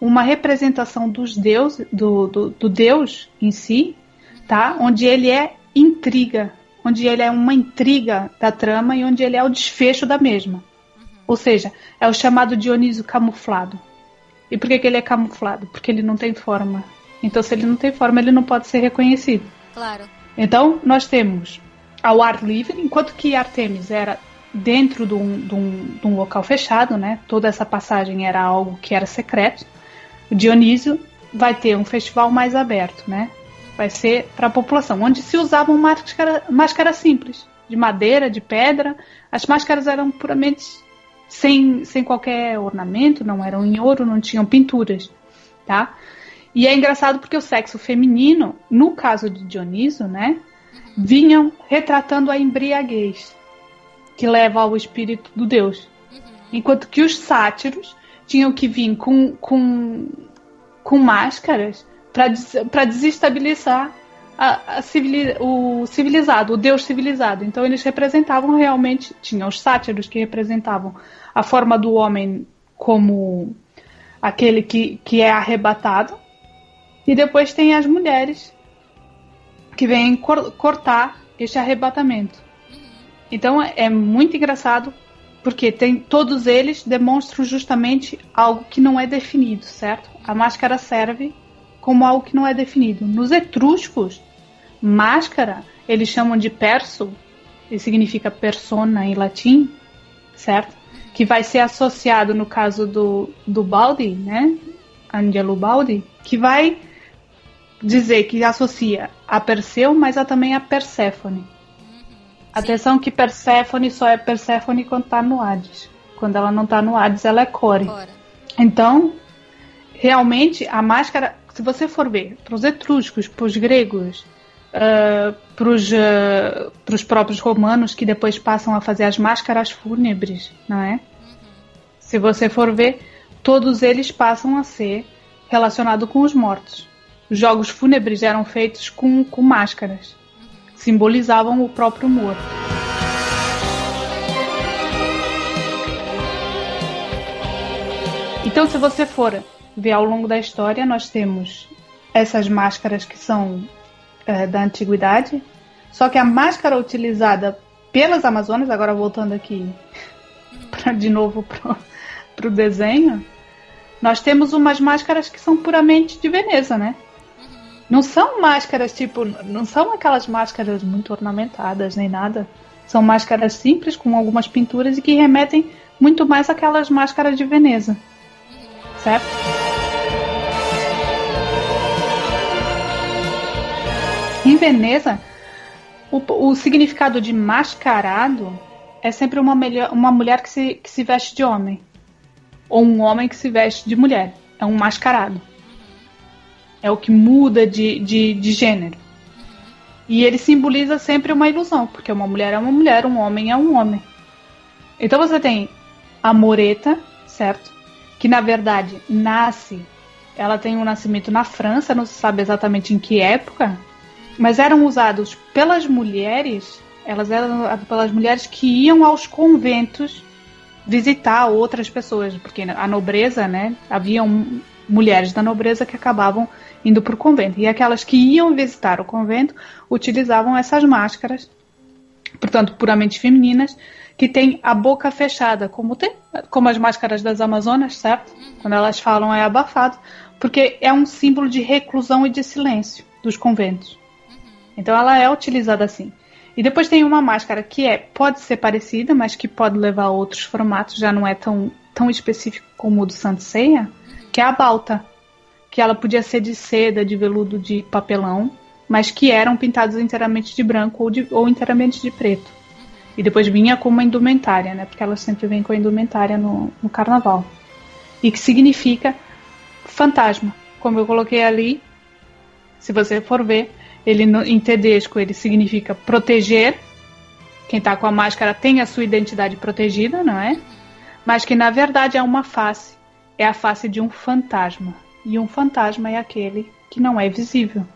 uma representação dos deuses, do, do, do deus em si, tá? Onde ele é intriga, onde ele é uma intriga da trama e onde ele é o desfecho da mesma. Uhum. Ou seja, é o chamado Dionísio camuflado. E por que, que ele é camuflado? Porque ele não tem forma. Então, se ele não tem forma, ele não pode ser reconhecido. Claro. Então, nós temos ao ar livre, enquanto que Artemis era dentro de um, de, um, de um, local fechado, né? Toda essa passagem era algo que era secreto. O Dionísio vai ter um festival mais aberto, né? Vai ser para a população, onde se usavam máscara, máscaras simples, de madeira, de pedra. As máscaras eram puramente sem, sem qualquer ornamento, não eram em ouro, não tinham pinturas, tá? E é engraçado porque o sexo feminino, no caso de Dioniso, né, vinham retratando a embriaguez que leva ao espírito do deus. Uhum. Enquanto que os sátiros tinham que vir com, com, com máscaras para desestabilizar a, a civili o civilizado, o deus civilizado. Então eles representavam realmente, tinham os sátiros que representavam a forma do homem como aquele que, que é arrebatado, e depois tem as mulheres que vêm cor cortar este arrebatamento. Então é muito engraçado porque tem todos eles demonstram justamente algo que não é definido, certo? A máscara serve como algo que não é definido. Nos etruscos, máscara eles chamam de perso, que significa persona em latim, certo? Que vai ser associado no caso do, do Baldi, né? Angelo Baldi, que vai dizer que associa a Perseu, mas a, também a Perséfone. Atenção que Perséfone só é Perséfone quando está no Hades. Quando ela não está no Hades, ela é Core. Então, realmente, a máscara, se você for ver, para os etruscos, para os gregos, uh, para os uh, próprios romanos, que depois passam a fazer as máscaras fúnebres, não é? Uhum. Se você for ver, todos eles passam a ser relacionados com os mortos. Os jogos fúnebres eram feitos com, com máscaras simbolizavam o próprio morto. Então, se você for ver ao longo da história, nós temos essas máscaras que são é, da antiguidade, só que a máscara utilizada pelas Amazonas, agora voltando aqui pra, de novo para o desenho, nós temos umas máscaras que são puramente de Veneza, né? Não são máscaras tipo. Não são aquelas máscaras muito ornamentadas nem nada. São máscaras simples com algumas pinturas e que remetem muito mais àquelas máscaras de Veneza. Certo? Em Veneza, o, o significado de mascarado é sempre uma, melhor, uma mulher que se, que se veste de homem. Ou um homem que se veste de mulher. É um mascarado. É o que muda de, de, de gênero. E ele simboliza sempre uma ilusão, porque uma mulher é uma mulher, um homem é um homem. Então você tem a Moreta, certo? Que na verdade nasce, ela tem um nascimento na França, não se sabe exatamente em que época, mas eram usados pelas mulheres, elas eram pelas mulheres que iam aos conventos visitar outras pessoas, porque a nobreza, né, haviam mulheres da nobreza que acabavam indo para o convento. E aquelas que iam visitar o convento utilizavam essas máscaras, portanto, puramente femininas, que têm a boca fechada, como, tem, como as máscaras das Amazonas, certo? Quando elas falam é abafado, porque é um símbolo de reclusão e de silêncio dos conventos. Então ela é utilizada assim. E depois tem uma máscara que é pode ser parecida, mas que pode levar a outros formatos, já não é tão, tão específico como o do Santo Ceia, que é a balta que ela podia ser de seda, de veludo, de papelão, mas que eram pintados inteiramente de branco ou, de, ou inteiramente de preto. E depois vinha com uma indumentária, né? Porque ela sempre vem com a indumentária no, no carnaval. E que significa fantasma. Como eu coloquei ali, se você for ver, ele em tedesco ele significa proteger. Quem está com a máscara tem a sua identidade protegida, não é? Mas que na verdade é uma face. É a face de um fantasma e um fantasma é aquele que não é visível.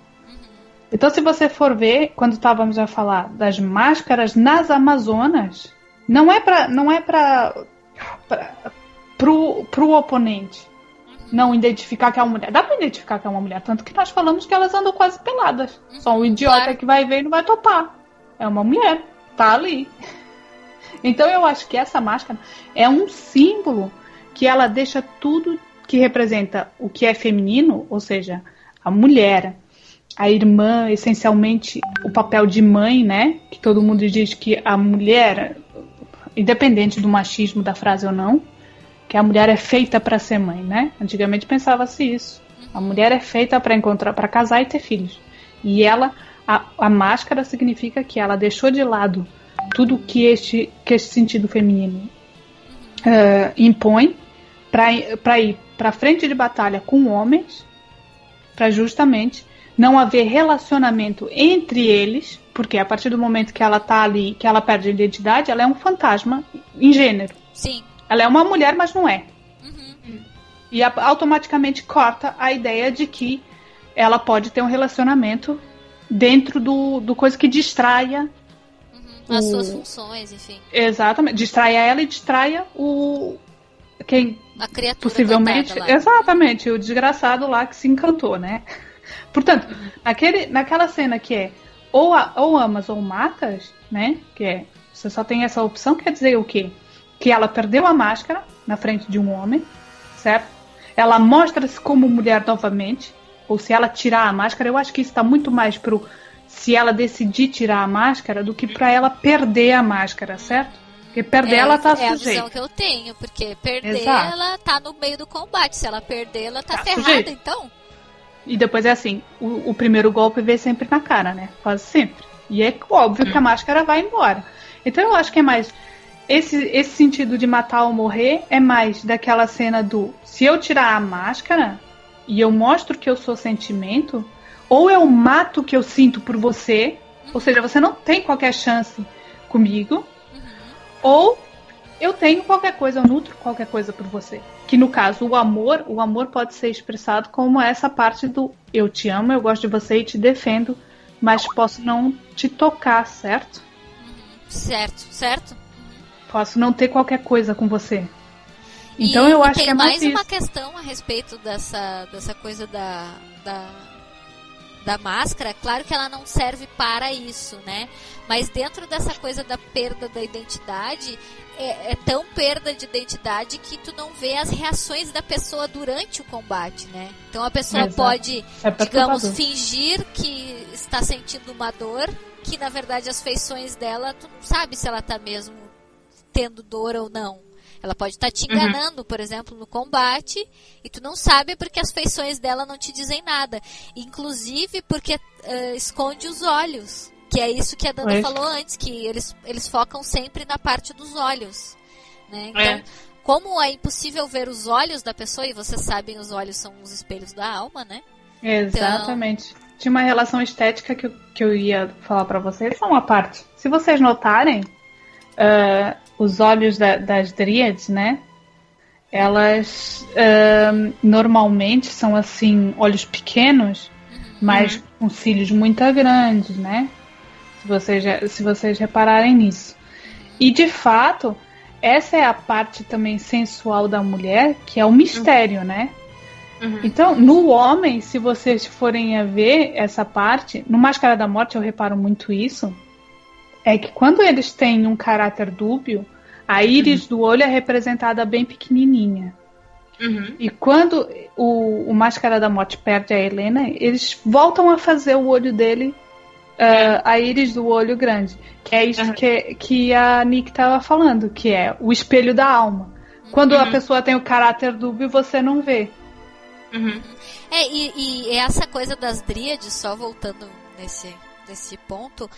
Então, se você for ver, quando estávamos a falar das máscaras nas Amazonas, Não é pra. Não é pra pro, pro oponente não identificar que é uma mulher. Dá pra identificar que é uma mulher, tanto que nós falamos que elas andam quase peladas. Uhum, Só um idiota claro. que vai ver e não vai topar. É uma mulher, tá ali. Então eu acho que essa máscara é um símbolo que ela deixa tudo que representa o que é feminino, ou seja, a mulher, a irmã, essencialmente o papel de mãe, né? Que todo mundo diz que a mulher, independente do machismo da frase ou não, que a mulher é feita para ser mãe, né? Antigamente pensava-se isso. A mulher é feita para encontrar, para casar e ter filhos. E ela, a, a máscara significa que ela deixou de lado tudo que este, que este sentido feminino uh, impõe para ir para frente de batalha com homens, para justamente não haver relacionamento entre eles, porque a partir do momento que ela tá ali, que ela perde a identidade, ela é um fantasma em gênero. Sim. Ela é uma mulher, mas não é. Uhum. E a, automaticamente corta a ideia de que ela pode ter um relacionamento dentro do, do coisa que distraia uhum. as o... suas funções, enfim. Exatamente. Distraia ela e distraia o. Quem. A criatura. Possivelmente. Exatamente, o desgraçado lá que se encantou, né? Portanto, uhum. naquele, naquela cena que é ou, a, ou amas ou matas, né? Que é. Você só tem essa opção, quer dizer o quê? Que ela perdeu a máscara na frente de um homem, certo? Ela mostra-se como mulher novamente, ou se ela tirar a máscara, eu acho que isso está muito mais pro se ela decidir tirar a máscara do que para ela perder a máscara, certo? Porque perder é, ela tá é sujeita. É a visão que eu tenho, porque perder Exato. ela tá no meio do combate, se ela perder ela tá, tá ferrada, sujeita. então. E depois é assim, o, o, primeiro golpe vem sempre na cara, né? Quase sempre. E é óbvio que a máscara vai embora. Então eu acho que é mais esse, esse sentido de matar ou morrer é mais daquela cena do se eu tirar a máscara e eu mostro que eu sou sentimento, ou eu mato o que eu sinto por você, ou seja, você não tem qualquer chance comigo, uhum. ou eu tenho qualquer coisa, eu nutro qualquer coisa por você. Que no caso, o amor, o amor pode ser expressado como essa parte do eu te amo, eu gosto de você e te defendo, mas posso não te tocar, certo? Certo, certo posso não ter qualquer coisa com você. Então e, eu acho que é mais, mais uma questão a respeito dessa, dessa coisa da, da, da máscara. Claro que ela não serve para isso, né? Mas dentro dessa coisa da perda da identidade, é, é, tão perda de identidade que tu não vê as reações da pessoa durante o combate, né? Então a pessoa Exato. pode, é digamos, fingir que está sentindo uma dor, que na verdade as feições dela, tu não sabe se ela está mesmo tendo dor ou não. Ela pode estar tá te uhum. enganando, uhum. por exemplo, no combate, e tu não sabe porque as feições dela não te dizem nada. Inclusive porque uh, esconde os olhos. Que é isso que a Dana falou antes, que eles, eles focam sempre na parte dos olhos. Né? Então, é. como é impossível ver os olhos da pessoa, e vocês sabem, os olhos são os espelhos da alma, né? Exatamente. Então... Tinha uma relação estética que eu, que eu ia falar para vocês, só uma parte. Se vocês notarem, uh, os olhos da, das dríades, né? Elas uh, normalmente são assim, olhos pequenos, mas uhum. com cílios muito grandes, né? Se vocês, se vocês repararem nisso. E de fato, essa é a parte também sensual da mulher, que é o mistério, uhum. né? Uhum. Então, no homem, se vocês forem a ver essa parte, no Máscara da Morte eu reparo muito isso, é que quando eles têm um caráter dúbio, a íris uhum. do olho é representada bem pequenininha. Uhum. E quando o, o Máscara da Morte perde a Helena, eles voltam a fazer o olho dele, uh, a íris do olho grande. Que é isso uhum. que, que a Nick estava falando, que é o espelho da alma. Quando a uhum. pessoa tem o caráter dúbio, você não vê. Uhum. É, e, e essa coisa das dríades, só voltando nesse, nesse ponto,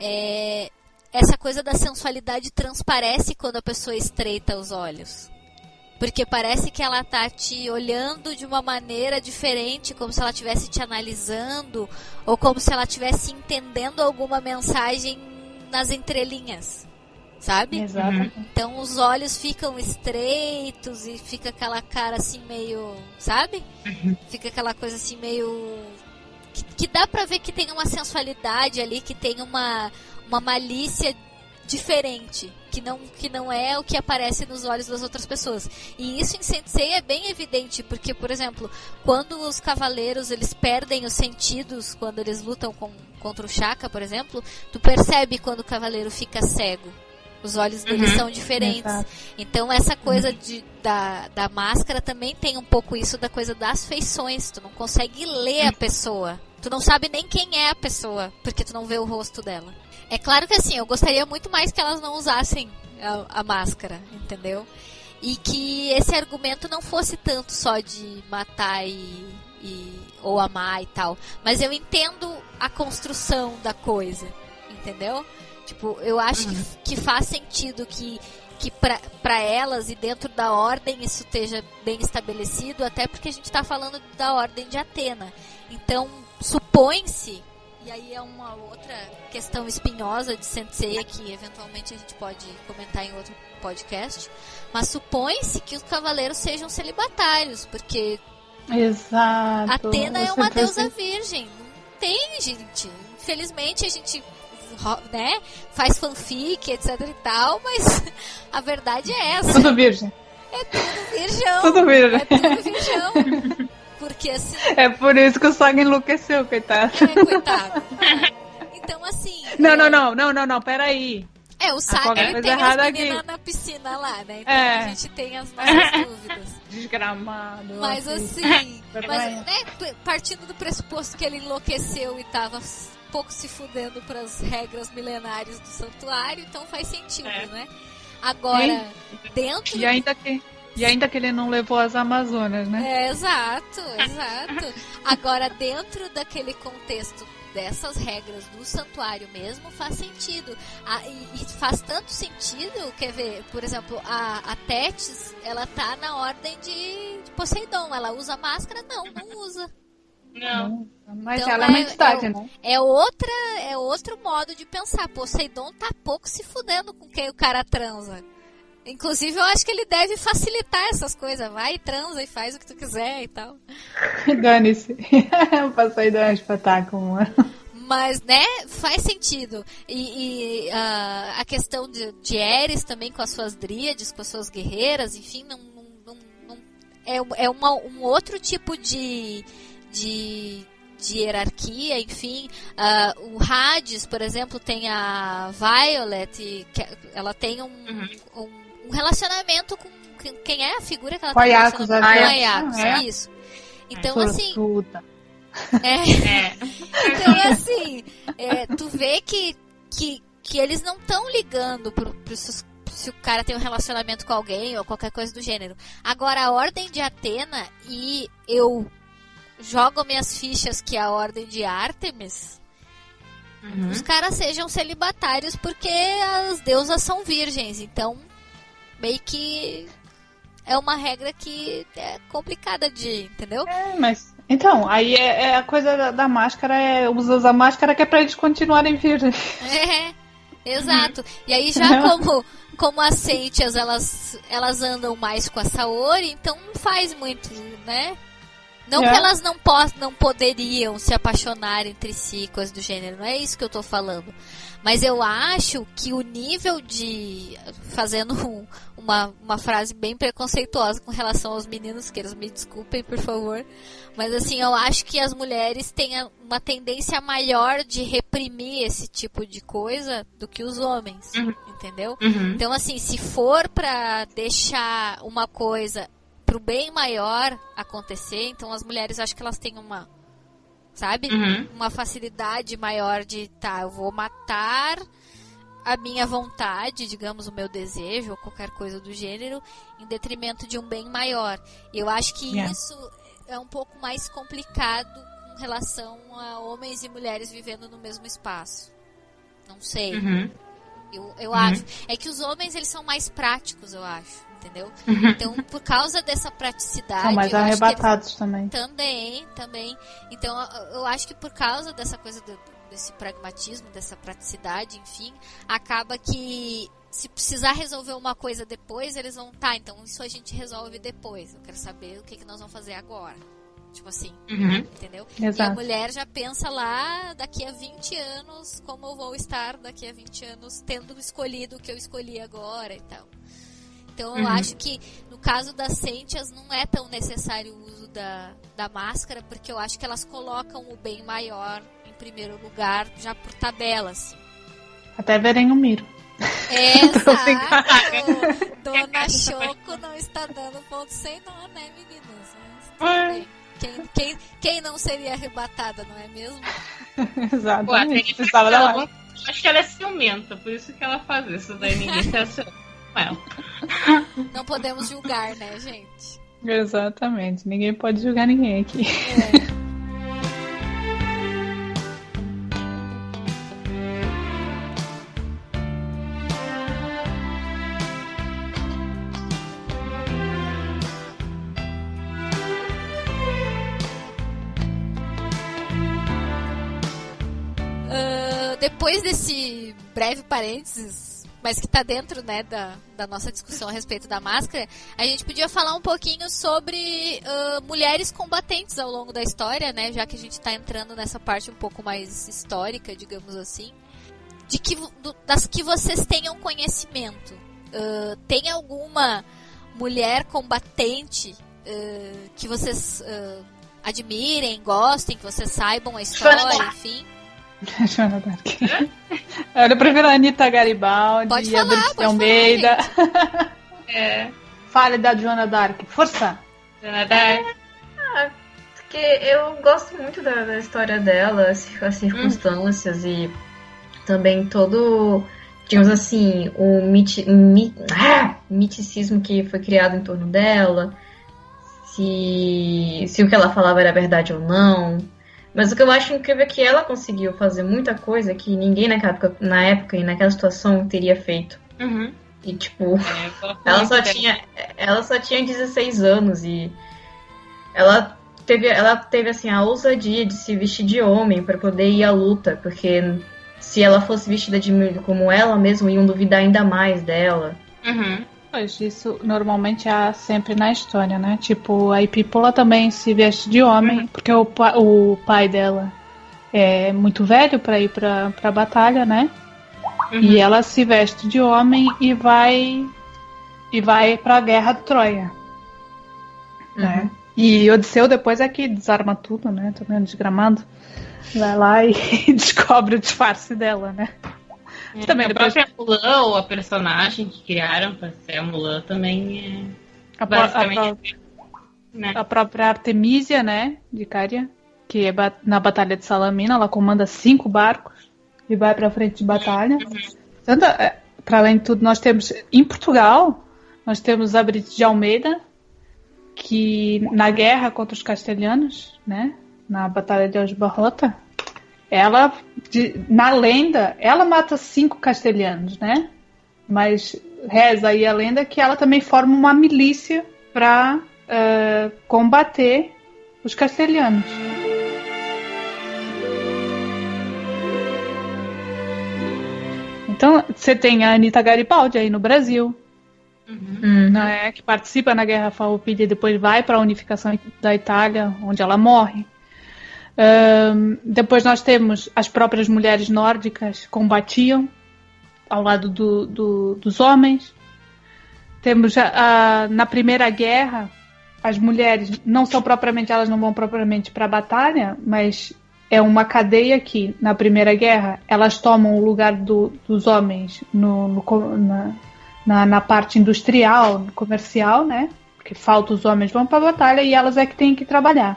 é, essa coisa da sensualidade transparece quando a pessoa estreita os olhos. Porque parece que ela tá te olhando de uma maneira diferente, como se ela estivesse te analisando, ou como se ela estivesse entendendo alguma mensagem nas entrelinhas. Sabe? Exato. Uhum. Então os olhos ficam estreitos e fica aquela cara assim meio. Sabe? Uhum. Fica aquela coisa assim meio. Que, que dá pra ver que tem uma sensualidade ali, que tem uma, uma malícia diferente que não, que não é o que aparece nos olhos das outras pessoas. E isso em Sensei é bem evidente, porque, por exemplo, quando os cavaleiros eles perdem os sentidos quando eles lutam com, contra o Shaka, por exemplo, tu percebe quando o cavaleiro fica cego. Os olhos dele Uhum. são diferentes. Exato. Então essa coisa de, da, da máscara também tem um pouco isso da coisa das feições. Tu não consegue ler a pessoa. Tu não sabe nem quem é a pessoa, porque tu não vê o rosto dela. É claro que assim, eu gostaria muito mais que elas não usassem a, a máscara, entendeu? E que esse argumento não fosse tanto só de matar e, e- ou amar e tal. Mas eu entendo a construção da coisa, entendeu? Tipo, eu acho que, que faz sentido que, que pra elas e dentro da ordem isso esteja bem estabelecido, até porque a gente tá falando da ordem de Atena. Então, supõe-se, e aí é uma outra questão espinhosa de Sensei que eventualmente a gente pode comentar em outro podcast, mas supõe-se que os cavaleiros sejam celibatários, porque Exato. Atena é uma deusa virgem. Não tem, gente. Infelizmente a gente né, faz fanfic, etc e tal, mas a verdade é essa. Tudo virgem. Virgão. Tudo virgem. É tudo virgão. Porque assim, É por isso que o Saga enlouqueceu, coitado. é, coitado. Então assim. Não, é, não, não, não, não, não, peraí. É, o Saga ele tem as meninas aqui. na piscina lá, né? Então É. a gente tem as nossas dúvidas. Desgramado. Mas assim. mas, né, partindo do pressuposto que ele enlouqueceu e tava pouco se fudendo pras regras milenares do santuário, então faz sentido, É. né? Agora, dentro. E ainda que, e ainda que ele não levou as Amazonas, né? É, exato, exato. Agora, dentro daquele contexto dessas regras do santuário mesmo, faz sentido. Ah, e, e faz tanto sentido, quer ver, por exemplo, a, a Tétis, ela tá na ordem de, de Poseidon. Ela usa máscara? Não, não usa. Não. Mas Então, ela é uma é- entidade, é- né? É outra, é outro modo de pensar. Poseidon tá pouco se fudendo com quem o cara transa. Inclusive, eu acho que ele deve facilitar essas coisas. Vai, transa e faz o que tu quiser e tal. Dane-se. Poseidon é um espetáculo, mano. Mas, né, faz sentido. E, e, ah, a questão de, de Ares também com as suas dríades, com as suas guerreiras, enfim, não, não- não- não- é, é uma- um outro tipo de, de, de hierarquia, enfim. Ah, o Hades, por exemplo, tem a Violet, que ela tem um, um, um relacionamento com quem- é a figura que ela Com tem Iacos, relacionamento? a Com a Iacos, Iacos, é. isso. Então, assim, é, É. então, assim, é, tu vê que, que, que eles não estão ligando pro, pro se, se o cara tem um relacionamento com alguém ou qualquer coisa do gênero. Agora, a Ordem de Atena e eu jogo minhas fichas que é a Ordem de Artemis, Uhum. os caras sejam celibatários porque as deusas são virgens. Então, meio que é uma regra que é complicada de, entendeu? É, mas. Então, aí é, é a coisa da, da máscara, é usa a máscara que é pra eles continuarem virgens. É, exato. E aí já como como as Sentias, elas elas andam mais com a Saori, então não faz muito, né? Não É. que elas não possam, não poderiam se apaixonar entre si, coisas do gênero, não é isso que eu tô falando. Mas eu acho que o nível de. Fazendo um- uma, uma frase bem preconceituosa com relação aos meninos, que eles me desculpem, por favor. Mas assim, eu acho que as mulheres têm uma tendência maior de reprimir esse tipo de coisa do que os homens. Uhum. Entendeu? Uhum. Então, assim, se for pra deixar uma coisa pro bem maior acontecer, então as mulheres acho que elas têm uma. Sabe? Uhum. Uma facilidade maior de, tá, eu vou matar a minha vontade, digamos, o meu desejo ou qualquer coisa do gênero, em detrimento de um bem maior. Eu acho que Yeah. isso é um pouco mais complicado com relação a homens e mulheres vivendo no mesmo espaço. Não sei. Uhum. Eu, eu Uhum. acho. É que os homens, eles são mais práticos, eu acho. Entendeu? Uhum. Então, por causa dessa praticidade. São mais que eles- arrebatados também. também, também. Então, eu- eu acho que por causa dessa coisa do- desse pragmatismo, dessa praticidade, enfim, acaba que se precisar resolver uma coisa depois, eles vão, tá, então isso a gente resolve depois. Eu quero saber o que, que nós vamos fazer agora. Tipo assim, Uhum. entendeu? E a Exato. mulher já pensa lá, daqui a 20 anos, como eu vou estar daqui a 20 anos, tendo escolhido o que eu escolhi agora e tal. Então eu Uhum. acho que no caso das Sentias não é tão necessário o uso da, da máscara, porque eu acho que elas colocam o bem maior primeiro lugar, já por tabela, assim. Até verem o Miro. Exato! Dona Choco não está dando ponto sem nó, né, meninas? Quem, quem, quem não seria arrebatada, não é mesmo? Pô, Exatamente. ele Precisava da ela Acho que ela é ciumenta, por isso que ela faz isso. Daí ninguém se aciona com ela. Não podemos julgar, né, gente? Exatamente. Ninguém pode julgar ninguém aqui. É. depois desse breve parênteses, mas que está dentro né, da, da nossa discussão a respeito da máscara, a gente podia falar um pouquinho sobre ah, mulheres combatentes ao longo da história, né? Já que a gente está entrando nessa parte um pouco mais histórica, digamos assim. De que, do- das que vocês tenham conhecimento. Ah, tem alguma mulher combatente ah, que vocês admirem, gostem, que vocês saibam a história, enfim? Joana Dark. Eu prefiro a Anitta Garibaldi, Pode a falar, pode falar, Almeida. É. Fale da Joana Dark. Força! Dona Dark. Porque eu gosto muito da, da história dela, as, as circunstâncias e também todo, digamos assim, o miti, mi- ah, miticismo que foi criado em torno dela, se, se o que ela falava era verdade ou não. Mas o que eu acho incrível é que ela conseguiu fazer muita coisa que ninguém naquela época, na época e naquela situação teria feito. Uhum. E tipo, É, ela só tinha, ela só tinha 16 anos e ela teve, ela teve assim a ousadia de se vestir de homem para poder ir à luta, porque se ela fosse vestida de como ela mesma, iam duvidar ainda mais dela. Uhum. Isso normalmente há sempre na história, né? Tipo, a Ipípola também se veste de homem, porque o, pa- o pai dela é muito velho para ir pra, pra batalha, né? Uhum. E ela se veste de homem e vai e vai pra guerra de Troia, né? E Odisseu depois é que desarma tudo, né? Também desgramado. Vai lá e descobre o disfarce dela, né? É, Também a depois- própria Mulan, ou a personagem que criaram pra ser a Mulan, também A, é a basicamente. né? a própria Artemisia, né, de Cária, que é ba- na Batalha de Salamina, ela comanda cinco barcos e vai pra frente de batalha. Tanto, é, para além de tudo, nós temos em Portugal, nós temos a Brigitte de Almeida, que na guerra contra os castelhanos, né, na Batalha de Osbarrota, ela, de- na lenda, ela mata cinco castelhanos, né? Mas reza aí a lenda que ela também forma uma milícia para combater os castelhanos. Então, você tem a Anitta Garibaldi aí no Brasil, Uhum. Uhum. né, que participa na Guerra Farroupilha e depois vai para a unificação da Itália, onde ela morre. Depois nós temos as próprias mulheres nórdicas combatiam ao lado do- do- dos homens. Temos a- a- na Primeira Guerra as mulheres não são propriamente elas não vão propriamente para a batalha, mas é uma cadeia que na Primeira Guerra elas tomam o lugar do- dos homens no, no na, na, na parte industrial, comercial, né? Porque falta os homens vão para a batalha e elas é que têm que trabalhar.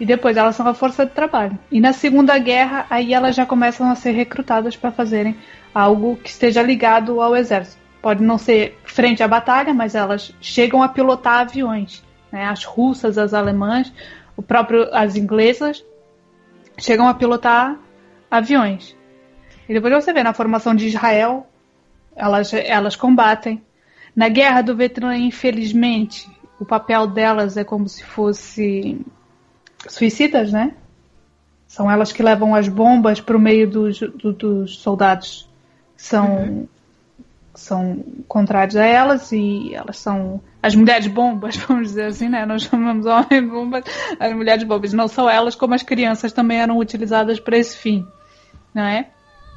E depois elas são a força de trabalho. E na Segunda Guerra, aí elas já começam a ser recrutadas para fazerem algo que esteja ligado ao exército. Pode não ser frente à batalha, mas elas chegam a pilotar aviões. Né? As russas, as alemãs, o próprio, as inglesas chegam a pilotar aviões. E depois você vê na formação de Israel, elas, elas combatem. Na guerra do Vietnã, infelizmente, o papel delas é como se fosse suicidas, né? São elas que levam as bombas para o meio dos, do- dos soldados. São, são contrários a elas e elas são as mulheres bombas, vamos dizer assim, né? Nós chamamos homens bombas, as mulheres bombas não são elas, como as crianças também eram utilizadas para esse fim, não é?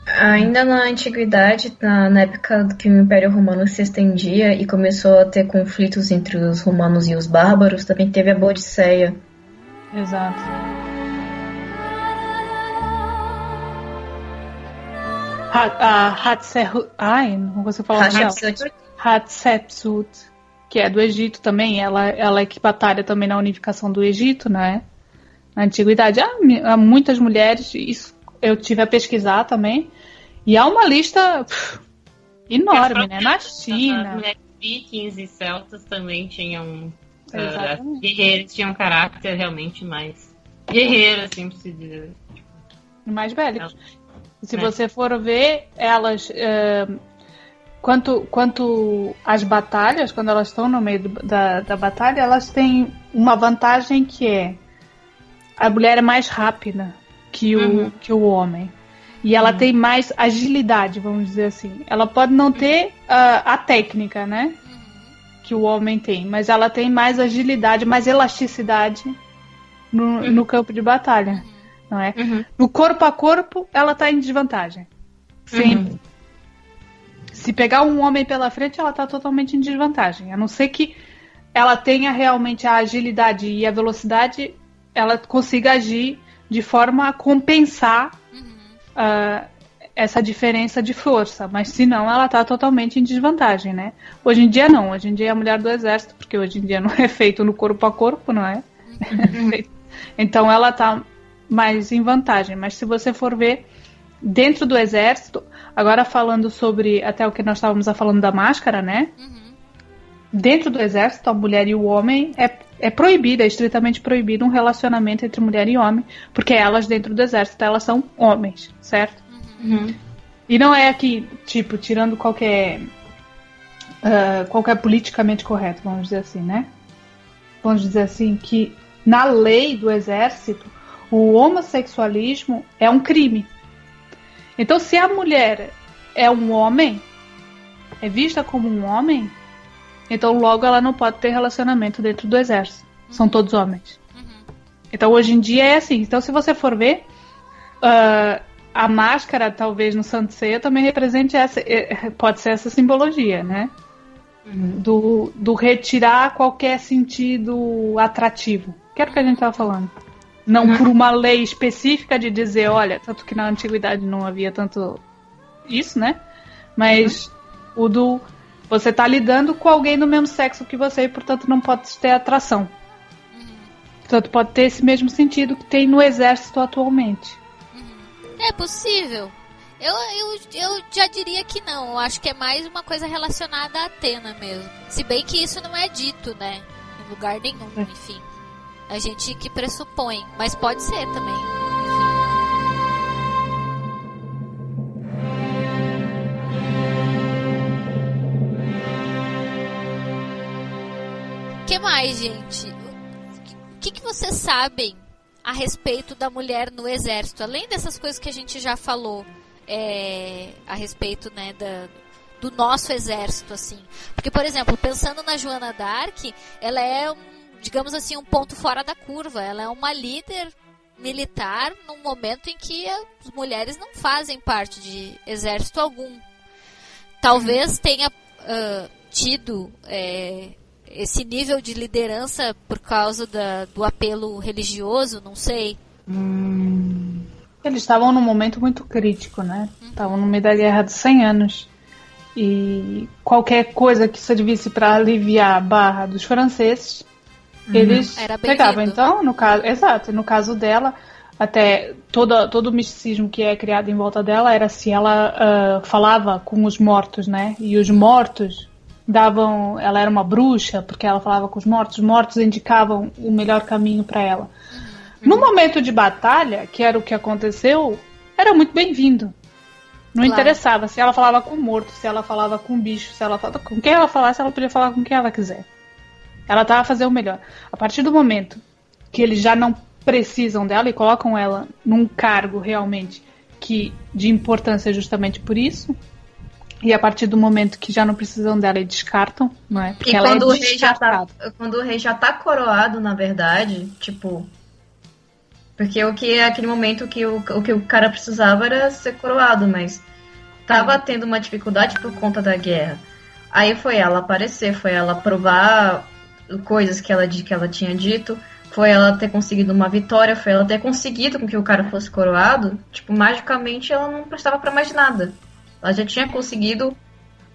Ainda na antiguidade, na, na, época que o Império Romano se estendia e começou a ter conflitos entre os romanos e os bárbaros, também teve a Bodicéia. Exato. Hatshepsut, ai, não consigo falar Hatshepsut. Hatshepsut, que é do Egito também, ela, ela é batalha também na unificação do Egito, né? Na antiguidade, há, há muitas mulheres, isso eu tive a pesquisar também. E há uma lista pff, enorme, né? Na China. Mulheres vikings e celtas também tinham. Uh, guerreiros tinham um caráter realmente mais guerreiro, assim, por se dizer. Mais bélicos. E se é. você for ver, elas. Uh, quanto, quanto as batalhas, quando elas estão no meio do, da, da batalha, elas têm uma vantagem que é a mulher é mais rápida que o, uhum. que o homem. E ela uhum. tem mais agilidade, vamos dizer assim. Ela pode não ter uh, a técnica, né? Uhum. Que o homem tem, mas ela tem mais agilidade, mais elasticidade no, uhum. no campo de batalha, não é? Uhum. No corpo a corpo, ela está em desvantagem. Sempre. Se pegar um homem pela frente, ela está totalmente em desvantagem. A não ser que ela tenha realmente a agilidade e a velocidade, ela consiga agir de forma a compensar uhum. uh, essa diferença de força, mas se não, ela está totalmente em desvantagem, né? Hoje em dia não, hoje em dia é a mulher do exército, porque hoje em dia não é feito no corpo a corpo, não é? Uhum. então ela está mais em vantagem, mas se você for ver dentro do exército, agora falando sobre até o que nós estávamos falando da máscara, né? Uhum. Dentro do exército, a mulher e o homem é é proibido, é estritamente proibido um relacionamento entre mulher e homem, porque elas dentro do exército elas são homens, certo? Uhum. E não é aqui, tipo, tirando qualquer uh, qualquer politicamente correto, vamos dizer assim, né? Vamos dizer assim que na lei do exército o homossexualismo é um crime. Então, se a mulher é um homem, é vista como um homem, então, logo, ela não pode ter relacionamento dentro do exército. Uhum. São todos homens. Uhum. Então, hoje em dia é assim. Então, se você for ver, uh, a máscara, talvez no Santo Ceia, também represente essa. Eh, pode ser essa simbologia, né? Uhum. Do, do retirar qualquer sentido atrativo. Que era o que a gente estava falando. Não uhum. por uma lei específica de dizer, olha, tanto que na antiguidade não havia tanto isso, né? Mas uhum. o do você está lidando com alguém do mesmo sexo que você e, portanto, não pode ter atração. Uhum. Portanto, pode ter esse mesmo sentido que tem no exército atualmente. É possível. Eu, eu, eu já diria que não. Eu acho que é mais uma coisa relacionada a Atena mesmo. Se bem que isso não é dito, né? Em lugar nenhum, é. enfim. A gente que pressupõe. Mas pode ser também. que mais, gente? O que, que vocês sabem a respeito da mulher no exército? Além dessas coisas que a gente já falou é, a respeito né, da, do nosso exército, assim. Porque, por exemplo, pensando na Joana Dark, ela é, um, digamos assim, um ponto fora da curva. Ela é uma líder militar num momento em que as mulheres não fazem parte de exército algum. Talvez tenha uh, tido é, esse nível de liderança por causa da, do apelo religioso, não sei. Hum, eles estavam num momento muito crítico, né? Uhum. Estavam no meio da guerra dos 100 anos. E qualquer coisa que servisse para aliviar a barra dos franceses, uhum. eles pegavam. Então, no caso, exato, no caso dela, até todo, todo o misticismo que é criado em volta dela era se ela uh, falava com os mortos, né? E os mortos davam, ela era uma bruxa porque ela falava com os mortos, os mortos indicavam o melhor caminho para ela. Uhum. No momento de batalha, que era o que aconteceu, era muito bem-vindo. Não claro. interessava se ela falava com o morto, se ela falava com o bicho, se ela falava com quem ela falasse, ela podia falar com quem ela quiser. Ela estava a fazer o melhor. A partir do momento que eles já não precisam dela e colocam ela num cargo realmente que de importância justamente por isso, E a partir do momento que já não precisam dela e descartam, não é? Porque e quando, é o rei já tá, quando o rei já tá coroado, na verdade, tipo. Porque o que é aquele momento que o, o que o cara precisava era ser coroado, mas tava tendo uma dificuldade por conta da guerra. Aí foi ela aparecer, foi ela provar coisas que ela, que ela tinha dito, foi ela ter conseguido uma vitória, foi ela ter conseguido com que o cara fosse coroado. Tipo, magicamente ela não prestava para mais nada. Ela já tinha conseguido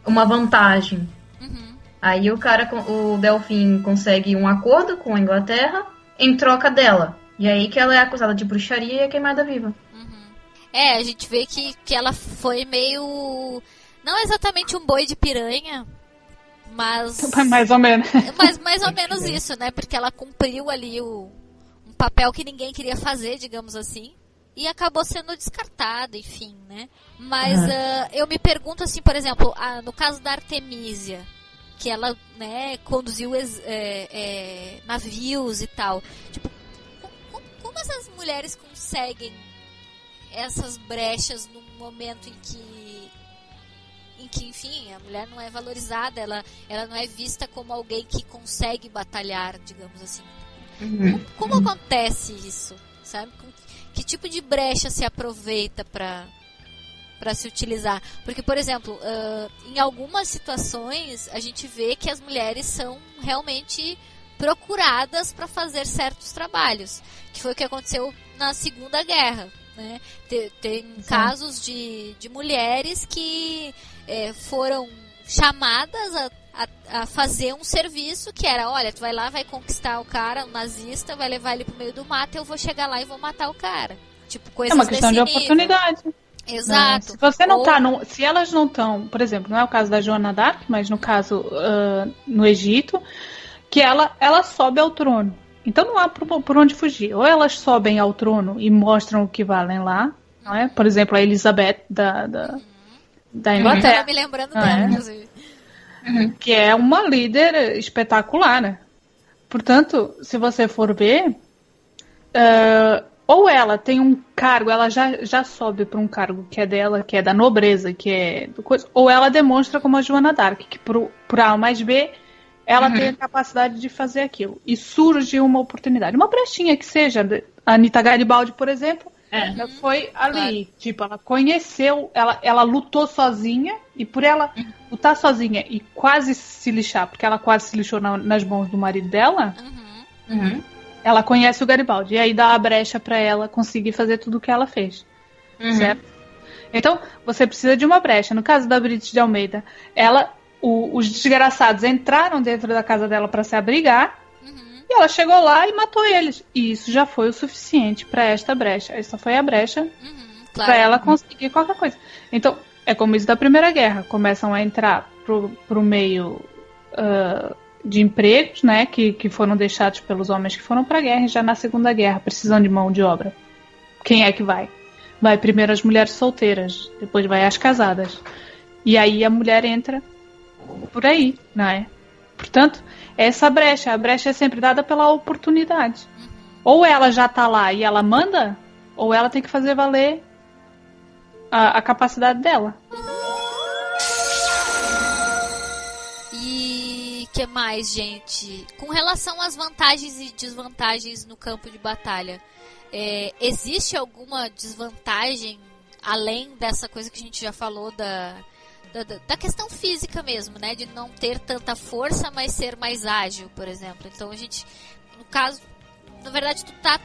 uma vantagem. Uhum. Aí o cara, o Delfim consegue um acordo com a Inglaterra em troca dela. E aí que ela é acusada de bruxaria e é queimada viva. Uhum. É, a gente vê que, que ela foi meio. Não exatamente um boi de piranha, mas. Mais ou menos. Mas mais ou menos isso, né? Porque ela cumpriu ali o, um papel que ninguém queria fazer, digamos assim e acabou sendo descartada, enfim, né? Mas uhum. uh, eu me pergunto assim, por exemplo, uh, no caso da Artemisia, que ela, né, conduziu é, é, navios e tal, tipo, como, como essas mulheres conseguem essas brechas no momento em que em que, enfim, a mulher não é valorizada, ela, ela não é vista como alguém que consegue batalhar, digamos assim. Uhum. Como, como acontece isso? Sabe? Que tipo de brecha se aproveita para para se utilizar. Porque, por exemplo, uh, em algumas situações a gente vê que as mulheres são realmente procuradas para fazer certos trabalhos, que foi o que aconteceu na Segunda Guerra. Né? Tem, tem casos de, de mulheres que é, foram chamadas a a, a, fazer um serviço que era, olha, tu vai lá, vai conquistar o cara, o nazista, vai levar ele pro meio do mato, eu vou chegar lá e vou matar o cara. Tipo, coisa É uma questão de nível. oportunidade. Exato. Se você não Ou... tá, no, se elas não estão, por exemplo, não é o caso da Joana Dark, mas no caso uh, no Egito, que ela, ela sobe ao trono. Então não há por, por, onde fugir. Ou elas sobem ao trono e mostram o que valem lá, não é? Por exemplo, a Elizabeth da, da, uhum. da Inglaterra. Uhum. me lembrando dela, é. inclusive uhum. que é uma líder espetacular, né? Portanto, se você for ver, uh, ou ela tem um cargo, ela já, já sobe para um cargo que é dela, que é da nobreza, que é do coisa, ou ela demonstra como a Joana Dark, que por, por A mais B, ela uhum. tem a capacidade de fazer aquilo. E surge uma oportunidade. Uma brechinha que seja, a Anitta Garibaldi, por exemplo, é. Ela foi ali, claro. tipo, ela conheceu, ela, ela lutou sozinha, e por ela lutar sozinha e quase se lixar, porque ela quase se lixou na, nas mãos do marido dela, uhum. Uhum. ela conhece o Garibaldi. E aí dá a brecha para ela conseguir fazer tudo o que ela fez. Uhum. Certo? Então, você precisa de uma brecha. No caso da Brit de Almeida, ela, o, os desgraçados entraram dentro da casa dela para se abrigar e ela chegou lá e matou eles. E isso já foi o suficiente para esta brecha. Essa foi a brecha uhum, claro. para ela conseguir qualquer coisa. Então, é como isso da Primeira Guerra. Começam a entrar pro, pro meio uh, de empregos, né? Que, que foram deixados pelos homens que foram para a guerra e já na Segunda Guerra, precisando de mão de obra. Quem é que vai? Vai primeiro as mulheres solteiras, depois vai as casadas. E aí a mulher entra por aí, não é? Portanto, essa brecha. A brecha é sempre dada pela oportunidade. Ou ela já está lá e ela manda, ou ela tem que fazer valer a, a capacidade dela. E que mais, gente? Com relação às vantagens e desvantagens no campo de batalha, é, existe alguma desvantagem além dessa coisa que a gente já falou da da, questão física mesmo, né? De não ter tanta força, mas ser mais ágil, por exemplo. Então a gente, no caso, na verdade, tu tá.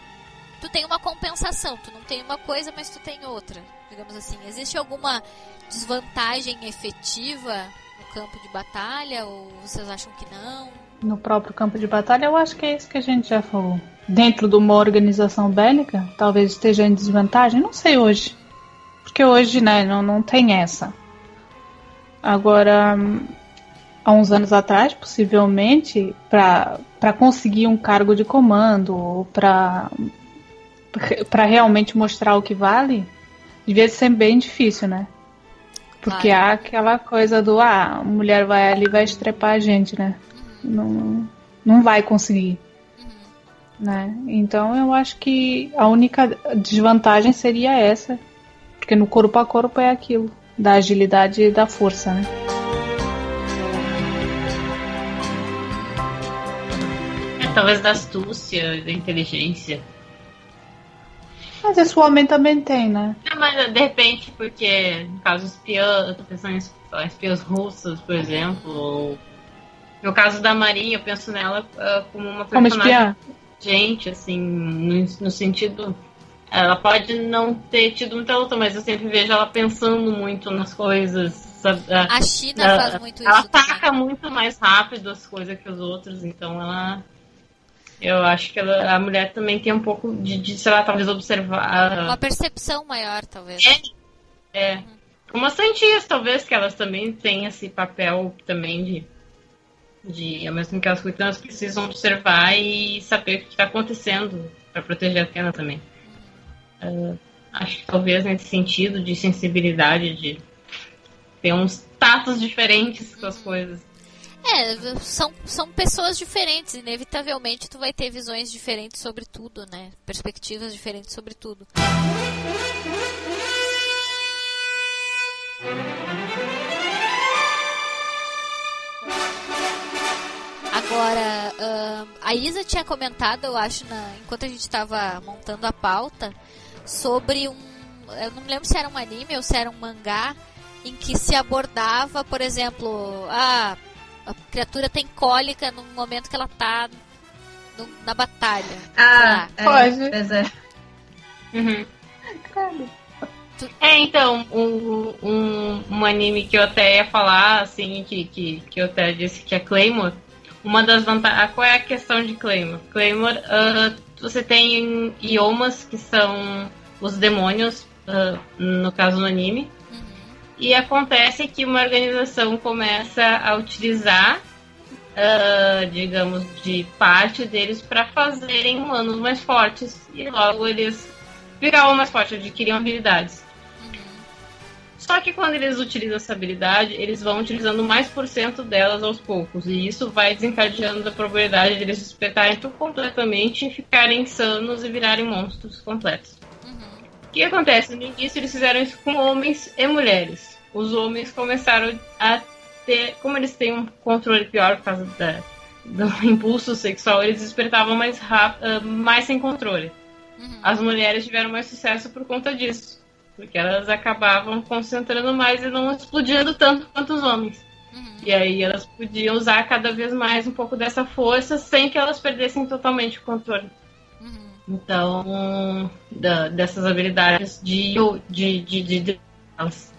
Tu tem uma compensação, tu não tem uma coisa, mas tu tem outra, digamos assim. Existe alguma desvantagem efetiva no campo de batalha, ou vocês acham que não? No próprio campo de batalha, eu acho que é isso que a gente já falou. Dentro de uma organização bélica, talvez esteja em desvantagem, não sei hoje. Porque hoje, né, não, não tem essa. Agora, há uns anos atrás, possivelmente, para conseguir um cargo de comando, para realmente mostrar o que vale, devia ser bem difícil, né? Porque há aquela coisa do, ah, a mulher vai ali vai estrepar a gente, né? Uhum. Não, não vai conseguir. Uhum. Né? Então eu acho que a única desvantagem seria essa. Porque no corpo a corpo é aquilo. Da agilidade e da força, né? É, talvez da astúcia, da inteligência. Mas esse homem também tem, né? Não, mas de repente, porque no caso espiã, eu tô pensando em espiãs russas, por exemplo, ou no caso da Marinha, eu penso nela uh, como uma personagem gente, assim, no, no, sentido. Ela pode não ter tido muita luta, mas eu sempre vejo ela pensando muito nas coisas. Sabe? A China ela, faz muito ela isso. Ela ataca muito mais rápido as coisas que os outros, então ela eu acho que ela, a mulher também tem um pouco de, de, sei lá, talvez observar. Uma percepção maior, talvez. É. é. Uhum. Como as cientistas, talvez, que elas também têm esse papel também de. de ao mesmo que elas cuidam, elas precisam observar e saber o que está acontecendo para proteger a Atena também. Uh, acho que talvez nesse sentido de sensibilidade, de ter uns tatos diferentes com as coisas. É, são, são pessoas diferentes, inevitavelmente tu vai ter visões diferentes sobre tudo, né? Perspectivas diferentes sobre tudo. Agora, uh, a Isa tinha comentado, eu acho, na, enquanto a gente estava montando a pauta, sobre um. Eu não me lembro se era um anime ou se era um mangá, em que se abordava, por exemplo, ah, a criatura tem cólica no momento que ela tá no, na batalha. Ah, é, pode. É. Uhum. É, então, um, um, um, anime que eu até ia falar, assim, que, que, que eu até disse que é Claymore. Uma das vantagens. Qual é a questão de Claymore? Claymore, uh, você tem iomas, que são os demônios, uh, no caso no anime. E acontece que uma organização começa a utilizar, uh, digamos, de parte deles para fazerem humanos mais fortes. E logo eles viravam mais fortes, adquiriam habilidades. Só que quando eles utilizam essa habilidade, eles vão utilizando mais por cento delas aos poucos. E isso vai desencadeando a probabilidade de eles despertarem tudo completamente, ficarem insanos e virarem monstros completos. O que acontece? No início eles fizeram isso com homens e mulheres os homens começaram a ter, como eles têm um controle pior por causa da, do impulso sexual, eles despertavam mais rápido, ah, mais sem controle. Uhum. As mulheres tiveram mais sucesso por conta disso, porque elas acabavam concentrando mais e não explodindo tanto quanto os homens. Uhum. E aí elas podiam usar cada vez mais um pouco dessa força sem que elas perdessem totalmente o controle. Então, da, dessas habilidades de, de, de, de, de elas.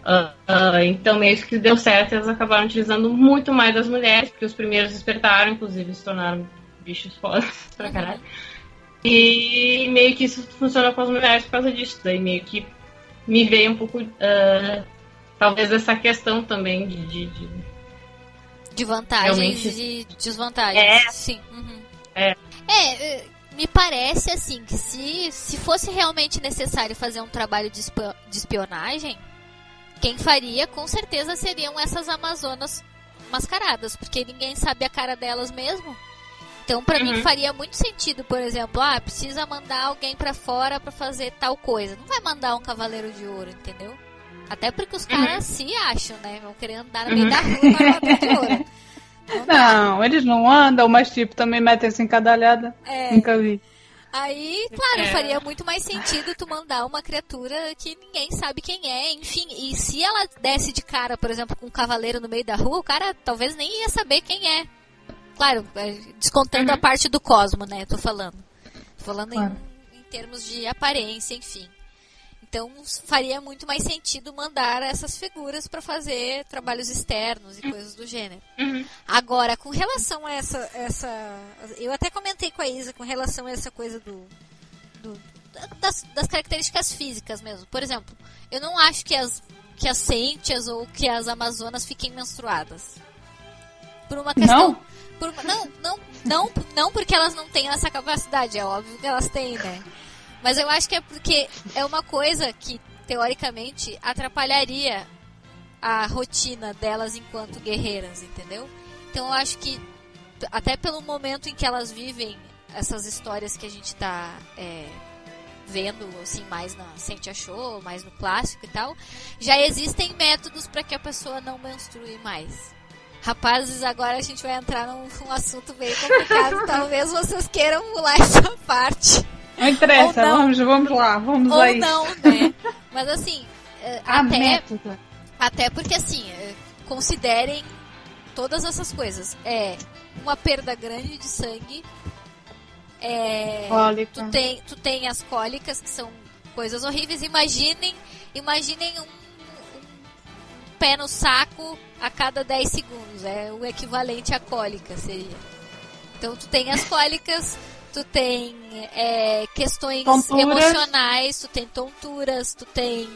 Uh, uh, então, meio que deu certo, eles acabaram utilizando muito mais das mulheres, porque os primeiros despertaram, inclusive se tornaram bichos fodas pra caralho. E meio que isso funciona com as mulheres por causa disso. Daí meio que me veio um pouco, uh, talvez, essa questão também de. De, de, de vantagens e de desvantagens. É. Sim. Uhum. É. é. Me parece assim que se, se fosse realmente necessário fazer um trabalho de espionagem, quem faria com certeza seriam essas Amazonas mascaradas, porque ninguém sabe a cara delas mesmo. Então, para uhum. mim faria muito sentido, por exemplo, ah, precisa mandar alguém para fora para fazer tal coisa. Não vai mandar um cavaleiro de ouro, entendeu? Até porque os caras uhum. se acham, né? Vão querer andar no meio uhum. da rua de ouro. Não, eles não andam, mas tipo, também metem essa encadalhada. É. Nunca vi. Aí, claro, é. faria muito mais sentido tu mandar uma criatura que ninguém sabe quem é, enfim. E se ela desse de cara, por exemplo, com um cavaleiro no meio da rua, o cara talvez nem ia saber quem é. Claro, é, descontando uhum. a parte do cosmo, né? Tô falando. Tô falando claro. em, em termos de aparência, enfim. Então faria muito mais sentido mandar essas figuras para fazer trabalhos externos e coisas do gênero. Uhum. Agora, com relação a essa, essa. Eu até comentei com a Isa com relação a essa coisa do. do das, das, características físicas mesmo. Por exemplo, eu não acho que as, que as Cêntias ou que as Amazonas fiquem menstruadas. Por uma questão. Não? Por não, não, não, não porque elas não têm essa capacidade, é óbvio que elas têm, né? Mas eu acho que é porque é uma coisa que, teoricamente, atrapalharia a rotina delas enquanto guerreiras, entendeu? Então eu acho que, até pelo momento em que elas vivem essas histórias que a gente está é, vendo assim mais na Sente Show, mais no clássico e tal, já existem métodos para que a pessoa não menstrue mais. Rapazes, agora a gente vai entrar num, num assunto bem complicado. Talvez vocês queiram pular essa parte. Não interessa, não. Vamos, vamos lá, vamos Ou aí. não, né? Mas assim, eh, A até, até porque assim, eh, considerem todas essas coisas. É uma perda grande de sangue. É, Cólica. tu tem, tu tem as cólicas, que são coisas horríveis. Imaginem, imaginem um, um pé no saco a cada 10 segundos. É o equivalente à cólica, seria. Então tu tem as cólicas, tu tem é, questões Tonturas. emocionais, tu tem tonturas, tu tem.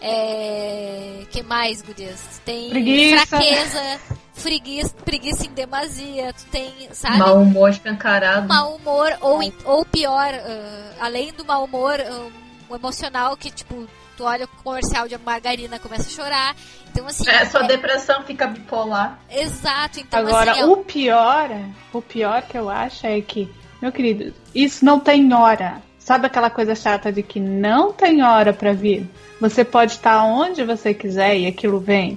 É, que mais, Gurias? Tu tem Preguiça. fraqueza, preguiça, preguiça em demasia, tu tem, sabe? Mau humor escancarado. mau humor, ou, ou pior, ah, além do mau humor, ah, um emocional que, tipo, tu olha o comercial de margarina começa a chorar. Então, assim. É, sua é- depressão fica bipolar. Exato, então Agora, assim, é- o pior, o pior que eu acho é que, meu querido, isso não tem hora. Sabe aquela coisa chata de que não tem hora pra vir? Você pode estar onde você quiser e aquilo vem.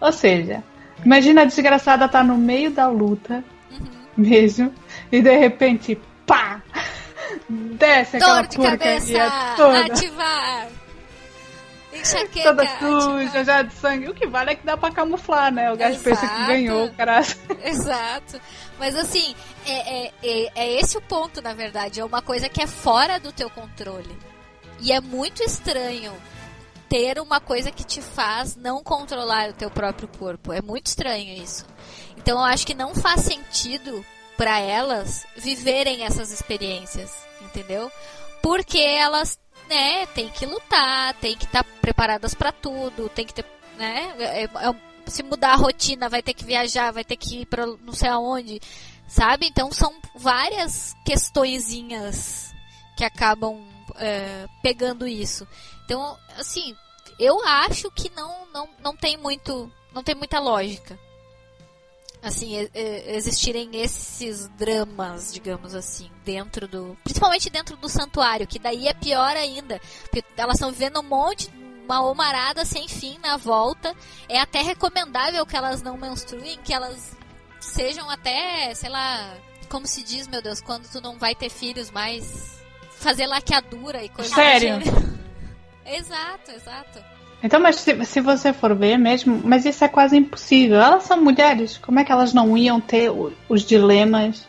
Ou seja, imagina a desgraçada tá no meio da luta Uhum. mesmo e de repente, pá! Desce aquela Dor de porcaria cabeça, toda. ativar. Enxaqueca. Toda suja, já de sangue. O que vale é que dá pra camuflar, né? O gajo pensa que Exato. ganhou, cara. Exato. Mas assim, é, é, é, é esse o ponto, na verdade. É uma coisa que é fora do teu controle. E é muito estranho ter uma coisa que te faz não controlar o teu próprio corpo. É muito estranho isso. Então eu acho que não faz sentido para elas viverem essas experiências, entendeu? Porque elas, né, tem que lutar, tem que estar preparadas para tudo, tem que ter, né, é- é- se mudar a rotina, vai ter que viajar, vai ter que ir para não sei aonde, sabe? Então são várias questõezinhas que acabam é, pegando isso. Então, assim, eu acho que não, não, não tem muito, não tem muita lógica. Assim, existirem esses dramas, digamos assim, dentro do. Principalmente dentro do santuário, que daí é pior ainda. Porque elas estão vivendo um monte, uma omarada sem fim na volta. É até recomendável que elas não menstruem, que elas sejam até, sei lá, como se diz, meu Deus, quando tu não vai ter filhos mais. Fazer laqueadura e coisa Sério? gênero. exato, exato. Então, mas se, se você for ver mesmo, mas isso é quase impossível. Elas são mulheres, como é que elas não iam ter o- os dilemas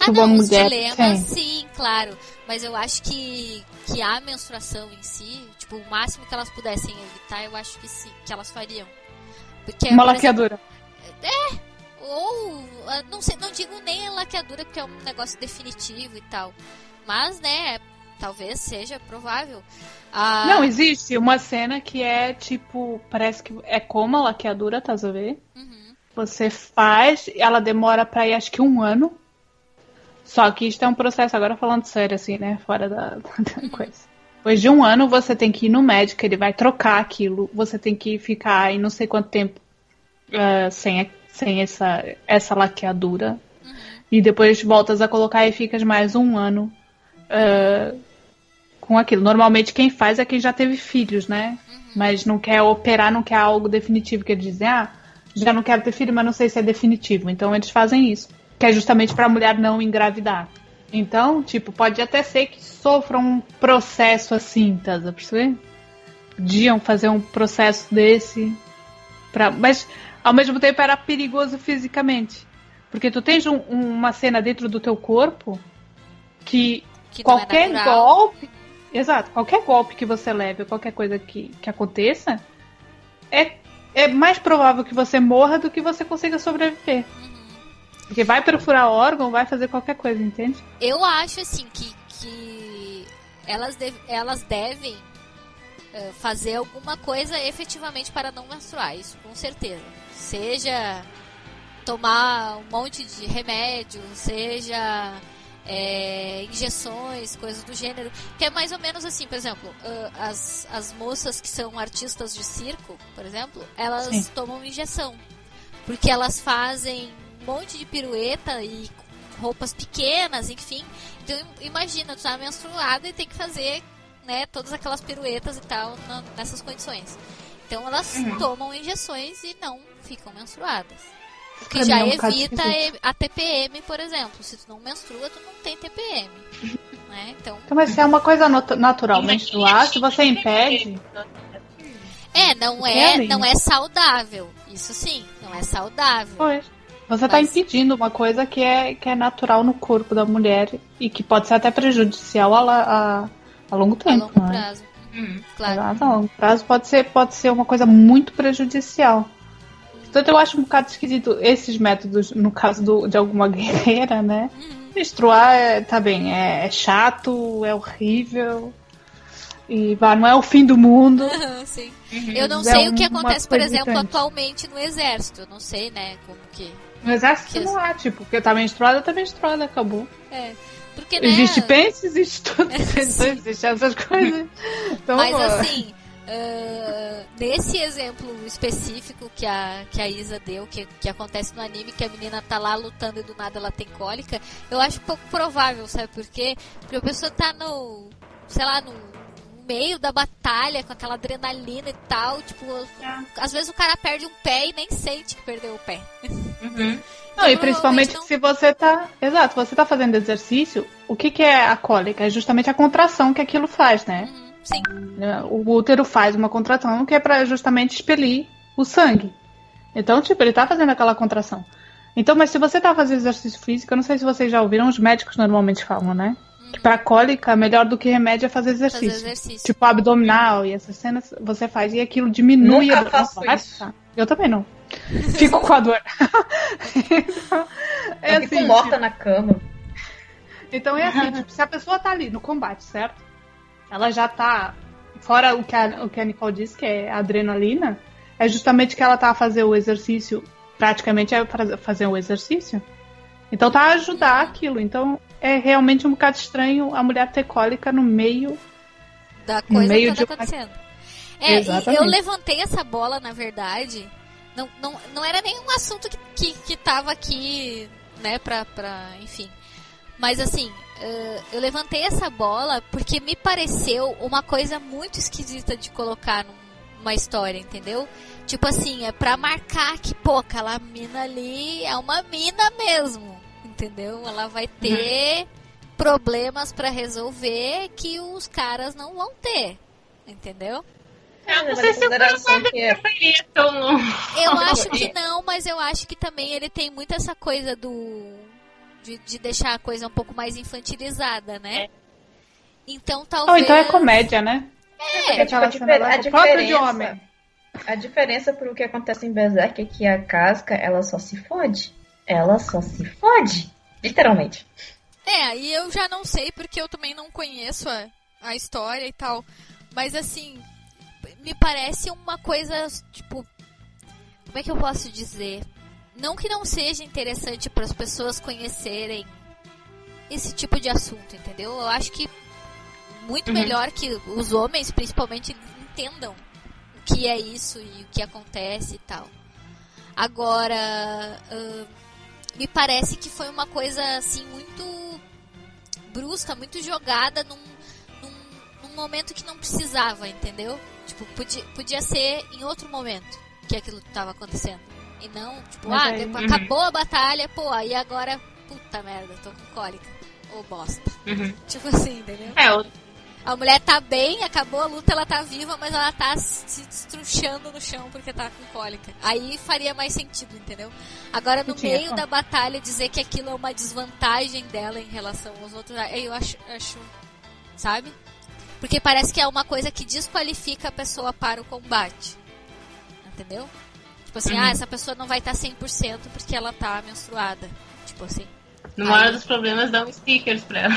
Ah, não, os dilemas, sim, claro. Mas eu acho que, que a menstruação em si, tipo, o máximo que elas pudessem evitar, eu acho que sim, que elas fariam. Porque, Uma por exemplo, laqueadura. ou, ah, não sei, não digo nem laqueadura, porque é um negócio definitivo e tal. Mas, né, talvez seja provável. Ah, Não, existe uma cena que é tipo, parece que é como a laqueadura, tá a ver? uhum, Você faz, ela demora pra ir acho que um ano. Só que isso é um processo, agora falando sério, assim, né? Fora da, da coisa. Depois de um ano, você tem que ir no médico, ele vai trocar aquilo. Você tem que ficar aí não sei quanto tempo ah, sem, sem essa, essa laqueadura. E depois voltas a colocar e ficas mais um ano ah, com aquilo. Normalmente quem faz é quem já teve filhos, né? Mas não quer operar, não quer algo definitivo. Que eles dizem, ah, já não quero ter filho, mas não sei se é definitivo. Então eles fazem isso. Que é justamente para a mulher não engravidar. Então, tipo, pode até ser que sofram um processo assim, tá a perceber? Podiam fazer um processo desse. Pra... Mas ao mesmo tempo era perigoso fisicamente. Porque tu tens um- uma cena dentro do teu corpo que que é qualquer natural. golpe. Exato, qualquer golpe que você leve, qualquer coisa que, que aconteça, é, é mais provável que você morra do que você consiga sobreviver. Porque vai perfurar órgão, vai fazer qualquer coisa, entende? Eu acho assim que, que elas, deve- elas devem eh, fazer alguma coisa efetivamente para não menstruar, isso com certeza. Seja tomar um monte de remédio, seja eh, injeções, coisas do gênero. Que é mais ou menos assim, por exemplo, eh, as, as moças que são artistas de circo, por exemplo, elas Sim. tomam injeção. Porque elas fazem um monte de pirueta e roupas pequenas, enfim. Então imagina, tu tá menstruada e tem que fazer, né, todas aquelas piruetas e tal nessas condições. Então elas Uhum. tomam injeções e não ficam menstruadas. O que Pra já é um evita esquisito. a TPM, por exemplo. Se tu não menstrua, tu não tem TPM. né? Então, Então, mas se é uma coisa nat- natural, menstruar, se você impede. é, não é, Querem. não é saudável. Isso sim, não é saudável. Pois. Você está Mas- impedindo uma coisa que é, que é natural no corpo da mulher e que pode ser até prejudicial a, a, a longo A tempo. longo né? prazo. Hum. Claro. A longo prazo pode ser, pode ser uma coisa muito prejudicial. Portanto, eu acho um bocado esquisito esses métodos, no caso do- de alguma guerreira, né? Menstruar, é, tá bem, é, é chato, é horrível. E vá, não é o fim do mundo. Sim. Uhum. Eu não É sei o que acontece, por exemplo, irritante. atualmente no exército. Eu não sei, né, como que. No exército Que- não há, tipo, porque tá menstruada, tá menstruada, acabou. É. Porque, né? Existe pence, existe tudo. Então, existe essas coisas. Então, Mas assim, ah, nesse exemplo específico que a, que a Isa deu, que, que acontece no anime, que a menina tá lá lutando e do nada ela tem cólica, eu acho pouco provável, sabe por quê? Porque a pessoa tá no, sei lá, no meio da batalha, com aquela adrenalina e tal, tipo, às vezes o cara perde um pé e nem sente que perdeu o pé. Uhum. Não, e Então, principalmente provavelmente se você tá. Exato, você tá fazendo exercício, o que, que é a cólica? É justamente a contração que aquilo faz, né? Uhum, sim, O útero faz uma contração que é pra justamente expelir o sangue. Então, tipo, ele tá fazendo aquela contração. Então, mas se você tá fazendo exercício físico, eu não sei se vocês já ouviram, os médicos normalmente falam, né? Que pra cólica, melhor do que remédio é fazer fazer exercício. exercício. Tipo, abdominal e essas cenas você faz e aquilo diminui Nunca a dor. faço isso. Eu também não. Fico com a dor. então, é eu fico assim, morta na cama. então é assim, tipo, se a pessoa tá ali no combate, certo? Ela já tá. Fora o que a, o que a Nicole disse, que é adrenalina, é justamente que ela tá a fazer o exercício, praticamente é pra fazer o exercício. Então tá a ajudar aquilo. Então é realmente um bocado estranho a mulher ter cólica no meio. da coisa meio que tá uma- acontecendo. É, e eu levantei essa bola, na verdade. Não, não, não era nenhum assunto que, que, que tava aqui, né, pra, pra. Enfim. Mas assim, eh, eu levantei essa bola porque me pareceu uma coisa muito esquisita de colocar num- numa história, entendeu? Tipo assim, é pra marcar que, pô, aquela mina ali é uma mina mesmo, entendeu? Ela vai ter problemas pra resolver que os caras não vão ter, entendeu? Eu não sei se o que é- tão. Eu acho que não, mas eu acho que também ele tem muito essa coisa do. De, de deixar a coisa um pouco mais infantilizada, né? É. Então Ou talvez. então é comédia, né? É, É aquela tipo, a difer- a de diferença- homem. A diferença pro que acontece em Berserk é que a casca, ela só se fode. Ela só se fode. Literalmente. É, aí eu já não sei porque eu também não conheço a, a história e tal. Mas assim, me parece uma coisa, tipo. Como é que eu posso dizer? Não que não seja interessante para as pessoas conhecerem esse tipo de assunto, entendeu? Eu acho que muito Uhum. melhor que os homens, principalmente, entendam o que é isso e o que acontece e tal. Agora, ahn, me parece que foi uma coisa assim muito brusca, muito jogada num, num, num momento que não precisava, entendeu? Tipo, podia, podia ser em outro momento que aquilo estava acontecendo. E não, tipo, Mas ah, aí- depois Uhum. acabou a batalha, pô, aí agora, puta merda, tô com cólica. Ô bosta. Uhum. Tipo assim, entendeu? É, o- A mulher tá bem, acabou a luta, ela tá viva, mas ela tá se destruchando no chão porque tá com cólica. Aí faria mais sentido, entendeu? Agora, no Eu tinha meio da batalha, dizer que aquilo é uma desvantagem dela em relação aos outros, aí eu acho, acho. Sabe? Porque parece que é uma coisa que desqualifica a pessoa para o combate. Entendeu? Tipo assim, Uhum. ah, essa pessoa não vai estar 100% porque ela tá menstruada. Tipo assim. numa hora Aí- dos problemas, dá um stickers pra ela.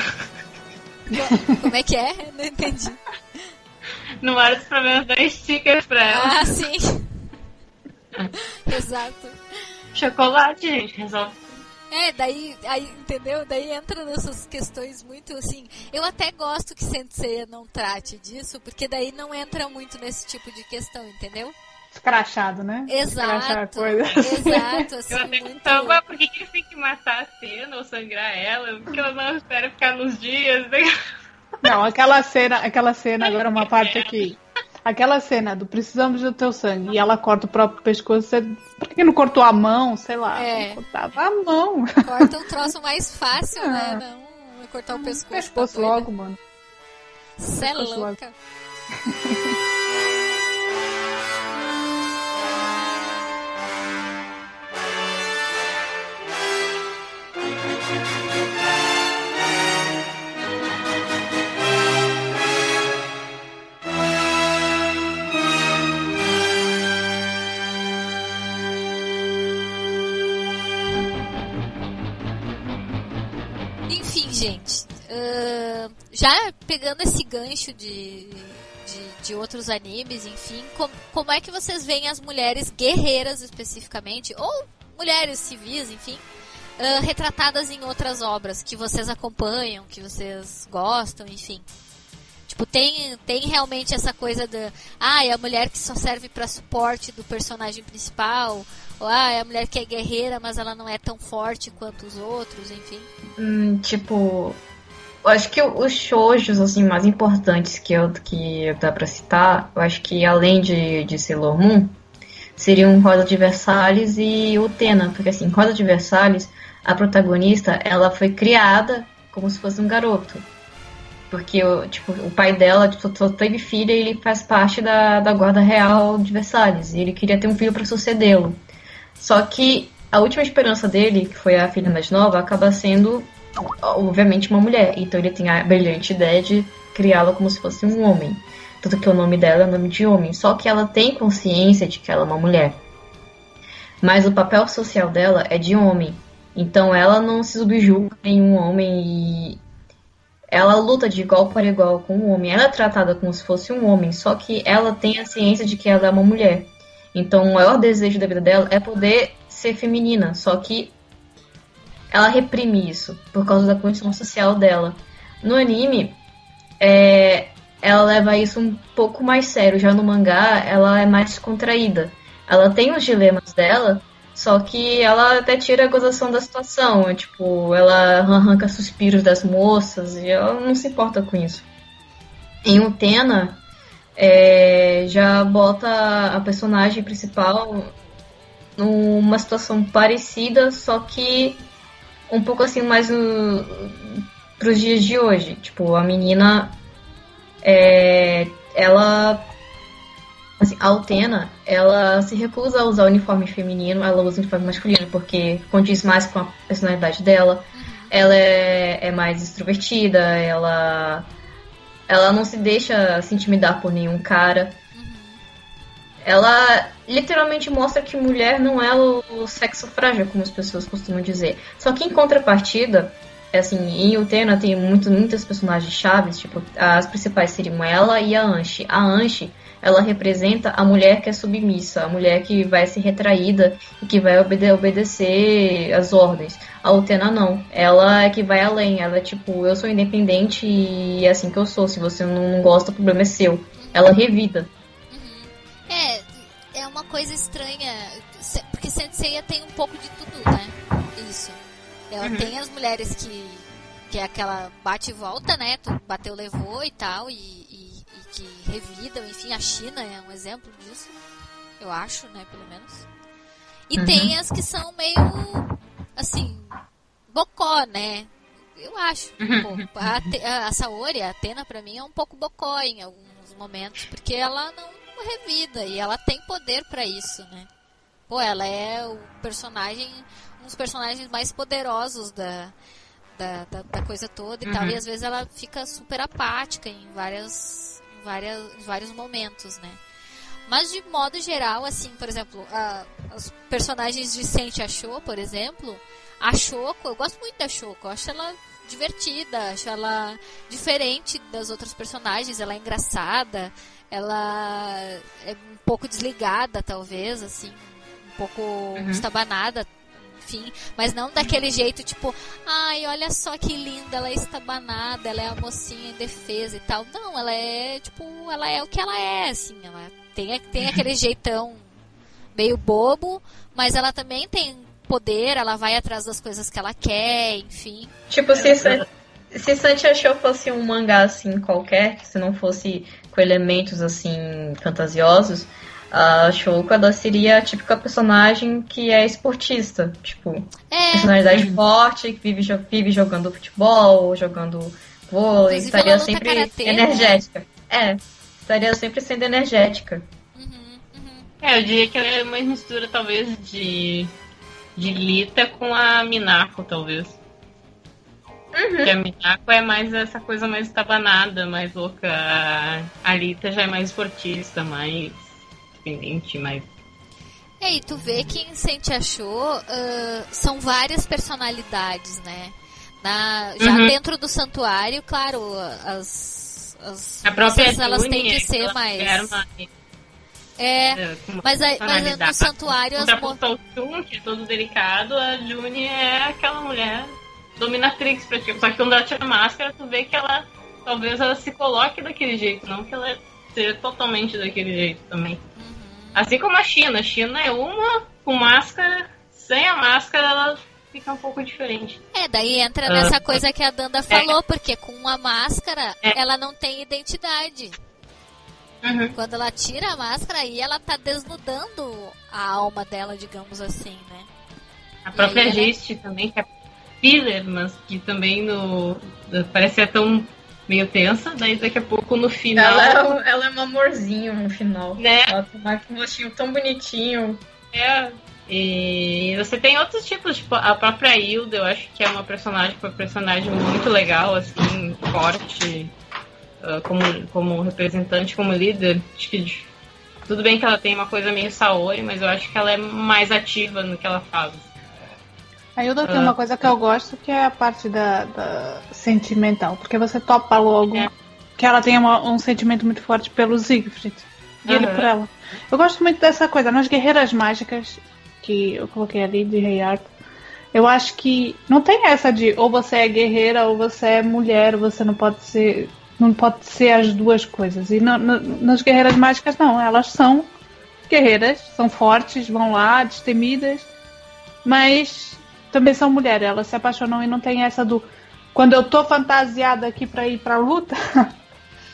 Como é que é? Não entendi. Numa hora dos problemas, dá stickers pra ela. Ah, sim. Exato. Chocolate, gente, resolve. É, daí, aí, entendeu? Daí entra nessas questões muito assim. Eu até gosto que Sensei não trate disso, porque daí não entra muito nesse tipo de questão, entendeu? Escrachado, né? Escrachar a Exato. coisa. Exato, assim, Eu até muito... pensava, por que, que eles têm que matar a cena ou sangrar ela? Porque ela não espera ficar nos dias. Né? Não, aquela cena, aquela cena, agora uma parte aqui. Aquela cena do precisamos do teu sangue e ela corta o próprio pescoço. Você, por que não cortou a mão? Sei lá. É. Cortava a mão. Corta um troço mais fácil, né? Ah. Não cortar o pescoço. Pescoço tá doida. logo, mano. Cê é pescoço logo. louca. gente. ahn, já pegando esse gancho de, de, de outros animes, enfim, com- como é que vocês veem as mulheres guerreiras especificamente, ou mulheres civis, enfim, ah, retratadas em outras obras que vocês acompanham, que vocês gostam, enfim? Tipo, tem, tem realmente essa coisa da. Ah, é a mulher que só serve pra suporte do personagem principal. Ou ah, é a mulher que é guerreira, mas ela não é tão forte quanto os outros, enfim. Hum, tipo, eu acho que os shoujos assim mais importantes que eu que dá pra citar, eu acho que além de, de Sailor Moon, seriam Rosa de Versalhes e Utena, porque assim, Rosa de Versalhes, a protagonista, ela foi criada como se fosse um garoto. Porque tipo, o pai dela tipo, só teve filha e ele faz parte da, da guarda real de Versalhes. E ele queria ter um filho para sucedê-lo. Só que a última esperança dele, que foi a filha mais nova, acaba sendo, obviamente, uma mulher. Então ele tem a brilhante ideia de criá-la como se fosse um homem. Tanto que o nome dela é nome de homem. Só que ela tem consciência de que ela é uma mulher. Mas o papel social dela é de homem. Então ela não se subjuga em um homem e ela luta de igual para igual com o homem. Ela é tratada como se fosse um homem, só que ela tem a ciência de que ela é uma mulher. Então o maior desejo da vida dela é poder ser feminina, só que ela reprime isso por causa da condição social dela. No anime, é, ela leva isso um pouco mais sério. Já no mangá, ela é mais contraída. Ela tem os dilemas dela, só que ela até tira a gozação da situação. é, Tipo, ela arranca suspiros das moças e ela não se importa com isso. Em Utena, é, já bota a personagem principal numa situação parecida, só que um pouco assim mais no, pros dias de hoje. Tipo, a menina é, ela assim, a Altena, ela se recusa a usar o uniforme feminino, ela usa o uniforme masculino porque condiz mais com a personalidade dela. Ela é, é mais extrovertida, ela ela não se deixa se intimidar por nenhum cara. Ela literalmente mostra que mulher não é o, sexo frágil, como as pessoas costumam dizer. Só que em contrapartida, é assim, em Utena tem muito, muitas personagens chaves, tipo, as principais seriam ela e a Anshi. A Anshi, ela representa a mulher que é submissa, a mulher que vai ser retraída e que vai obede obedecer as ordens. A Utena não, ela é que vai além, ela é tipo, eu sou independente e é assim que eu sou, se você não gosta, o problema é seu. Ela revida. É, é uma coisa estranha, porque Senseiya tem um pouco de tudo, né? Isso. Ela tem as mulheres que, que é aquela bate e volta, né? Tu bateu, levou e tal, e que revidam, enfim, a China é um exemplo disso, eu acho, né, pelo menos. E Uhum. tem as que são meio, assim, bocó, né? Eu acho. um pouco. A, a, Saori, a Atena, pra mim, é um pouco bocó em alguns momentos, porque ela não revida e ela tem poder pra isso, né? Pô, ela é o personagem, um dos personagens mais poderosos da, da, da, da coisa toda e tal, e às vezes ela fica super apática em várias, várias, em vários momentos, né? Mas de modo geral, assim, por exemplo, a, os personagens de Sente a Shou, por exemplo, a Shoko, eu gosto muito da Shoko, eu acho ela divertida, acho ela diferente das outras personagens, ela é engraçada, ela é um pouco desligada, talvez, assim, um pouco estabanada, enfim, mas não daquele jeito tipo, ai, olha só que linda, ela é estabanada, ela é a mocinha indefesa e tal. Não, ela é, tipo, ela é o que ela é, assim, ela Tem, tem aquele jeitão meio bobo, mas ela também tem poder, ela vai atrás das coisas que ela quer, enfim. Tipo, se, se Santi Show fosse um mangá assim qualquer, se não fosse com elementos assim fantasiosos, a Shouko ela seria a típica personagem que é esportista, tipo, É, personalidade forte, que vive, vive jogando futebol, jogando vôlei, Inclusive, estaria sempre karatê, né? energética. É, estaria sempre sendo energética. uhum, uhum. É, eu diria que ela é uma mistura, talvez, de, de Lita com a Minako, talvez. Porque a Minako é mais essa coisa mais estabanada, mais louca. A- A Lita já é mais esportista, mais independente, mais. É, e tu vê que em Sente Achou ah, são várias personalidades, né? Na, já Uhum. dentro do santuário, claro, as, as A própria moças, elas têm que ser aquela mais. É, é, mas, aí- mas no santuário as mo- ao Chun, que é todo delicado, a Juni é aquela mulher dominatrix pra ti. Só que quando ela tira a máscara, tu vê que ela talvez ela se coloque daquele jeito, não que ela seja totalmente daquele jeito também. Assim como a China. A China é uma com máscara, sem a máscara ela fica um pouco diferente. É, daí entra Ah, nessa coisa que a Danda falou, porque com a máscara É. ela não tem identidade. Uhum. Quando ela tira a máscara aí, ela tá desnudando a alma dela, digamos assim, né? A própria aí? Gist também, que é filler, mas que também no. parece ser tão meio tensa, daí daqui a pouco no final. Ela, é, um- ela é um amorzinho no final. Né? Ela tem um rostinho tão bonitinho. É. E você tem outros tipos, tipo, a própria Hilda, eu acho que é uma personagem, uma personagem muito legal, assim, forte, ah, como, como representante, como líder. Acho que tudo bem que ela tem uma coisa meio Saori, mas eu acho que ela é mais ativa no que ela faz. A Hilda tem Ah. uma coisa que eu gosto que é a parte da, da sentimental, porque você topa logo É. que ela tem uma- um sentimento muito forte pelo Siegfried e ele Aham. por ela. Eu gosto muito dessa coisa. Nas Guerreiras Mágicas, que eu coloquei ali de Rei Arthur, eu acho que não tem essa de ou você é guerreira ou você é mulher, você não pode ser. Não pode ser as duas coisas. E na- na- nas Guerreiras Mágicas, não. Elas são guerreiras, são fortes, vão lá, destemidas, mas também são mulheres. Elas se apaixonam e não tem essa do. Quando eu tô fantasiada aqui pra ir pra luta,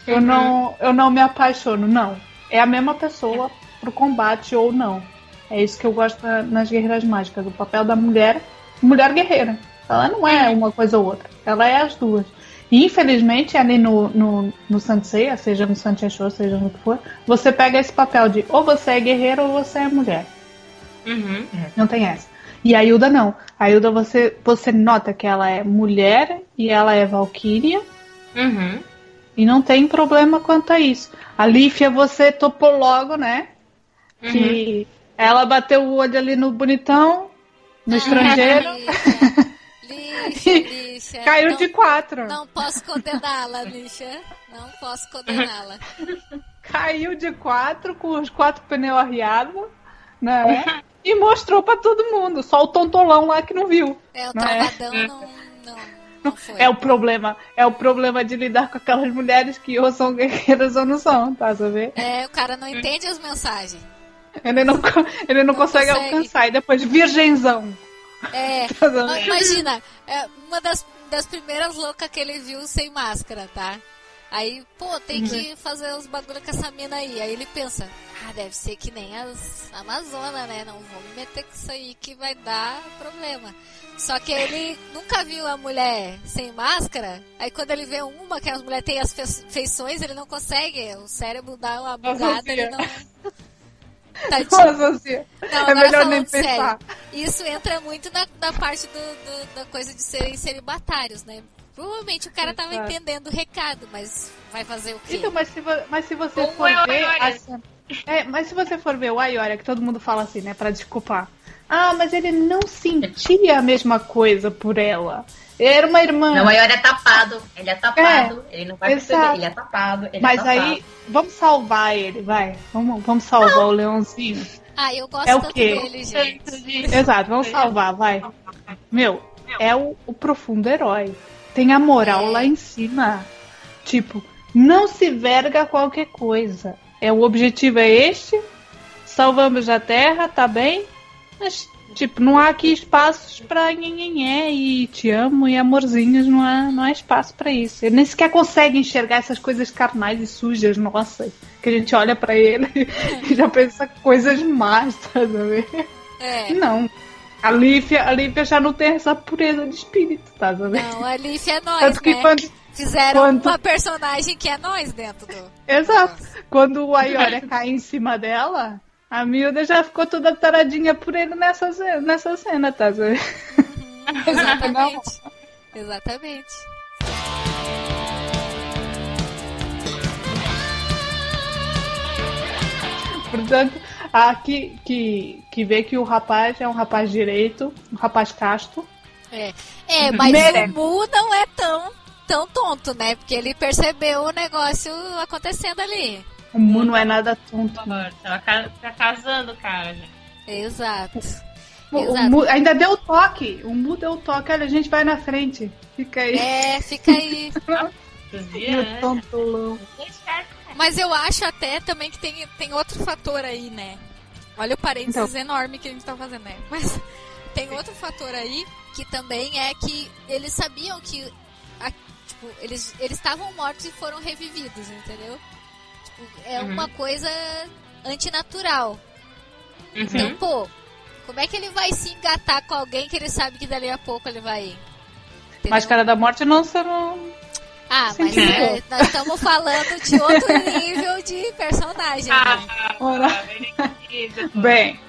eu, não, eu não me apaixono. Não. É a mesma pessoa pro combate ou não. É isso que eu gosto na- nas Guerreiras Mágicas. O papel da mulher, mulher guerreira. Ela não é uma coisa ou outra. Ela é as duas. E infelizmente, ali no, no, no Sansei, seja no Santiago, seja no que for, você pega esse papel de ou você é guerreira ou você é mulher. Uhum. Não tem essa. E a Hilda não. A Hilda você, você nota que ela é mulher e ela é valquíria. Uhum. E não tem problema quanto a isso. A Lífia você topou logo, né? Uhum. Que ela bateu o olho ali no bonitão, no estrangeiro, Lixa, lixa. caiu não, de quatro. Não posso condená-la, lixa. Não posso condená-la. Caiu de quatro com os quatro pneus arriados, né? E mostrou pra todo mundo. Só o tontolão lá que não viu. É, o Não é? travadão não, não, não foi. É o problema. É o problema de lidar com aquelas mulheres que ou são guerreiras ou não são, tá sabe? É, o cara não entende as mensagens. Ele não, ele não, Não consegue, consegue. alcançar. E depois, virgenzão. É, Tá Imagina, é uma das, das primeiras loucas que ele viu sem máscara, tá? Aí, pô, tem que fazer os bagulho com essa mina aí. Aí ele pensa, ah, deve ser que nem as Amazonas, né? Não vou me meter com isso aí que vai dar problema. Só que ele nunca viu a mulher sem máscara. Aí quando ele vê uma que as mulheres têm as fe- feições, ele não consegue. O cérebro dá uma bugada, ele não. Tadinho. Assim, Não, é agora melhor nem falando sério, pensar. Isso entra muito na, na parte do, do- da coisa de serem celibatários, né? Provavelmente o cara tava Exato. entendendo o recado, mas vai fazer o quê? Então, mas se, vo- mas se você Ou for é o ver. Assim, é, mas se você for ver o Aioria, que todo mundo fala assim, né, pra desculpar. Ah, mas ele não sentia a mesma coisa por ela. Era uma irmã. Não, ele é tapado. Ele é tapado. ele não vai perceber. exato. Ele é tapado. Ele mas é tapado. aí, vamos salvar ele, vai. Vamos, vamos salvar o leãozinho. Ah, eu gosto É o tanto quê? dele, gente. Exato, vamos salvar, vai. Meu, é o, o profundo herói. Tem a moral É. lá em cima. Tipo, não se verga qualquer coisa. é o objetivo é este, salvamos a Terra, tá bem, mas tipo, não há aqui espaços pra nhenhenhé e te amo e amorzinhos, não há, não há espaço para isso. Ele nem sequer consegue enxergar essas coisas carnais e sujas, nossa, que a gente olha para ele e já pensa coisas más, tá ver? É. Não. A Lívia, a Lívia já não tem essa pureza de espírito, tá vendo? Não, a Leaf é nós, Tanto que né? quando, Fizeram quando- uma personagem que é nós dentro do. Exato. Quando o Ayoria cai em cima dela, a Milda já ficou toda taradinha por ele nessa, nessa cena, tá vendo? Exatamente. Exatamente. Portanto, aqui que, que vê que o rapaz é um rapaz direito, um rapaz casto. É, é mas Mere. o Mu não é tão, tão tonto, né? Porque ele percebeu o negócio acontecendo ali. O Mu não é nada tonto. Tá, ca- tá casando, cara. Exato. O, o Exato. Mu ainda deu o toque. O Mu deu o toque. Olha, a gente vai na frente. Fica aí. É, fica aí. Meu né? tontolão. Mas eu acho até também que tem, tem outro fator aí, né? Olha o parênteses enorme que a gente tá fazendo, né? Mas tem outro fator aí que também é que eles sabiam que a- tipo, eles eles estavam mortos e foram revividos, entendeu? Tipo, é Uhum. uma coisa antinatural. Uhum. Então, pô, como é que ele vai se engatar com alguém que ele sabe que dali a pouco ele vai. Entendeu? Máscara da Morte não não. Ah, mas é, nós estamos falando de outro nível de personagem. né? Ah, querida. Bem,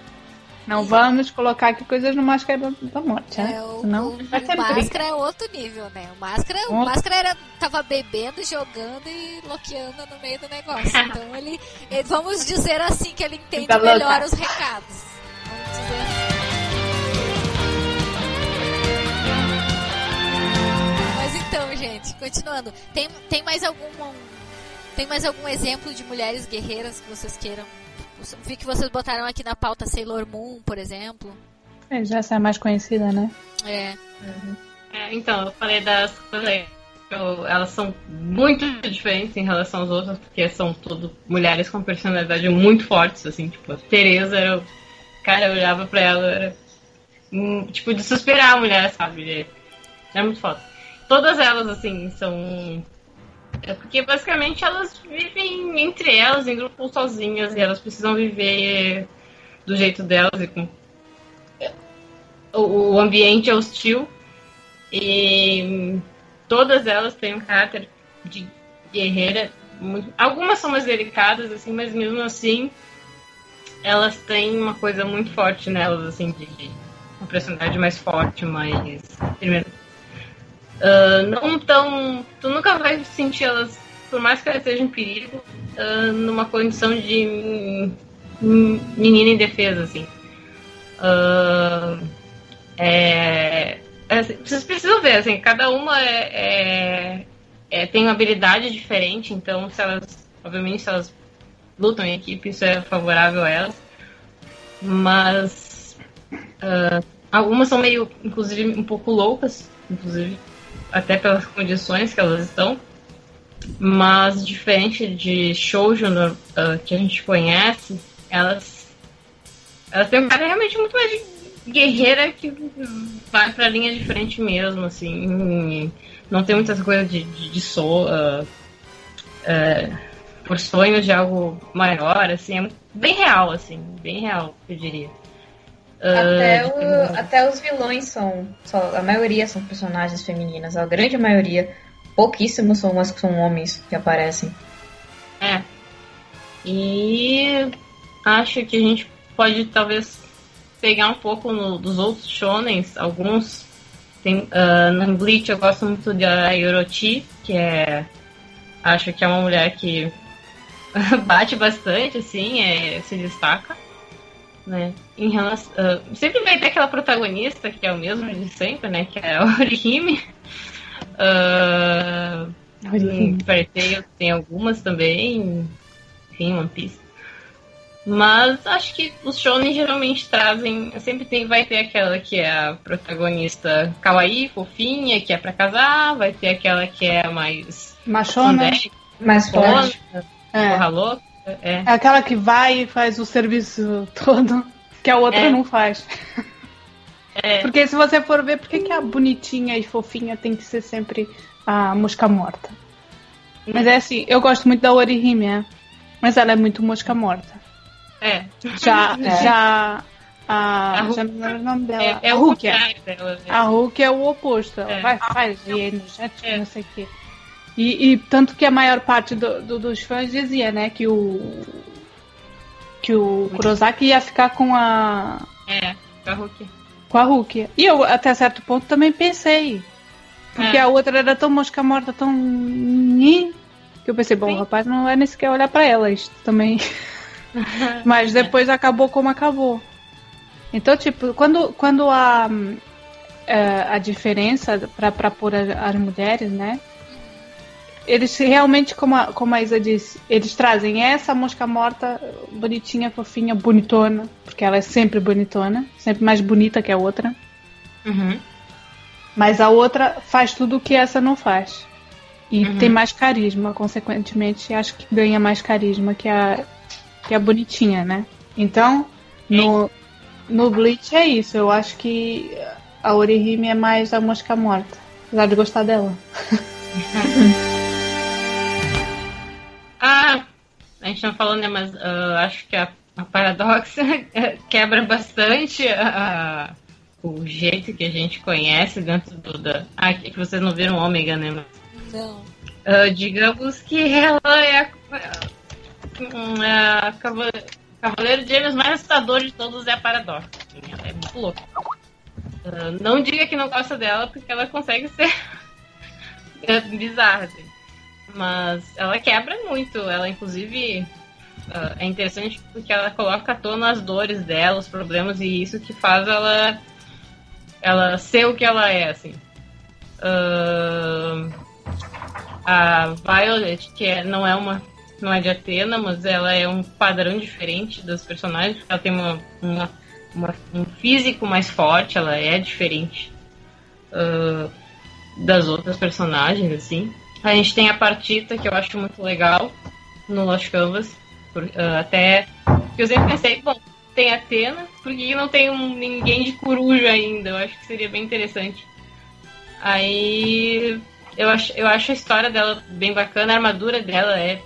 não vamos colocar aqui coisas no Máscara da Morte, né? É, o, Senão o, vai o ter briga. Máscara é outro nível, né? O Máscara, o. Máscara era, tava bebendo, jogando e loqueando no meio do negócio. Então ele, ele- vamos dizer assim que ele entende melhor os recados. Vamos dizer assim. Gente, continuando. Tem, tem mais algum tem mais algum exemplo de mulheres guerreiras que vocês queiram? Vi que vocês botaram aqui na pauta Sailor Moon, por exemplo. É, já essa é a mais conhecida, né? É. É, então, eu falei das Elas são muito diferentes em relação às outras, porque são tudo mulheres com personalidade muito fortes, assim, tipo, a Tereza era. Cara, eu olhava pra ela, era. tipo, de suspirar a mulher, sabe? É muito foda. Todas elas, assim, são. É porque basicamente elas vivem entre elas, em grupos sozinhas, e elas precisam viver do jeito delas e com. O, ambiente é hostil. E todas elas têm um caráter de guerreira. muito- Algumas são mais delicadas, assim, mas mesmo assim elas têm uma coisa muito forte nelas, assim, de, de uma personalidade mais forte, mais. Primeiro, ah, não tão. Tu nunca vai sentir elas, por mais que elas estejam em perigo, ah, numa condição de menina indefesa, assim. Ah, é, é, vocês precisam ver, assim, cada uma é, é- é- tem uma habilidade diferente, então se elas, obviamente, se elas lutam em equipe, isso é favorável a elas. Mas ah, algumas são meio, inclusive, um pouco loucas, inclusive, até pelas condições que elas estão. Mas diferente de shoujo ah, que a gente conhece, elas elas têm um cara realmente muito mais guerreira que vai pra linha de frente mesmo, assim. Não tem muitas coisas de, de, de so, ah, é, por sonhos de algo maior, assim. É bem real, assim. Bem real, eu diria. Até, Ah, o- até os vilões são. Só, a maioria são personagens femininas, a grande maioria. Pouquíssimos são umas que são homens que aparecem. É. E acho que a gente pode talvez pegar um pouco no- dos outros shonens, alguns. Tem, ah, no Bleach eu gosto muito de Ayorochi, que é. Acho que é uma mulher que bate bastante, assim, é, se destaca. Né? Em relação, ah, sempre vai ter aquela protagonista que é o mesmo de sempre, né? Que é a Orihime. Ah, Em Fairy tem algumas também, enfim, One Piece. Mas acho que os shonen geralmente trazem, sempre tem, vai ter aquela que é a protagonista kawaii, fofinha, que é pra casar, vai ter aquela que é mais Machona. Mais forte. É. porra louca, É. É aquela que vai e faz o serviço todo, que a outra É. não faz. É. Porque se você for ver, por que, que a bonitinha e fofinha tem que ser sempre a mosca morta? Mas é assim, eu gosto muito da Orihime, mas ela é muito mosca morta. É. Já, É. já a, A já não lembro o nome dela. É, é a Hulk. dela. né? A Hulk é o oposto. Ela É. vai, faz, e é energético, É. não sei o quê. E, e tanto que a maior parte do- do- dos fãs dizia, né, que o que o Kurosaki ia ficar com a É, a Hulk. com a Hulk. E eu até certo ponto também pensei. Porque É. a outra era tão mosca morta, tão que eu pensei, bom, Sim. o rapaz não vai nem sequer olhar pra ela, isto também. Mas depois acabou como acabou. Então, tipo, quando, quando a, eh, a diferença pra pra pôr a- as mulheres, né? Eles realmente, como a, como a Isa disse, eles trazem essa mosca morta bonitinha, fofinha, bonitona, porque ela é sempre bonitona, sempre mais bonita que a outra. Uhum. Mas a outra faz tudo o que essa não faz. E Uhum. tem mais carisma, consequentemente, acho que ganha mais carisma que a, que a bonitinha, né? Então, no, no Bleach é isso. Eu acho que a Orihime é mais a mosca morta. Apesar de gostar dela. Ah, a gente não falou, né? Mas ah, acho que a, a Paradoxa quebra bastante a- a- o jeito que a gente conhece dentro do. Da... Ah, que que vocês não viram Ômega, né? Mas, Não. ah, digamos que ela é a, hum, a cava- Cavaleiro de Gêmeos mais assustador de todos é a Paradoxa. assim, ela é muito louca. Ah, não diga que não gosta dela, porque ela consegue ser é, bizarra. Assim. Mas ela quebra muito. Ela, inclusive, ah, é interessante porque ela coloca à tona as dores dela, os problemas, e isso que faz ela, ela ser o que ela é, assim. Ah, a Violet, que é- não é uma não é de Atena, mas ela é um padrão diferente das personagens, ela tem uma, uma- uma- um físico mais forte, ela é diferente ah, das outras personagens, assim. A gente tem a Partita, que eu acho muito legal no Lost Canvas. por- ah, até que eu sempre pensei, bom, tem Atena, por que não tem um, ninguém de coruja ainda? Eu acho que seria bem interessante. Aí eu acho, eu acho a história dela bem bacana, a armadura dela é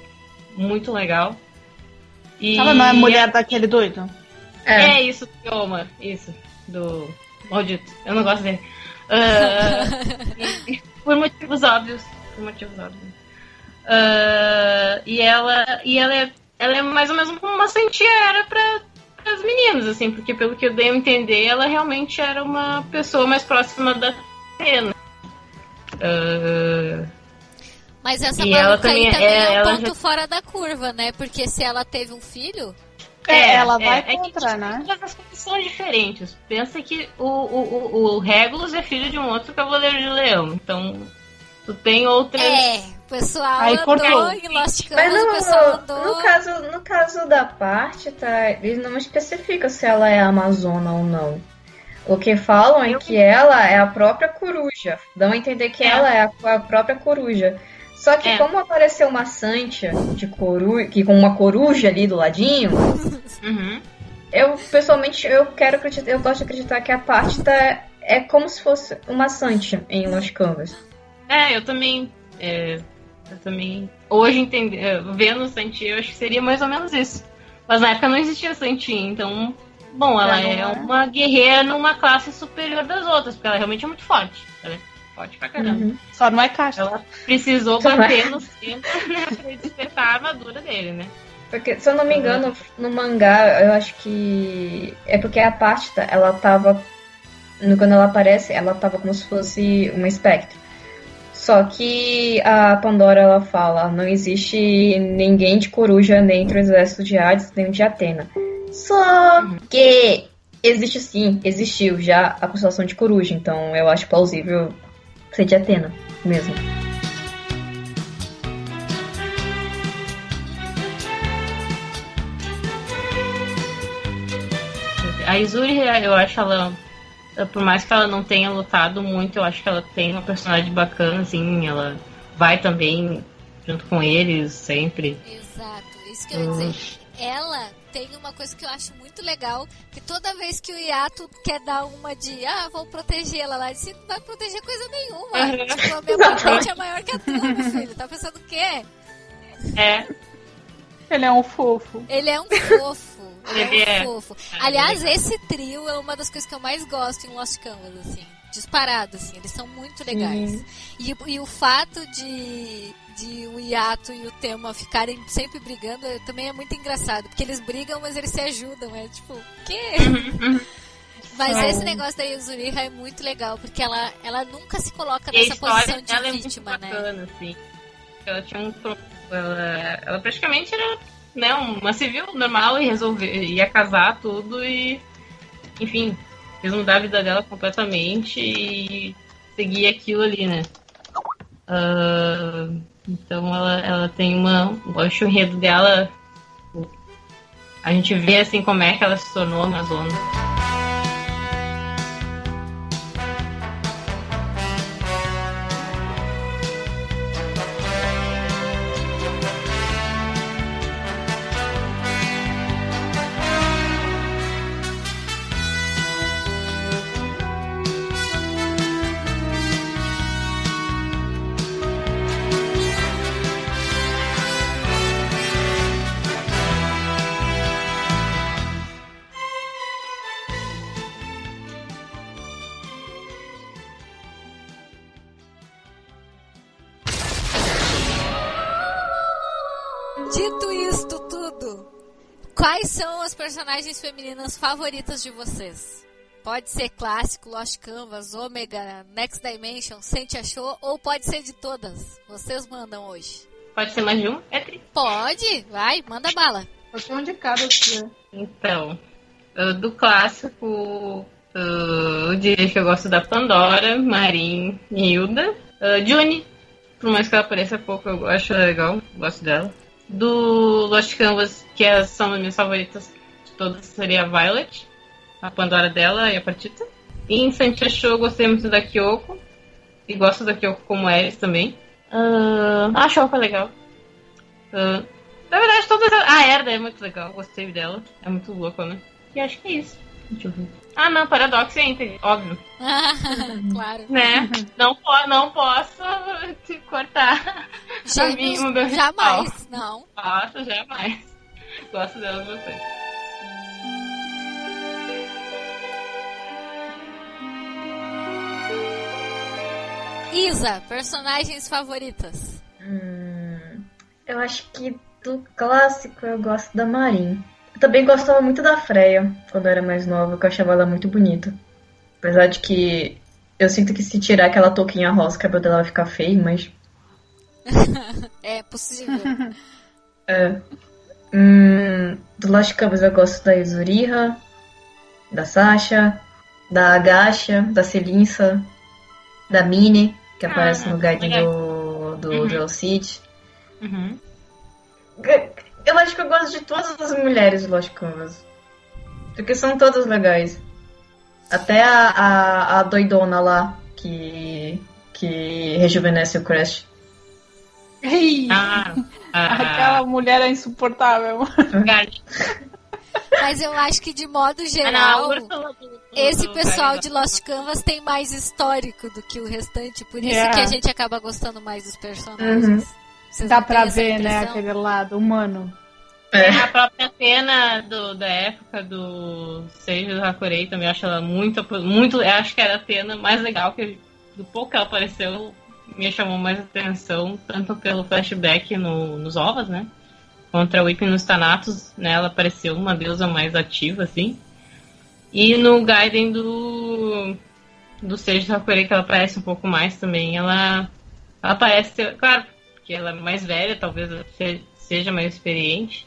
muito legal. E Ela não é mulher daquele doido? é, isso, do Yoma, isso, do Maldito. Eu não gosto dele. E- por motivos óbvios. Por motivos óbvios. Ah, e ela, e ela, é, ela é mais ou menos como uma santia era para as meninas, assim, porque pelo que eu dei a entender, ela realmente era uma pessoa mais próxima da Atena. Ah, Mas essa E ela também aí também é- é, um ponto já- fora da curva, né? Porque se ela teve um filho, É, ela vai é que, contra, tipo, né? As coisas são diferentes. Pensa que o, o, o, o Regulus é filho de um outro cavaleiro de leão. Então, tu tem outras. é, o pessoal Aí andou cortou. em Lost Mas Canvas, o pessoal no, andou... no, caso, no caso da parte, tá? Eles não especificam se ela é amazona ou não. O que falam é que ela é a própria coruja. Dão a entender que É. ela é a, a própria coruja. Só que É. como apareceu uma Santia de coruja, que com uma coruja ali do ladinho, Uhum. eu pessoalmente eu quero acreditar, eu gosto de acreditar que a parte tá, é como se fosse uma Santia em Lost Canvas. É, eu também. é, eu também. Hoje, entende, é, vendo o Santi, eu acho que seria mais ou menos isso. Mas na época não existia Santi, então. Bom, ela é é. uma guerreira numa classe superior das outras, porque ela realmente é muito forte. Ela é forte pra caramba. Uhum. Só não é casta. Ela precisou é. bater no centro né, pra despertar a armadura dele, né? Porque, se eu não me engano, no mangá, eu acho que. É porque a Pátita, ela tava. no- Quando ela aparece, ela tava como se fosse uma espectro. Só que a Pandora, ela fala: não existe ninguém de coruja dentro do exército de Hades, nem de Atena. Só que. Existe sim, existiu já a constelação de coruja, então eu acho plausível ser de Atena mesmo. A Izuri, eu acho ela. Por mais que ela não tenha lutado muito, eu acho que ela tem uma personagem bacana, assim, ela vai também junto com eles sempre. Exato. isso que eu ia dizer. Ela tem uma coisa que eu acho muito legal, que toda vez que o Yato quer dar uma de, ah, vou protegê-la lá, ele não vai proteger coisa nenhuma. tipo, a minha patente é maior que a tua, meu filho. Tá pensando o quê? É. Ele é um fofo. Ele é um fofo. Ele, Ele é é. um fofo. Aliás, esse trio é uma das coisas que eu mais gosto em Lost Canvas, assim. Disparado, assim. Eles são muito legais. E, e o fato de, de o Yato e o Tema ficarem sempre brigando é- também é muito engraçado. Porque eles brigam, mas eles se ajudam. É tipo, o quê? Mas É. esse negócio da Yuzuriha é muito legal, porque ela, ela nunca se coloca E nessa posição dela é de muito vítima, né? bacana, assim. Ela tinha um ela, ela praticamente era né, uma civil normal e resolver, ia casar tudo e enfim, fez mudar a vida dela completamente e seguir aquilo ali, né? Ah, então ela, ela tem uma. Acho o enredo dela. A gente vê assim como é que ela se tornou Amazona. Personagens femininas favoritas de vocês? Pode ser clássico, Lost Canvas, Omega, Next Dimension, Sente Achou, ou pode ser de todas? Vocês mandam hoje. Pode ser mais de um? É tri. Pode, vai, manda bala. Pode ser um de cada aqui. Então, uh, do clássico, eu diria que eu gosto da Pandora, Marin e Hilda. Uh, Juni, por mais que ela apareça pouco, eu acho legal, gosto dela. Do Lost Canvas, que é- são as minhas favoritas todas, seria a Violet, a Pandora dela e a Partita. E em Santia Show eu gostei muito da Kyoko, e gosto da Kyoko como Ares também. Uh, a Shoko é legal. Uh, na verdade, todas. A a Erda é muito legal, gostei dela. É muito louca, né? E acho que é isso. Deixa eu ver. Ah, não, Paradox é Inter, óbvio. claro. Né? não, po não posso te cortar. a mim, jamais, não. Nossa, jamais. Gosto dela bastante. Isa, personagens favoritas. Hum, eu acho que do clássico eu gosto da Marin. Eu também gostava muito da Freya quando eu era mais nova, que eu achava ela muito bonita. Apesar de que eu sinto que se tirar aquela touquinha rosa, o cabelo dela vai ficar feio, mas. É possível. É. Hum, do Lost Canvas eu gosto da Yuzuriha, da Sasha, da Agasha, da Celinsa, da Mine, que aparece no guide do, do, Uhum. do El Cid. Uhum. Eu acho que eu gosto de todas as mulheres do Lost Canvas. Porque são todas legais. Até a, a, a doidona lá, que, que rejuvenesce o Crash. Ei, Ah, aquela a, mulher é insuportável. Mas eu acho que de modo a, a geral, do- do- esse do- pessoal de Lost Canvas tem mais histórico do que o restante, por isso É. que a gente acaba gostando mais dos personagens. Uhum. Dá pra ver, né, aquele lado humano. É, A própria cena do, da época do Seiji Hakurei também acho ela muito, muito. eu Acho que era a cena mais legal que do pouco que ela apareceu me chamou mais atenção, tanto pelo flashback no, nos ovos, né? Contra o Ipin nos Thanatos, né? Ela apareceu uma deusa mais ativa, assim. E no Gaiden do do Seiji Hakurei, que ela aparece um pouco mais também, ela, ela parece, claro, porque ela é mais velha, talvez seja mais experiente,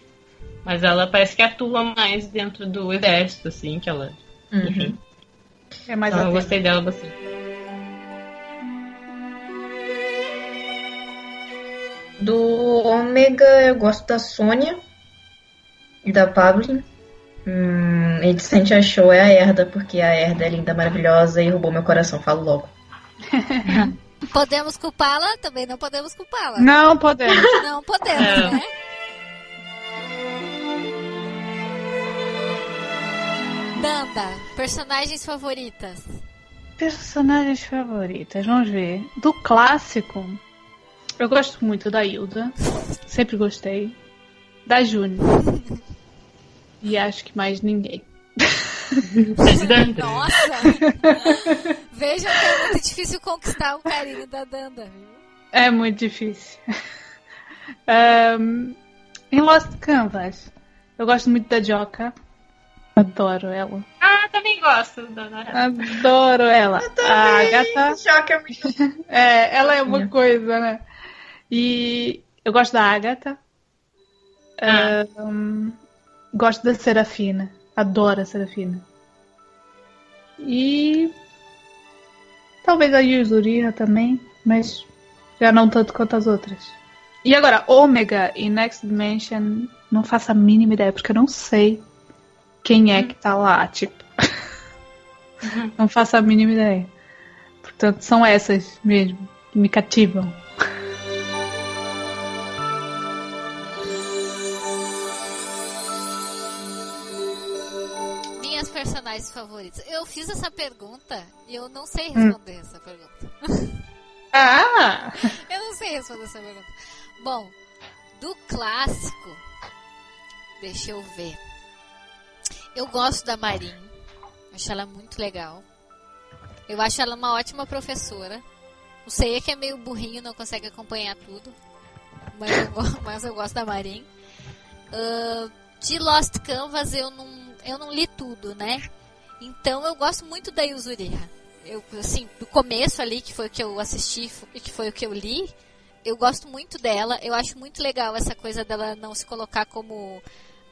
mas ela parece que atua mais dentro do exército, assim, que ela. Enfim. É mais Então eu gostei dela bastante. Do Ômega, eu gosto da Sônia e da Pablin. Hum, e de Sente Achou é a Herda, porque a Herda é linda, maravilhosa e roubou meu coração, falo logo. podemos culpá-la? Também não podemos culpá-la. Não podemos. Não podemos, é. né? Danda, personagens favoritas. Personagens favoritas, vamos ver. Do clássico, eu gosto muito da Hilda. Sempre gostei. Da Júnior. E acho que mais ninguém. Nossa! Vejam que é muito difícil conquistar o carinho da Danda, viu? É muito difícil. Um, em Lost Canvas, eu gosto muito da Joka. Adoro ela. Ah, também gosto da Nara. Adoro ela. A Agatha. Choque é muito. É, ela é uma coisa, né? E eu gosto da Agatha. Ah. Um, gosto da Serafina. Adoro a Serafina. E. Talvez a Yuzuriha também, mas já não tanto quanto as outras. E agora, Ômega e Next Dimension, não faço a mínima ideia, porque eu não sei quem é que tá lá, tipo. não faço a mínima ideia. Portanto, são essas mesmo que me cativam. Personagens favoritas. Eu fiz essa pergunta e eu não sei responder essa pergunta. Ah! Eu não sei responder essa pergunta. Bom, do clássico, deixa eu ver. Eu gosto da Marin. Acho ela muito legal. Eu acho ela uma ótima professora. O Seiya que é meio burrinho, não consegue acompanhar tudo. Mas eu, mas eu gosto da Marin. Ahn, de Lost Canvas eu não, eu não li tudo, né? Então eu gosto muito da Yuzuriha. Eu, assim, do começo ali, que foi o que eu assisti e que foi o que eu li, eu gosto muito dela. Eu acho muito legal essa coisa dela não se colocar como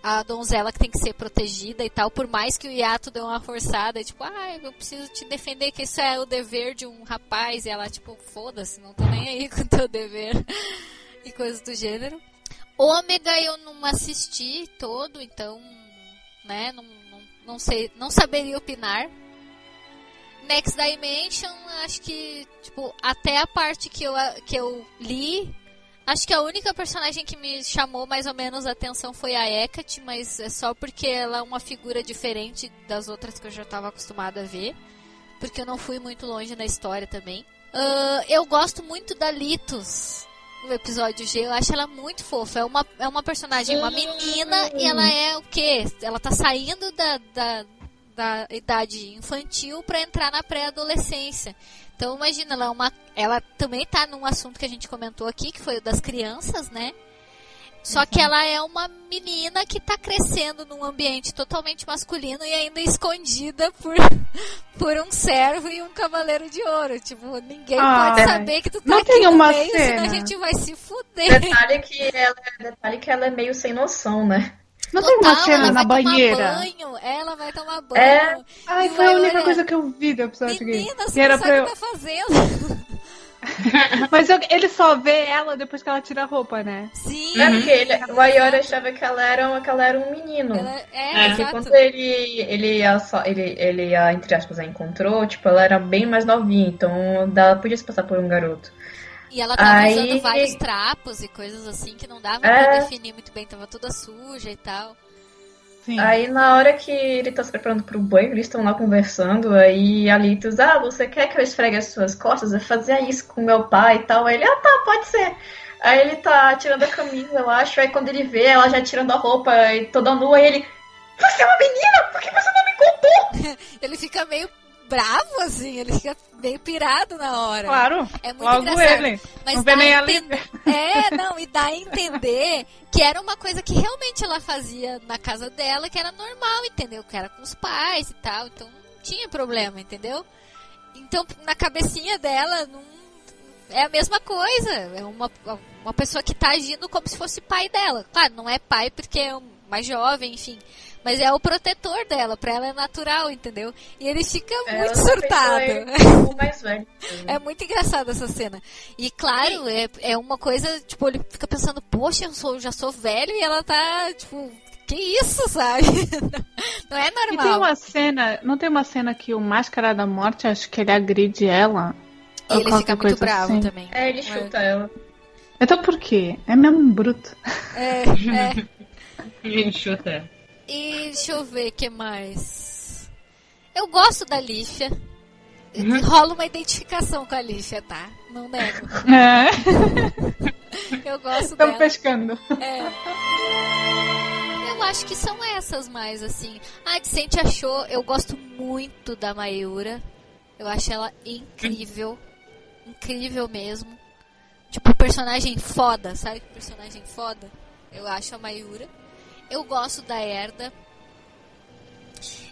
a donzela que tem que ser protegida e tal, por mais que o Yato dê uma forçada, tipo, ah, eu preciso te defender, que isso é o dever de um rapaz, e ela, tipo, foda-se, não tô nem aí com o teu dever, e coisas do gênero. Ômega eu não assisti todo, então, né, não, não, sei, não saberia opinar. Next Dimension, acho que, tipo, até a parte que eu, que eu li, Acho que a única personagem que me chamou mais ou menos a atenção foi a Hecate, mas é só porque ela é uma figura diferente das outras que eu já estava acostumada a ver. Porque eu não fui muito longe na história também. Ah, eu gosto muito da Litos no episódio G. Eu acho ela muito fofa. É uma, é uma personagem, uma menina, e ela é o quê? Ela tá saindo da, da, da idade infantil para entrar na pré-adolescência. Então imagina, ela, é uma, ela também tá num assunto que a gente comentou aqui, que foi o das crianças, né? Só que ela é uma menina que tá crescendo num ambiente totalmente masculino e ainda escondida por, por um servo e um cavaleiro de ouro. Tipo, ninguém Ah, pode é. saber que tu tá Não aqui tem no uma meio, senão a cena. gente vai se fuder. Detalhe que, ela, detalhe que ela é meio sem noção, né? Não tem uma Total, cena ela na vai banheira? Tomar banho, ela vai tomar banho. É. Ai, E foi a única olhar. coisa que eu vi do episódio. Menina, você Que era sabe pra o eu... que tá fazendo. Mas eu- ele só vê ela depois que ela tira a roupa, né? Sim. É porque ele, o Ayori achava que ela era, que ela era um menino. Ela, é, É. Porque exato. quando ele, ele, a, ele, ele a, entre aspas, a encontrou, tipo, ela era bem mais novinha, então ela podia se passar por um garoto. E ela tava Aí- usando vários trapos e coisas assim que não dava É. pra definir muito bem, tava toda suja e tal. Sim. Aí na hora que ele tá se preparando pro banho, eles estão lá conversando, aí a Litus, ah, você quer que eu esfregue as suas costas? Eu fazia isso com meu pai e tal. Aí ele, ah tá, pode ser. Aí ele tá tirando a camisa, eu acho, aí quando ele vê ela já tirando a roupa e toda nua, aí ele, você é uma menina? Por que você não me contou? Ele fica meio bravo, assim, ele fica meio pirado na hora. Claro. É muito Logo engraçado. ele. Mas não vê dá nem a a enten- Lívia. É, não, e dá a entender que era uma coisa que realmente ela fazia na casa dela, que era normal, entendeu? Que era com os pais e tal, então não tinha problema, entendeu? Então, na cabecinha dela, não... é a mesma coisa. É uma, uma pessoa que tá agindo como se fosse pai dela. Claro, não é pai porque é mais jovem, enfim. Mas é o protetor dela, pra ela é natural, entendeu? E ele fica Ela muito surtado. O mais velho. É muito engraçada essa cena. E claro, é, é uma coisa, tipo, ele fica pensando, poxa, eu sou, já sou velho e ela tá, tipo, que isso, sabe? Não é E tem normal. uma cena, não tem uma cena que o Máscara da Morte, acho que ele agride ela? E ele fica muito bravo assim. também. É, ele chuta ela. Então por quê? É mesmo um bruto. É, é. Ele chuta. E deixa eu ver o que mais. Eu gosto da Lífia. Uhum. Rola uma identificação com a Lífia, tá? Não nego. É. eu gosto Estamos dela. pescando. É. Eu acho que são essas mais, assim. A Dicente achou... Eu gosto muito da Mayura. Eu acho ela incrível. Incrível mesmo. Tipo, personagem foda, sabe? Personagem foda. Eu acho a Mayura. Eu gosto da Herda.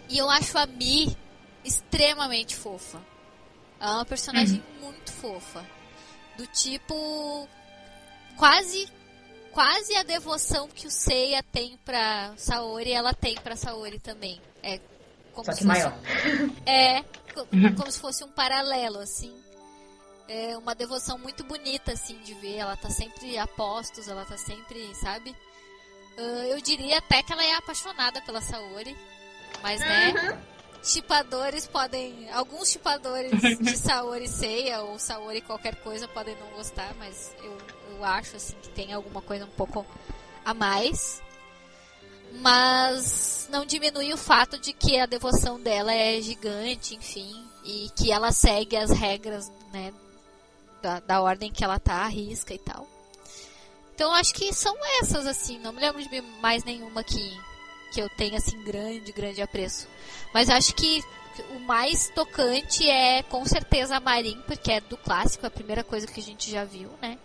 E eu acho a Mi extremamente fofa. Ela é uma personagem uhum. muito fofa. Do tipo. Quase. Quase a devoção que o Seiya tem pra Saori, ela tem pra Saori também. É como Só que maior. Fosse, é, uhum. como se fosse um paralelo, assim. É uma devoção muito bonita, assim, de ver. Ela tá sempre a postos, ela tá sempre, sabe? Uh, eu diria até que ela é apaixonada pela Saori. Mas, né? Uhum. Chipadores podem. Alguns chipadores de Saori Seiya ou Saori qualquer coisa podem não gostar, mas eu, eu acho assim que tem alguma coisa um pouco a mais. Mas não diminui o fato de que a devoção dela é gigante, enfim, e que ela segue as regras, né, da, da ordem que ela tá, arrisca e tal. Então acho que são essas, assim, não me lembro de mais nenhuma que, que eu tenha, assim, grande, grande apreço. Mas acho que o mais tocante é com certeza a Marin, porque é do clássico, é a primeira coisa que a gente já viu, né?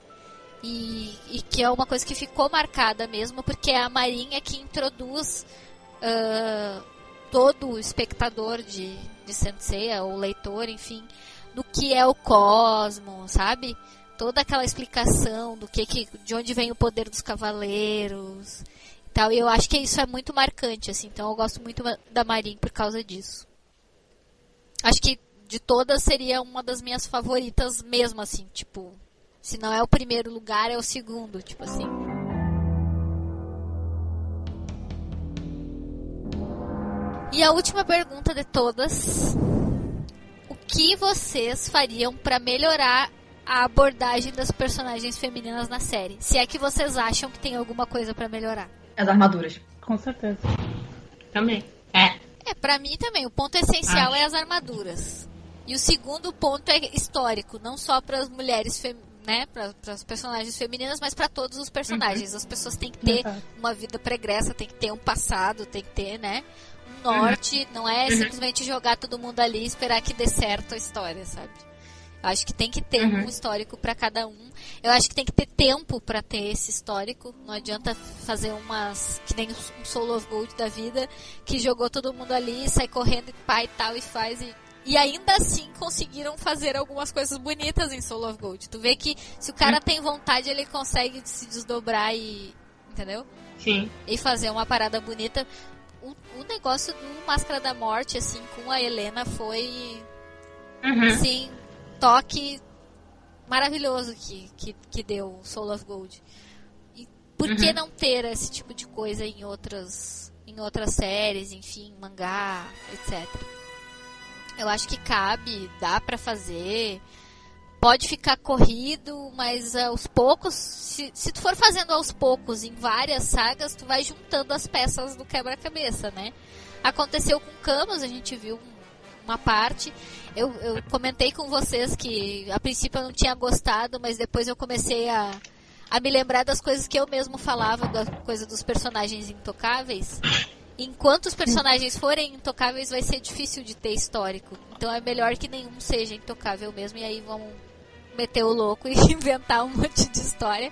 E, e que é uma coisa que ficou marcada mesmo, porque é a Marin é que introduz uh, todo espectador de, de Sensei, ou leitor, enfim, do que é o cosmo, sabe? Toda aquela explicação do que, que de onde vem o poder dos cavaleiros tal. E eu acho que isso é muito marcante, assim. Então eu gosto muito da Marin por causa disso. Acho que de todas seria uma das minhas favoritas mesmo, assim. Tipo, se não é o primeiro lugar, é o segundo, tipo assim. E a última pergunta de todas: O que vocês fariam para melhorar a abordagem das personagens femininas na série? Se é que vocês acham que tem alguma coisa para melhorar. As armaduras. Com certeza. Também. É. É, pra mim também. O ponto essencial Acho. é as armaduras. E o segundo ponto é histórico, não só para as mulheres né, para as personagens femininas, mas para todos os personagens. Uhum. As pessoas têm que ter uhum. uma vida pregressa, tem que ter um passado, tem que ter, né, um norte. Uhum. Não é uhum. simplesmente jogar todo mundo ali e esperar que dê certo a história, sabe? Acho que tem que ter uhum. um histórico para cada um. Eu acho que tem que ter tempo para ter esse histórico. Não adianta fazer umas que nem um Soul of Gold da vida que jogou todo mundo ali, sai correndo e pai e tal e faz e e ainda assim conseguiram fazer algumas coisas bonitas em Soul of Gold. Tu vê que se o cara tem vontade, ele consegue se desdobrar e. Entendeu? Sim. E fazer uma parada bonita. O, o negócio do Máscara da Morte, assim, com a Helena foi. Uhum. Assim, toque maravilhoso que, que, que deu Soul of Gold. E por uhum. que não ter esse tipo de coisa em outras, em outras séries, enfim, mangá, etc. Eu acho que cabe, dá para fazer. Pode ficar corrido, mas aos poucos, se, se tu for fazendo aos poucos em várias sagas, tu vai juntando as peças do quebra-cabeça, né? Aconteceu com Camus, a gente viu uma parte. Eu, eu comentei com vocês que a princípio eu não tinha gostado, mas depois eu comecei a, a me lembrar das coisas que eu mesmo falava, da coisa dos personagens intocáveis. Enquanto os personagens forem intocáveis, vai ser difícil de ter histórico. Então é melhor que nenhum seja intocável mesmo, e aí vamos meter o louco e inventar um monte de história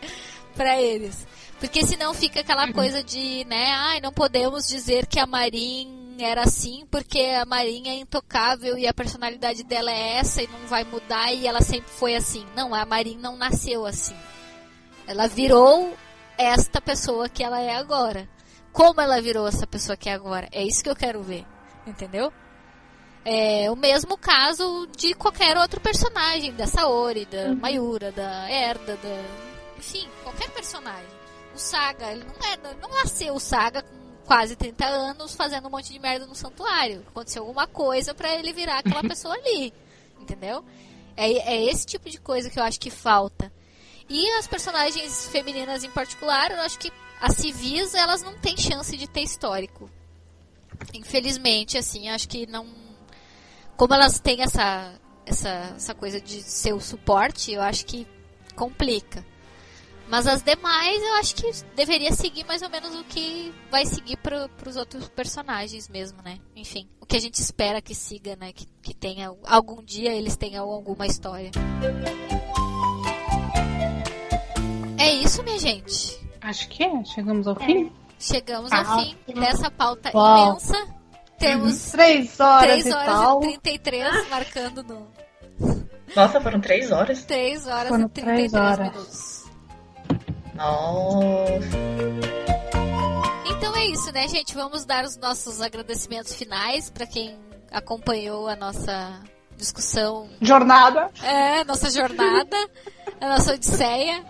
para eles. Porque senão fica aquela uhum. coisa de, né, ai, não podemos dizer que a Marin era assim porque a Marinha é intocável e a personalidade dela é essa e não vai mudar e ela sempre foi assim. Não, a Marinha não nasceu assim. Ela virou esta pessoa que ela é agora. Como ela virou essa pessoa que é agora? É isso que eu quero ver. Entendeu? É o mesmo caso de qualquer outro personagem, da Saori, da uhum. Mayura, da Erda, da. Enfim, qualquer personagem. O Saga, ele não, é, não nasceu o Saga com quase 30 anos fazendo um monte de merda no santuário. Aconteceu alguma coisa para ele virar aquela pessoa ali. Entendeu? É, é esse tipo de coisa que eu acho que falta. E as personagens femininas em particular, eu acho que as civis, elas não têm chance de ter histórico. Infelizmente, assim, acho que não como elas têm essa, essa, essa coisa de ser o suporte, eu acho que complica. Mas as demais eu acho que deveria seguir mais ou menos o que vai seguir para os outros personagens mesmo, né? Enfim, o que a gente espera que siga, né? Que, que tenha algum dia eles tenham alguma história. É isso, minha gente. Acho que é. Chegamos ao fim. Chegamos ao Ah, fim dessa pauta Uau. imensa. Temos Três horas 3 e horas tal. e 33 marcando no Nossa, foram três horas. 3 horas Foram e 33 três horas. minutos. Nossa. Então é isso, né, gente? Vamos dar os nossos agradecimentos finais para quem acompanhou a nossa discussão, Jornada. é, nossa jornada, a nossa odisseia.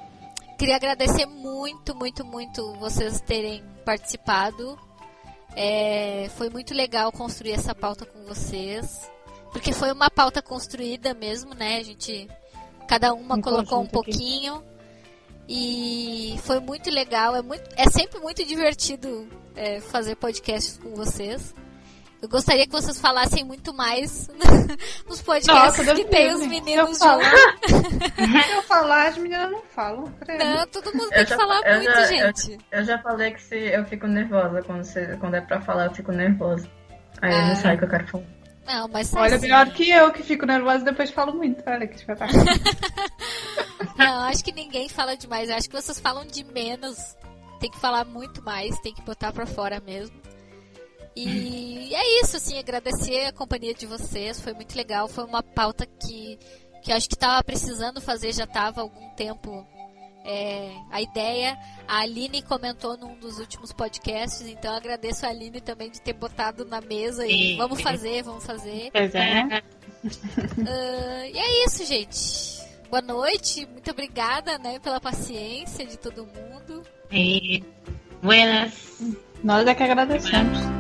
Queria agradecer muito, muito, muito vocês terem participado. É, foi muito legal construir essa pauta com vocês. Porque foi uma pauta construída mesmo, né? A gente. Cada uma Em colocou um conjunto aqui. E foi muito legal. É, muito, é sempre muito divertido é, fazer podcasts com vocês. Eu gostaria que vocês falassem muito mais nos podcasts Nossa, que tem os meninos Se eu falar- juntos. Se eu falar, as meninas não falam. credo. Não, todo mundo Eu tem que já- falar eu muito, já- gente. Eu já falei que se eu fico nervosa quando, se, quando é pra falar, eu fico nervosa. Aí eu Ah. não sei o que eu quero falar. Não, mas Olha, melhor que eu, que fico nervosa e depois falo muito. Olha que espetáculo. Não, acho que ninguém fala demais. Acho que vocês falam de menos. Tem que falar muito mais, tem que botar pra fora mesmo. E é isso, assim, agradecer a companhia de vocês, foi muito legal. Foi uma pauta que, que eu acho que tava precisando fazer, já tava há algum tempo é, a ideia. A Aline comentou num dos últimos podcasts, então eu agradeço a Aline também de ter botado na mesa e vamos fazer, vamos fazer. Pois é. Ah, e é isso, gente. Boa noite, muito obrigada, né, pela paciência de todo mundo. E buenas. Nós é que agradecemos.